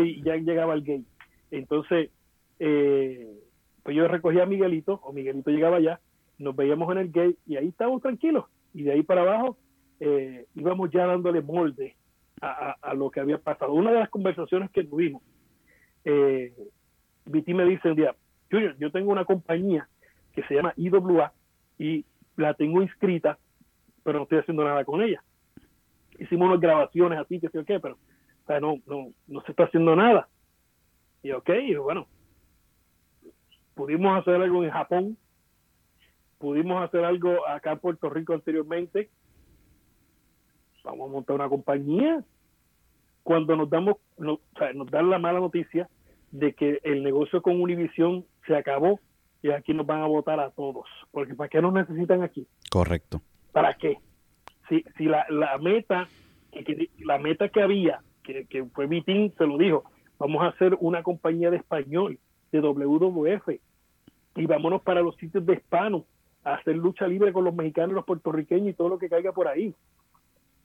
Y ya llegaba al gate. Entonces, eh, pues yo recogía a Miguelito, o Miguelito llegaba allá, nos veíamos en el gate y ahí estábamos tranquilos. Y de ahí para abajo eh, íbamos ya dándole molde a, lo que había pasado. Una de las conversaciones que tuvimos, eh, me dice un día, Junior, yo tengo una compañía que se llama IWA y la tengo inscrita, pero no estoy haciendo nada con ella. Hicimos unas grabaciones así, que sé qué, pero no, no, no se está haciendo nada. Y ok, bueno, pudimos hacer algo en Japón, pudimos hacer algo acá en Puerto Rico anteriormente. Vamos a montar una compañía. Cuando nos damos, nos dan la mala noticia de que el negocio con Univision se acabó, y aquí nos van a votar a todos. Porque ¿para qué nos necesitan aquí? Correcto. ¿Para qué? Si, si la, la meta que, la meta que había, que, que fue Vitín, se lo dijo, vamos a hacer una compañía de español, de WWF, y vámonos para los sitios de hispano, a hacer lucha libre con los mexicanos, los puertorriqueños y todo lo que caiga por ahí.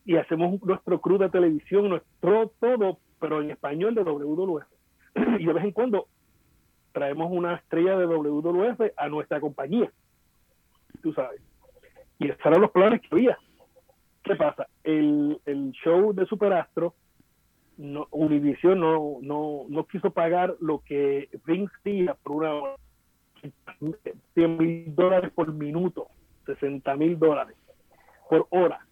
Y hacemos nuestro crew de televisión, nuestro todo, pero en español de WWF. y de vez en cuando traemos una estrella de WWF a nuestra compañía. Tú sabes. Y esos eran los planes que había. ¿Qué pasa? El, el show de Superastro, no, Univision no, no, no quiso pagar lo que Vince decía por una 100 mil dólares por minuto, 60 mil dólares por hora.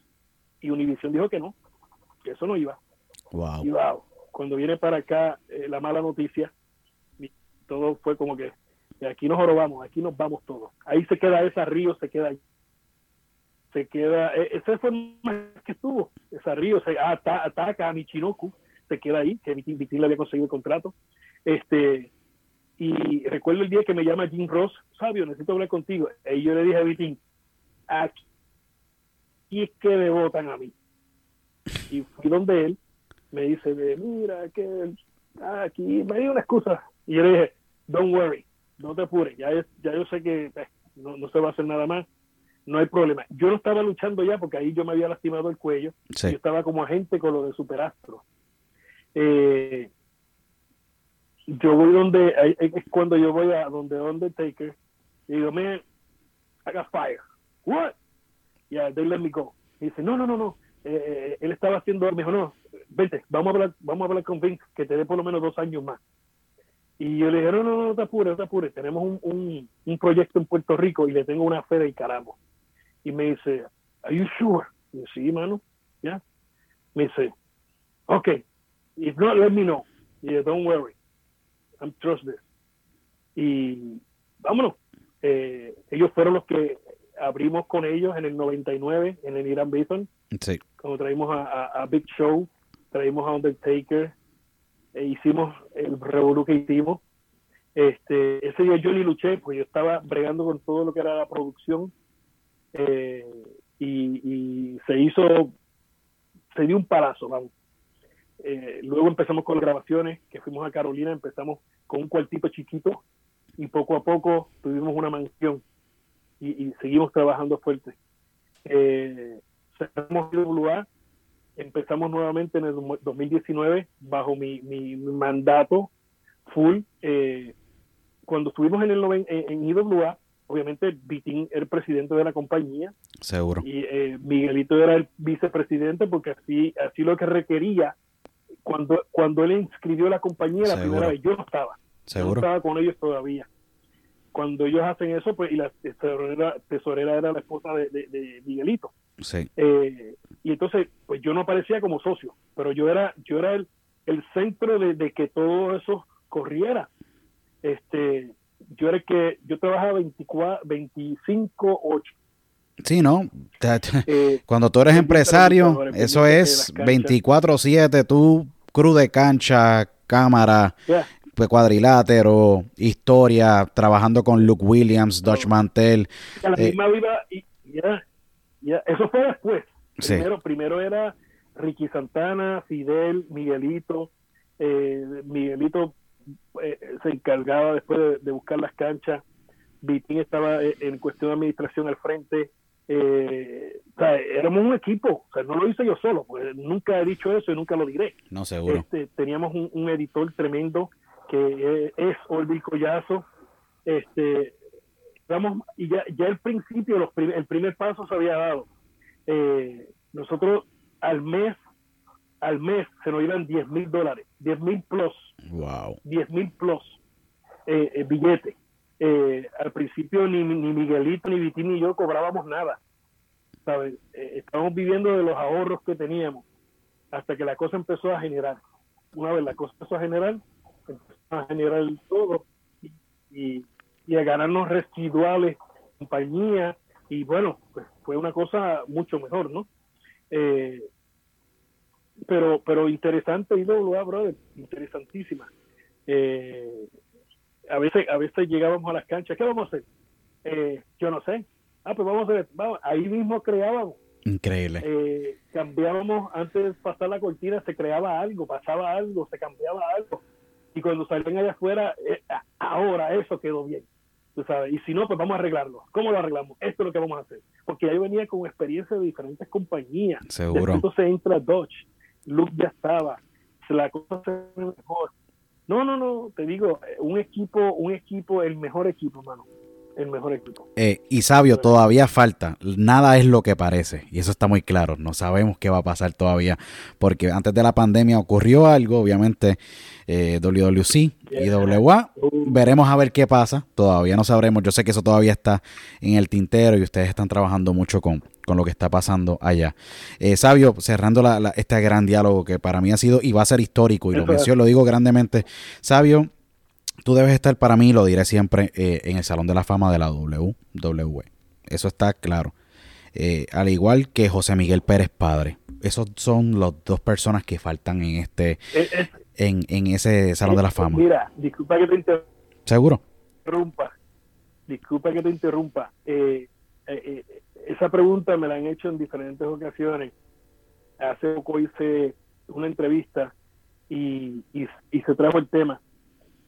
Y Univision dijo que no, que eso no iba. Wow. Y wow, cuando viene para acá eh, la mala noticia, todo fue como que aquí nos jorobamos, aquí nos vamos todos. Ahí se queda esa río, se queda ahí. Se queda, e, ese fue más que estuvo, esa río, se ataca a Michinoku, se queda ahí, que Vitín, le había conseguido el contrato. Este, y recuerdo el día que me llama Jim Ross, sabio, necesito hablar contigo. Y yo le dije a Vitín, aquí, es que me votan a mí. Y donde él, me dice, mira, que aquí me dio una excusa. Y yo le dije, don't worry, no te apures, ya, ya yo sé que eh, no, no se va a hacer nada más no hay problema. Yo no estaba luchando ya porque ahí yo me había lastimado el cuello. Yo estaba como agente con lo de Superastro. Eh, yo voy donde, es cuando yo voy a donde Undertaker y digo, man, I got fire. What? Yeah, they let me go. Y dice, no, no, no, no. Eh, eh, él estaba haciendo, me dijo, no, vente, vamos a hablar, vamos a hablar con Vince, que te dé por lo menos dos años más. Y yo le dije, no, no, no, no te apures, no te apures. Tenemos un, un, un, proyecto en Puerto Rico y le tengo una fe del caramba. Y me dice, are you sure? Y yo, sí, mano, ya. Me dice, okay, if not, let me know. Y yo, don't worry, I'm trust this. Y vámonos. Eh, ellos fueron los que abrimos con ellos en el 99 en el Irán Bison. Sí. Cuando traímos a, Big Show, traímos a Undertaker, e hicimos el revolú que hicimos. Este, ese día yo ni luché, pues yo estaba bregando con todo lo que era la producción eh, y, se hizo, se dio un palazo, vamos. Eh, luego empezamos con las grabaciones, que fuimos a Carolina, empezamos con un cuartito chiquito y poco a poco tuvimos una mansión y, seguimos trabajando fuerte. Eh, cerramos IWA, empezamos nuevamente en el 2019 bajo mi, mi, mandato full. Eh, cuando estuvimos en, el, en IWA, obviamente Vitín era el presidente de la compañía. Seguro. Y eh, Miguelito era el vicepresidente porque así, así lo que requería cuando, cuando él inscribió la compañía la primera vez, yo no estaba. Seguro. no estaba con ellos todavía. Cuando ellos hacen eso, pues, y la tesorera, tesorera era la esposa de, Miguelito. Sí. Eh, y entonces, pues yo no aparecía como socio, pero yo era, yo era el, el centro de, de que todo eso corriera. Este, yo era que yo trabajaba 24, 25, 8. Sí, ¿no? Eh, Cuando tú eres empresario, eso es 24-7, tú cruz de cancha, cámara, pues cuadrilátero, historia, trabajando con Luke Williams, Dutch Mantel. La eh, misma vida, y, ya, eso fue después. Primero, primero era Ricky Santana, Fidel, Miguelito. Eh, Miguelito eh, se encargaba después de, buscar las canchas. Vitín estaba eh, en cuestión de administración al frente. Eh, éramos un equipo, o sea, no lo hice yo solo, pues nunca he dicho eso y nunca lo diré. No, seguro. Este, teníamos un, editor tremendo que es Olvi Collazo. Este, vamos, y ya, ya el principio, los el primer paso se había dado. Nosotros al mes al mes se nos iban 10 mil dólares, 10 mil plus. Wow. 10 mil plus eh, eh billetes. Eh, al principio ni, ni Miguelito, ni Vitín, ni yo cobrábamos nada. ¿sabes? Eh, estábamos viviendo de los ahorros que teníamos hasta que la cosa empezó a generar. Una vez la cosa empezó a generar, empezó a generar todo y, y a ganarnos residuales compañía y bueno, pues fue una cosa mucho mejor, ¿no? Eh, pero pero interesante IWA, brother, interesantísima. Eh, a veces a veces llegábamos a las canchas, ¿qué vamos a hacer? Eh, yo no sé. Ah, pues vamos a ver, ahí mismo creábamos. Increíble. Eh, cambiábamos, antes de pasar la cortina, se creaba algo, pasaba algo, se cambiaba algo. Y cuando salían allá afuera, ahora eso quedó bien. Tú sabes, y si no, pues vamos a arreglarlo. ¿Cómo lo arreglamos? Esto es lo que vamos a hacer. Porque ahí venía con experiencia de diferentes compañías. Seguro. Entonces entra Dodge Luke ya estaba, la cosa se ve mejor. No, no, no, te digo, un equipo, un equipo, el mejor equipo, mano. El mejor equipo. Eh, y sabio, todavía falta. Nada es lo que parece. Y eso está muy claro. No sabemos qué va a pasar todavía. Porque antes de la pandemia ocurrió algo, obviamente, eh, WWC y WA. Veremos a ver qué pasa. Todavía no sabremos. Yo sé que eso todavía está en el tintero y ustedes están trabajando mucho con, con lo que está pasando allá. Eh, Sabio, cerrando este gran diálogo que para mí ha sido y va a ser histórico, y lo menciono, lo digo grandemente. Sabio, tú debes estar para mí, lo diré siempre, eh, en el Salón de la Fama de la WWE. Eso está claro. Eh, al igual que José Miguel Pérez Padre. Esos son las dos personas que faltan en este en, en ese Salón de la Fama. Mira, disculpa que te interrumpa. ¿Seguro? Disculpa que te interrumpa. Eh, esa pregunta me la han hecho en diferentes ocasiones. Hace poco hice una entrevista y, y, se trajo el tema.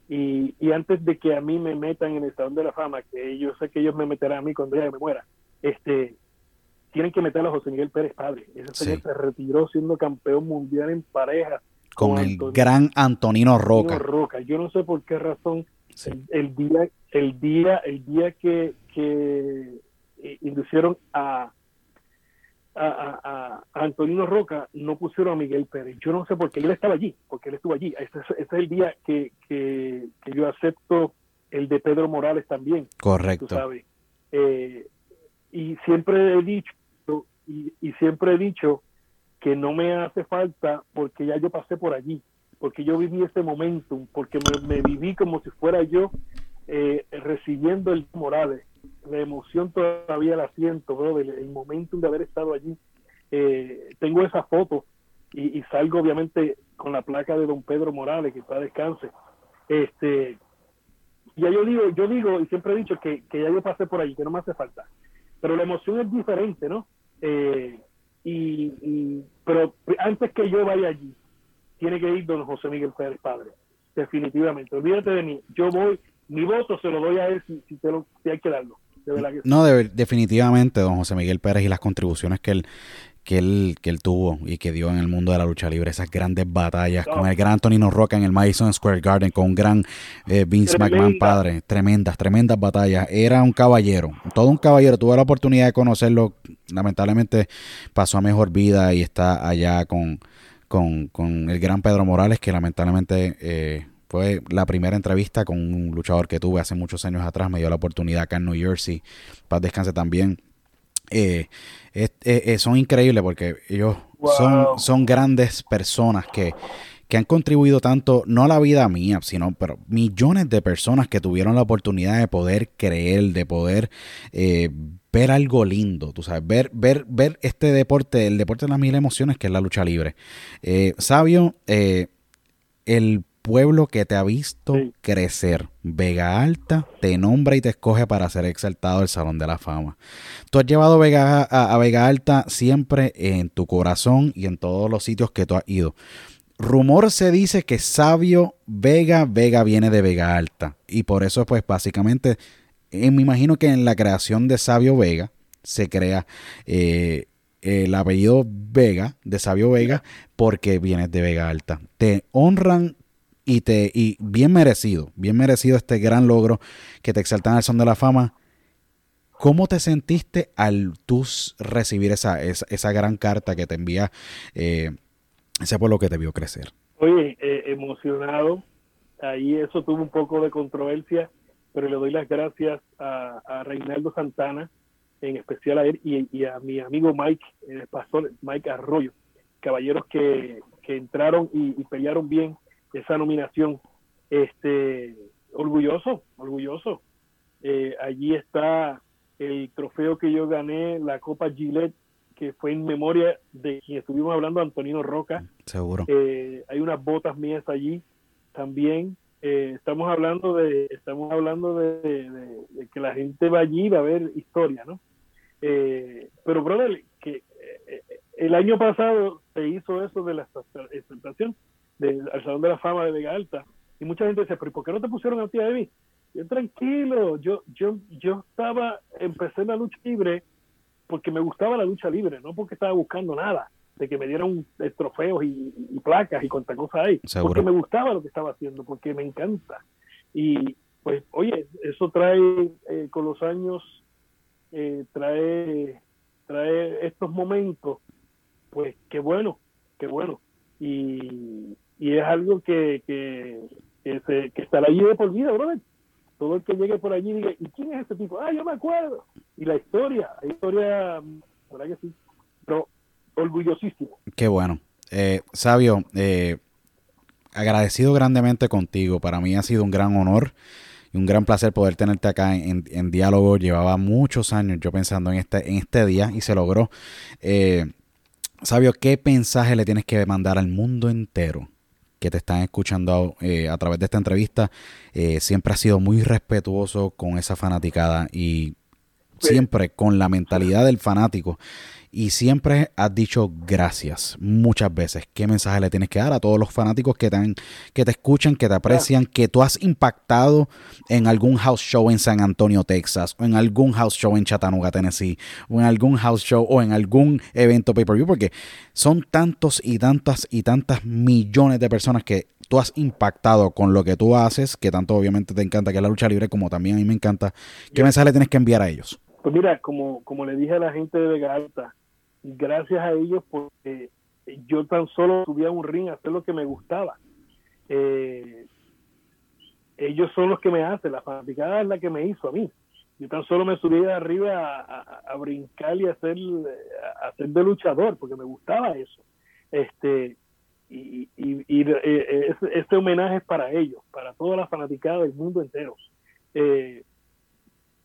Y, y, antes de que a mí me metan en el Salón de la Fama, que yo sé que ellos me meterán a mí cuando ya me muera, este, tienen que meter a José Miguel Pérez Padre. Ese señor se retiró siendo campeón mundial en pareja. Con, el gran Antonino Roca. Roca. Yo no sé por qué razón el, día, el día, el día que, que eh, inducieron a, a, Antonino Roca, no pusieron a Miguel Pérez. Yo no sé por qué él estaba allí, porque él estuvo allí. Este, es el día que, que, yo acepto el de Pedro Morales también. Correcto. sabes. Eh, y siempre he dicho, y, y siempre he dicho que no me hace falta porque ya yo pasé por allí, porque yo viví ese momentum, porque me, viví como si fuera yo eh, recibiendo el Morales la emoción todavía la siento, bro, el, momento de haber estado allí. Eh, tengo esa foto y, salgo obviamente con la placa de don Pedro Morales, que está descanse. Este, ya yo digo, yo digo y siempre he dicho que, ya yo pasé por allí, que no me hace falta. Pero la emoción es diferente, ¿no? Eh, y, pero antes que yo vaya allí, tiene que ir don José Miguel Pérez Padre, definitivamente. Olvídate de mí, yo voy, mi voto se lo doy a él si, si, te lo, si hay que darlo. No, definitivamente, don José Miguel Pérez y las contribuciones que él, que él, que él tuvo y que dio en el mundo de la lucha libre, esas grandes batallas con el gran Antonino Roca en el Madison Square Garden, con un gran eh, Vince McMahon padre, tremendas, tremendas batallas. Era un caballero, todo un caballero. Tuve la oportunidad de conocerlo, lamentablemente pasó a mejor vida y está allá con, con, con el gran Pedro Morales, que lamentablemente... Eh, fue la primera entrevista con un luchador que tuve hace muchos años atrás. Me dio la oportunidad acá en New Jersey. Paz descanse también. Eh, eh, son increíbles porque ellos son, son grandes personas que, que han contribuido tanto, no a la vida mía, sino pero millones de personas que tuvieron la oportunidad de poder creer, de poder eh, ver algo lindo, tú sabes, ver, ver, ver este deporte, el deporte de las mil emociones que es la lucha libre. sabio, el pueblo que te ha visto crecer. Vega Alta te nombra y te escoge para ser exaltado al Salón de la Fama. Tú has llevado Vega, a, Vega Alta siempre en tu corazón y en todos los sitios que tú has ido. Rumor se dice que Sabio Vega, Vega viene de Vega Alta. Y por eso, pues básicamente, eh, me imagino que en la creación de Sabio Vega se crea eh, el apellido Vega, de Sabio Vega, porque vienes de Vega Alta. Te honran y te y bien merecido, bien merecido este gran logro que te exaltan al son de la fama. ¿Cómo te sentiste al tú recibir esa, esa, gran carta que te envía eh, ese pueblo que te vio crecer? Oye, eh, emocionado. Ahí eso tuvo un poco de controversia, pero le doy las gracias a, Reinaldo Santana, en especial a él y, a mi amigo Mike, el pastor Mike Arroyo, caballeros que, entraron y pelearon bien esa nominación. Este, orgulloso, orgulloso. Eh, allí está el trofeo que yo gané, la Copa Gillette, que fue en memoria de quien estuvimos hablando, Antonino Roca. Seguro. Eh, hay unas botas mías allí también. Eh, estamos hablando de estamos hablando de, que la gente va allí va a ver historia, ¿no? pero brother, que el año pasado se hizo eso de la presentación del Salón de la Fama de Vega Alta. Y mucha gente dice, pero ¿por qué no te pusieron a ti a mí? Yo tranquilo, yo, yo, yo estaba, empecé la lucha libre porque me gustaba la lucha libre, no porque estaba buscando nada, de que me dieran trofeos y, placas y cuanta cosa hay, porque me gustaba lo que estaba haciendo, porque me encanta. Y pues, oye, eso trae eh, con los años, eh, trae, trae estos momentos, pues qué bueno, qué bueno. Y, y es algo que, que, que, estará allí de por vida, brother. Todo el que llegue por allí diga, ¿y quién es este tipo? Ah, yo me acuerdo. Y la historia, la historia, ¿verdad que sí? Pero orgullosísimo. Qué bueno. Eh, Sabio, eh, agradecido grandemente contigo. Para mí ha sido un gran honor y un gran placer poder tenerte acá en, en, diálogo. Llevaba muchos años yo pensando en este, en este día y se logró. Eh, Sabio, ¿qué mensaje le tienes que mandar al mundo entero que te están escuchando eh, a través de esta entrevista, eh, siempre ha sido muy respetuoso con esa fanaticada y siempre con la mentalidad del fanático y siempre has dicho gracias muchas veces. ¿Qué mensaje le tienes que dar a todos los fanáticos que te, que te escuchan, que te aprecian, que tú has impactado en algún house show en San Antonio, Texas, o en algún house show en Chattanooga, Tennessee, o en algún house show o en algún evento pay-per-view? Porque son tantos y tantas y tantas millones de personas que tú has impactado con lo que tú haces, que tanto obviamente te encanta que es la lucha libre, como también a mí me encanta. ¿Qué mensaje le tienes que enviar a ellos? Pues mira, como, como le dije a la gente de Vega Alta, gracias a ellos porque yo tan solo subía un ring a hacer lo que me gustaba. Eh, ellos son los que me hacen, la fanaticada es la que me hizo a mí. Yo tan solo me subía de arriba a, brincar y a hacer, a hacer de luchador, porque me gustaba eso. Este, y, y, eh, este homenaje es para ellos, para toda la fanaticada del mundo entero. Eh,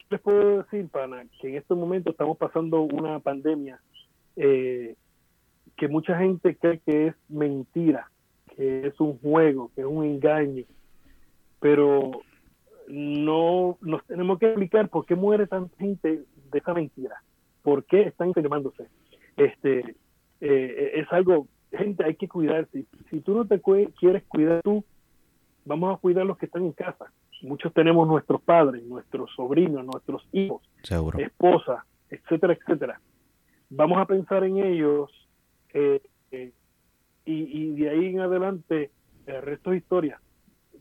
les puedo decir, pana, que en este momento estamos pasando una pandemia eh, que mucha gente cree que es mentira, que es un juego, que es un engaño, pero no nos tenemos que explicar por qué muere tanta gente de esa mentira, por qué están enfermándose. Este, eh, es algo, gente, hay que cuidarse. Si tú no te quieres cuidar tú, vamos a cuidar los que están en casa. Muchos tenemos nuestros padres, nuestros sobrinos, nuestros hijos, esposas, etcétera, etcétera vamos a pensar en ellos eh, eh, y, de ahí en adelante el resto es historia.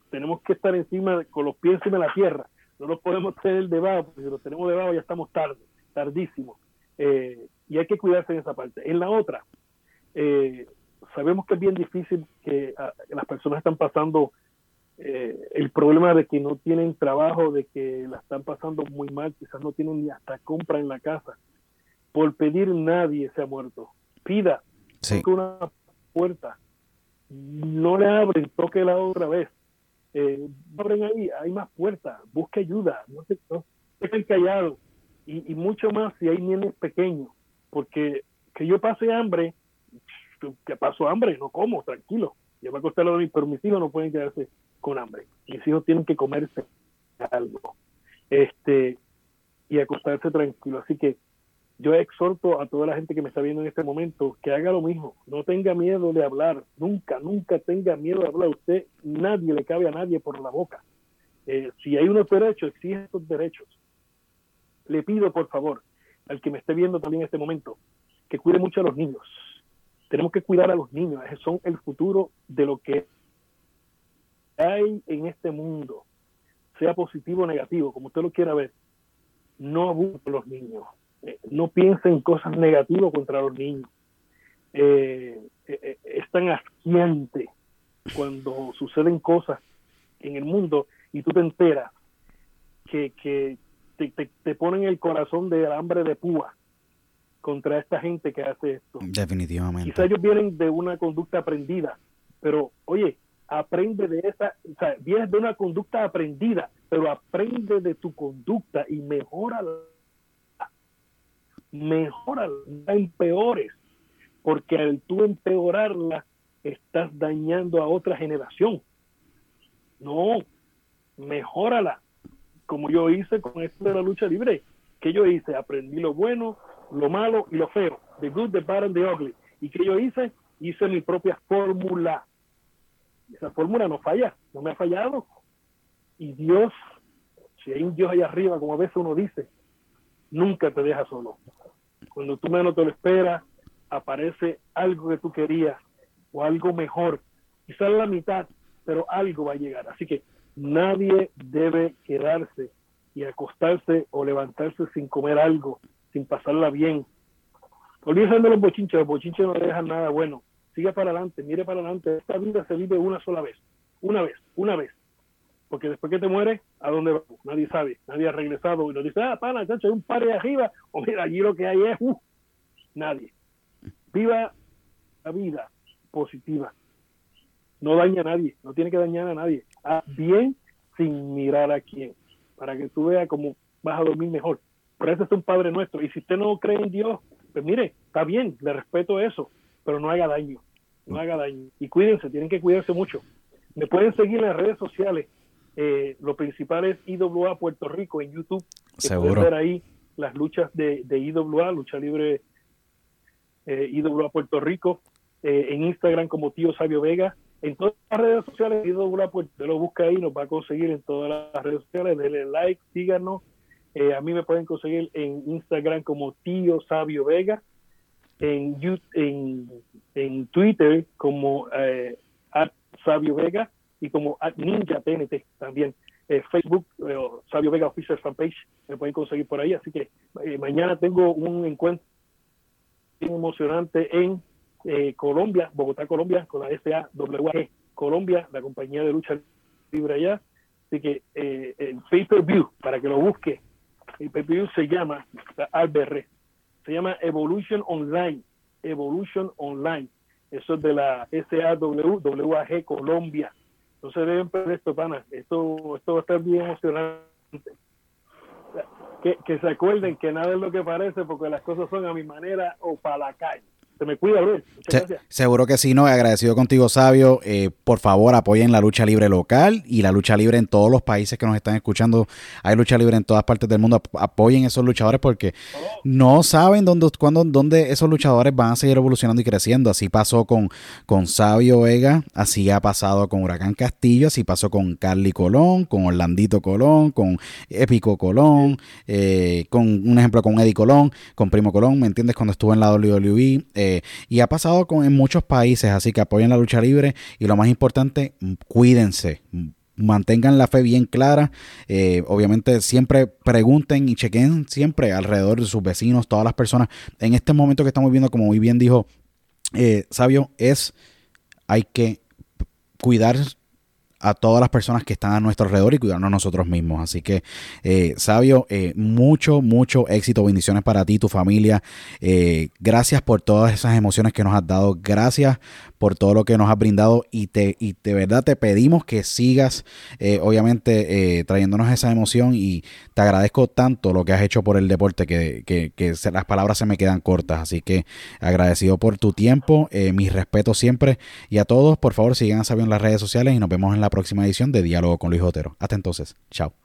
Tenemos que estar encima, con los pies encima de la tierra. No los podemos tener debajo, porque si los tenemos debajo ya estamos tarde, tardísimo. Eh, y hay que cuidarse en esa parte. En la otra, sabemos que es bien difícil que ah, las personas están pasando el problema de que no tienen trabajo, de que la están pasando muy mal, quizás no tienen ni hasta compra en la casa por pedir nadie se ha muerto. Pida, toque una puerta, no le abren, toque la otra vez. Eh, abren ahí, hay más puertas, busque ayuda, no se, no callado y, mucho más si hay niños pequeños, porque que yo pase hambre, que paso hambre, no como, tranquilo, ya va a costar lo de mí, pero mis hijos no pueden quedarse con hambre, mis hijos tienen que comerse algo, este, y acostarse tranquilo, así que yo exhorto a toda la gente que me está viendo en este momento que haga lo mismo. No tenga miedo de hablar. Nunca, nunca tenga miedo de hablar. Usted, nadie le cabe a nadie por la boca. Eh, si hay unos derechos, exige esos derechos. Le pido, por favor, al que me esté viendo también en este momento, que cuide mucho a los niños. Tenemos que cuidar a los niños. Son el futuro de lo que hay en este mundo. Sea positivo o negativo, como usted lo quiera ver. No abuse los niños no piensen cosas negativas contra los niños. Eh, eh, es tan asquiante cuando suceden cosas en el mundo y tú te enteras que, que te, te, ponen el corazón de hambre de púa contra esta gente que hace esto. Definitivamente. Quizá ellos vienen de una conducta aprendida, pero oye, aprende de esa, o sea, vienes de una conducta aprendida, pero aprende de tu conducta y mejora mejora, no empeores, porque al tú empeorarla estás dañando a otra generación. No, mejórala, como yo hice con esto de la lucha libre. que yo hice? Aprendí lo bueno, lo malo y lo feo. The good, the bad and the ugly. ¿Y que yo hice? Hice mi propia fórmula. Esa fórmula no falla, no me ha fallado. Y Dios, si hay un Dios allá arriba, como a veces uno dice, nunca te deja solo. Cuando tú menos te lo esperas, aparece algo que tú querías o algo mejor. Quizás la mitad, pero algo va a llegar. Así que nadie debe quedarse y acostarse o levantarse sin comer algo, sin pasarla bien. Olvídense de los bochinches, los bochinches no dejan nada bueno. Siga para adelante, mire para adelante. Esta vida se vive una sola vez, una vez, una vez porque después que te mueres, ¿a dónde vas? Nadie sabe, nadie ha regresado y nos dice, ah, pana, chacho, hay un par de arriba, o mira, allí lo que hay es, uh, nadie. Viva la vida positiva. No daña a nadie, no tiene que dañar a nadie. Haz bien sin mirar a quién, para que tú veas cómo vas a dormir mejor. Por eso es un Padre nuestro. Y si usted no cree en Dios, pues mire, está bien, le respeto eso, pero no haga daño, no haga daño. Y cuídense, tienen que cuidarse mucho. Me pueden seguir en las redes sociales eh, lo principal es IWA Puerto Rico en YouTube. Seguro. ver ahí las luchas de, de IWA, lucha libre eh, IWA Puerto Rico, eh, en Instagram como Tío Sabio Vega, en todas las redes sociales, IWA Puerto Rico, lo busca ahí, nos va a conseguir en todas las redes sociales, denle like, síganos, a mí me pueden conseguir en Instagram como Tío Sabio Vega, en, en, en Twitter como Sabio Vega y como Ninja TNT también. Eh, Facebook, eh, Sabio Vega Official Fanpage, me pueden conseguir por ahí. Así que eh, mañana tengo un encuentro emocionante en Colombia, Bogotá, Colombia, con la SAWG Colombia, la compañía de lucha libre allá. Así que el pay per view, para que lo busque, el pay per view se llama ALBR, se llama Evolution Online. Evolution Online. Eso es de la SAWG Colombia no se deben perder esto, pana. Esto, esto va a estar bien emocionante. Que, que se acuerden que nada es lo que parece porque las cosas son a mi manera o para la calle se me cuida, Luis. seguro que sí, no. Agradecido contigo, Sabio. Eh, por favor, apoyen la lucha libre local y la lucha libre en todos los países que nos están escuchando. Hay lucha libre en todas partes del mundo. Apoyen esos luchadores porque no saben dónde, cuándo, dónde esos luchadores van a seguir evolucionando y creciendo. Así pasó con, con Sabio Vega, así ha pasado con Huracán Castillo, así pasó con Carly Colón, con Orlandito Colón, con Épico Colón, eh, con un ejemplo con Eddie Colón, con Primo Colón, ¿me entiendes? Cuando estuvo en la WWE. Eh, y ha pasado con, en muchos países, así que apoyen la lucha libre y lo más importante, cuídense, mantengan la fe bien clara. Eh, obviamente siempre pregunten y chequen siempre alrededor de sus vecinos, todas las personas. En este momento que estamos viendo, como muy bien dijo eh, Sabio, es hay que cuidar a todas las personas que están a nuestro alrededor y cuidarnos nosotros mismos. Así que, eh, Sabio, eh, mucho, mucho éxito, bendiciones para ti, tu familia. Eh, gracias por todas esas emociones que nos has dado. Gracias por todo lo que nos has brindado y, te, y de verdad te pedimos que sigas, eh, obviamente, trayéndonos esa emoción y te agradezco tanto lo que has hecho por el deporte que, que, que las palabras se me quedan cortas. Así que agradecido por tu tiempo, mis respetos siempre y a todos, por favor, sigan a Sabio en las redes sociales y nos vemos en la próxima edición de Diálogo con Luis Otero. Hasta entonces, chao.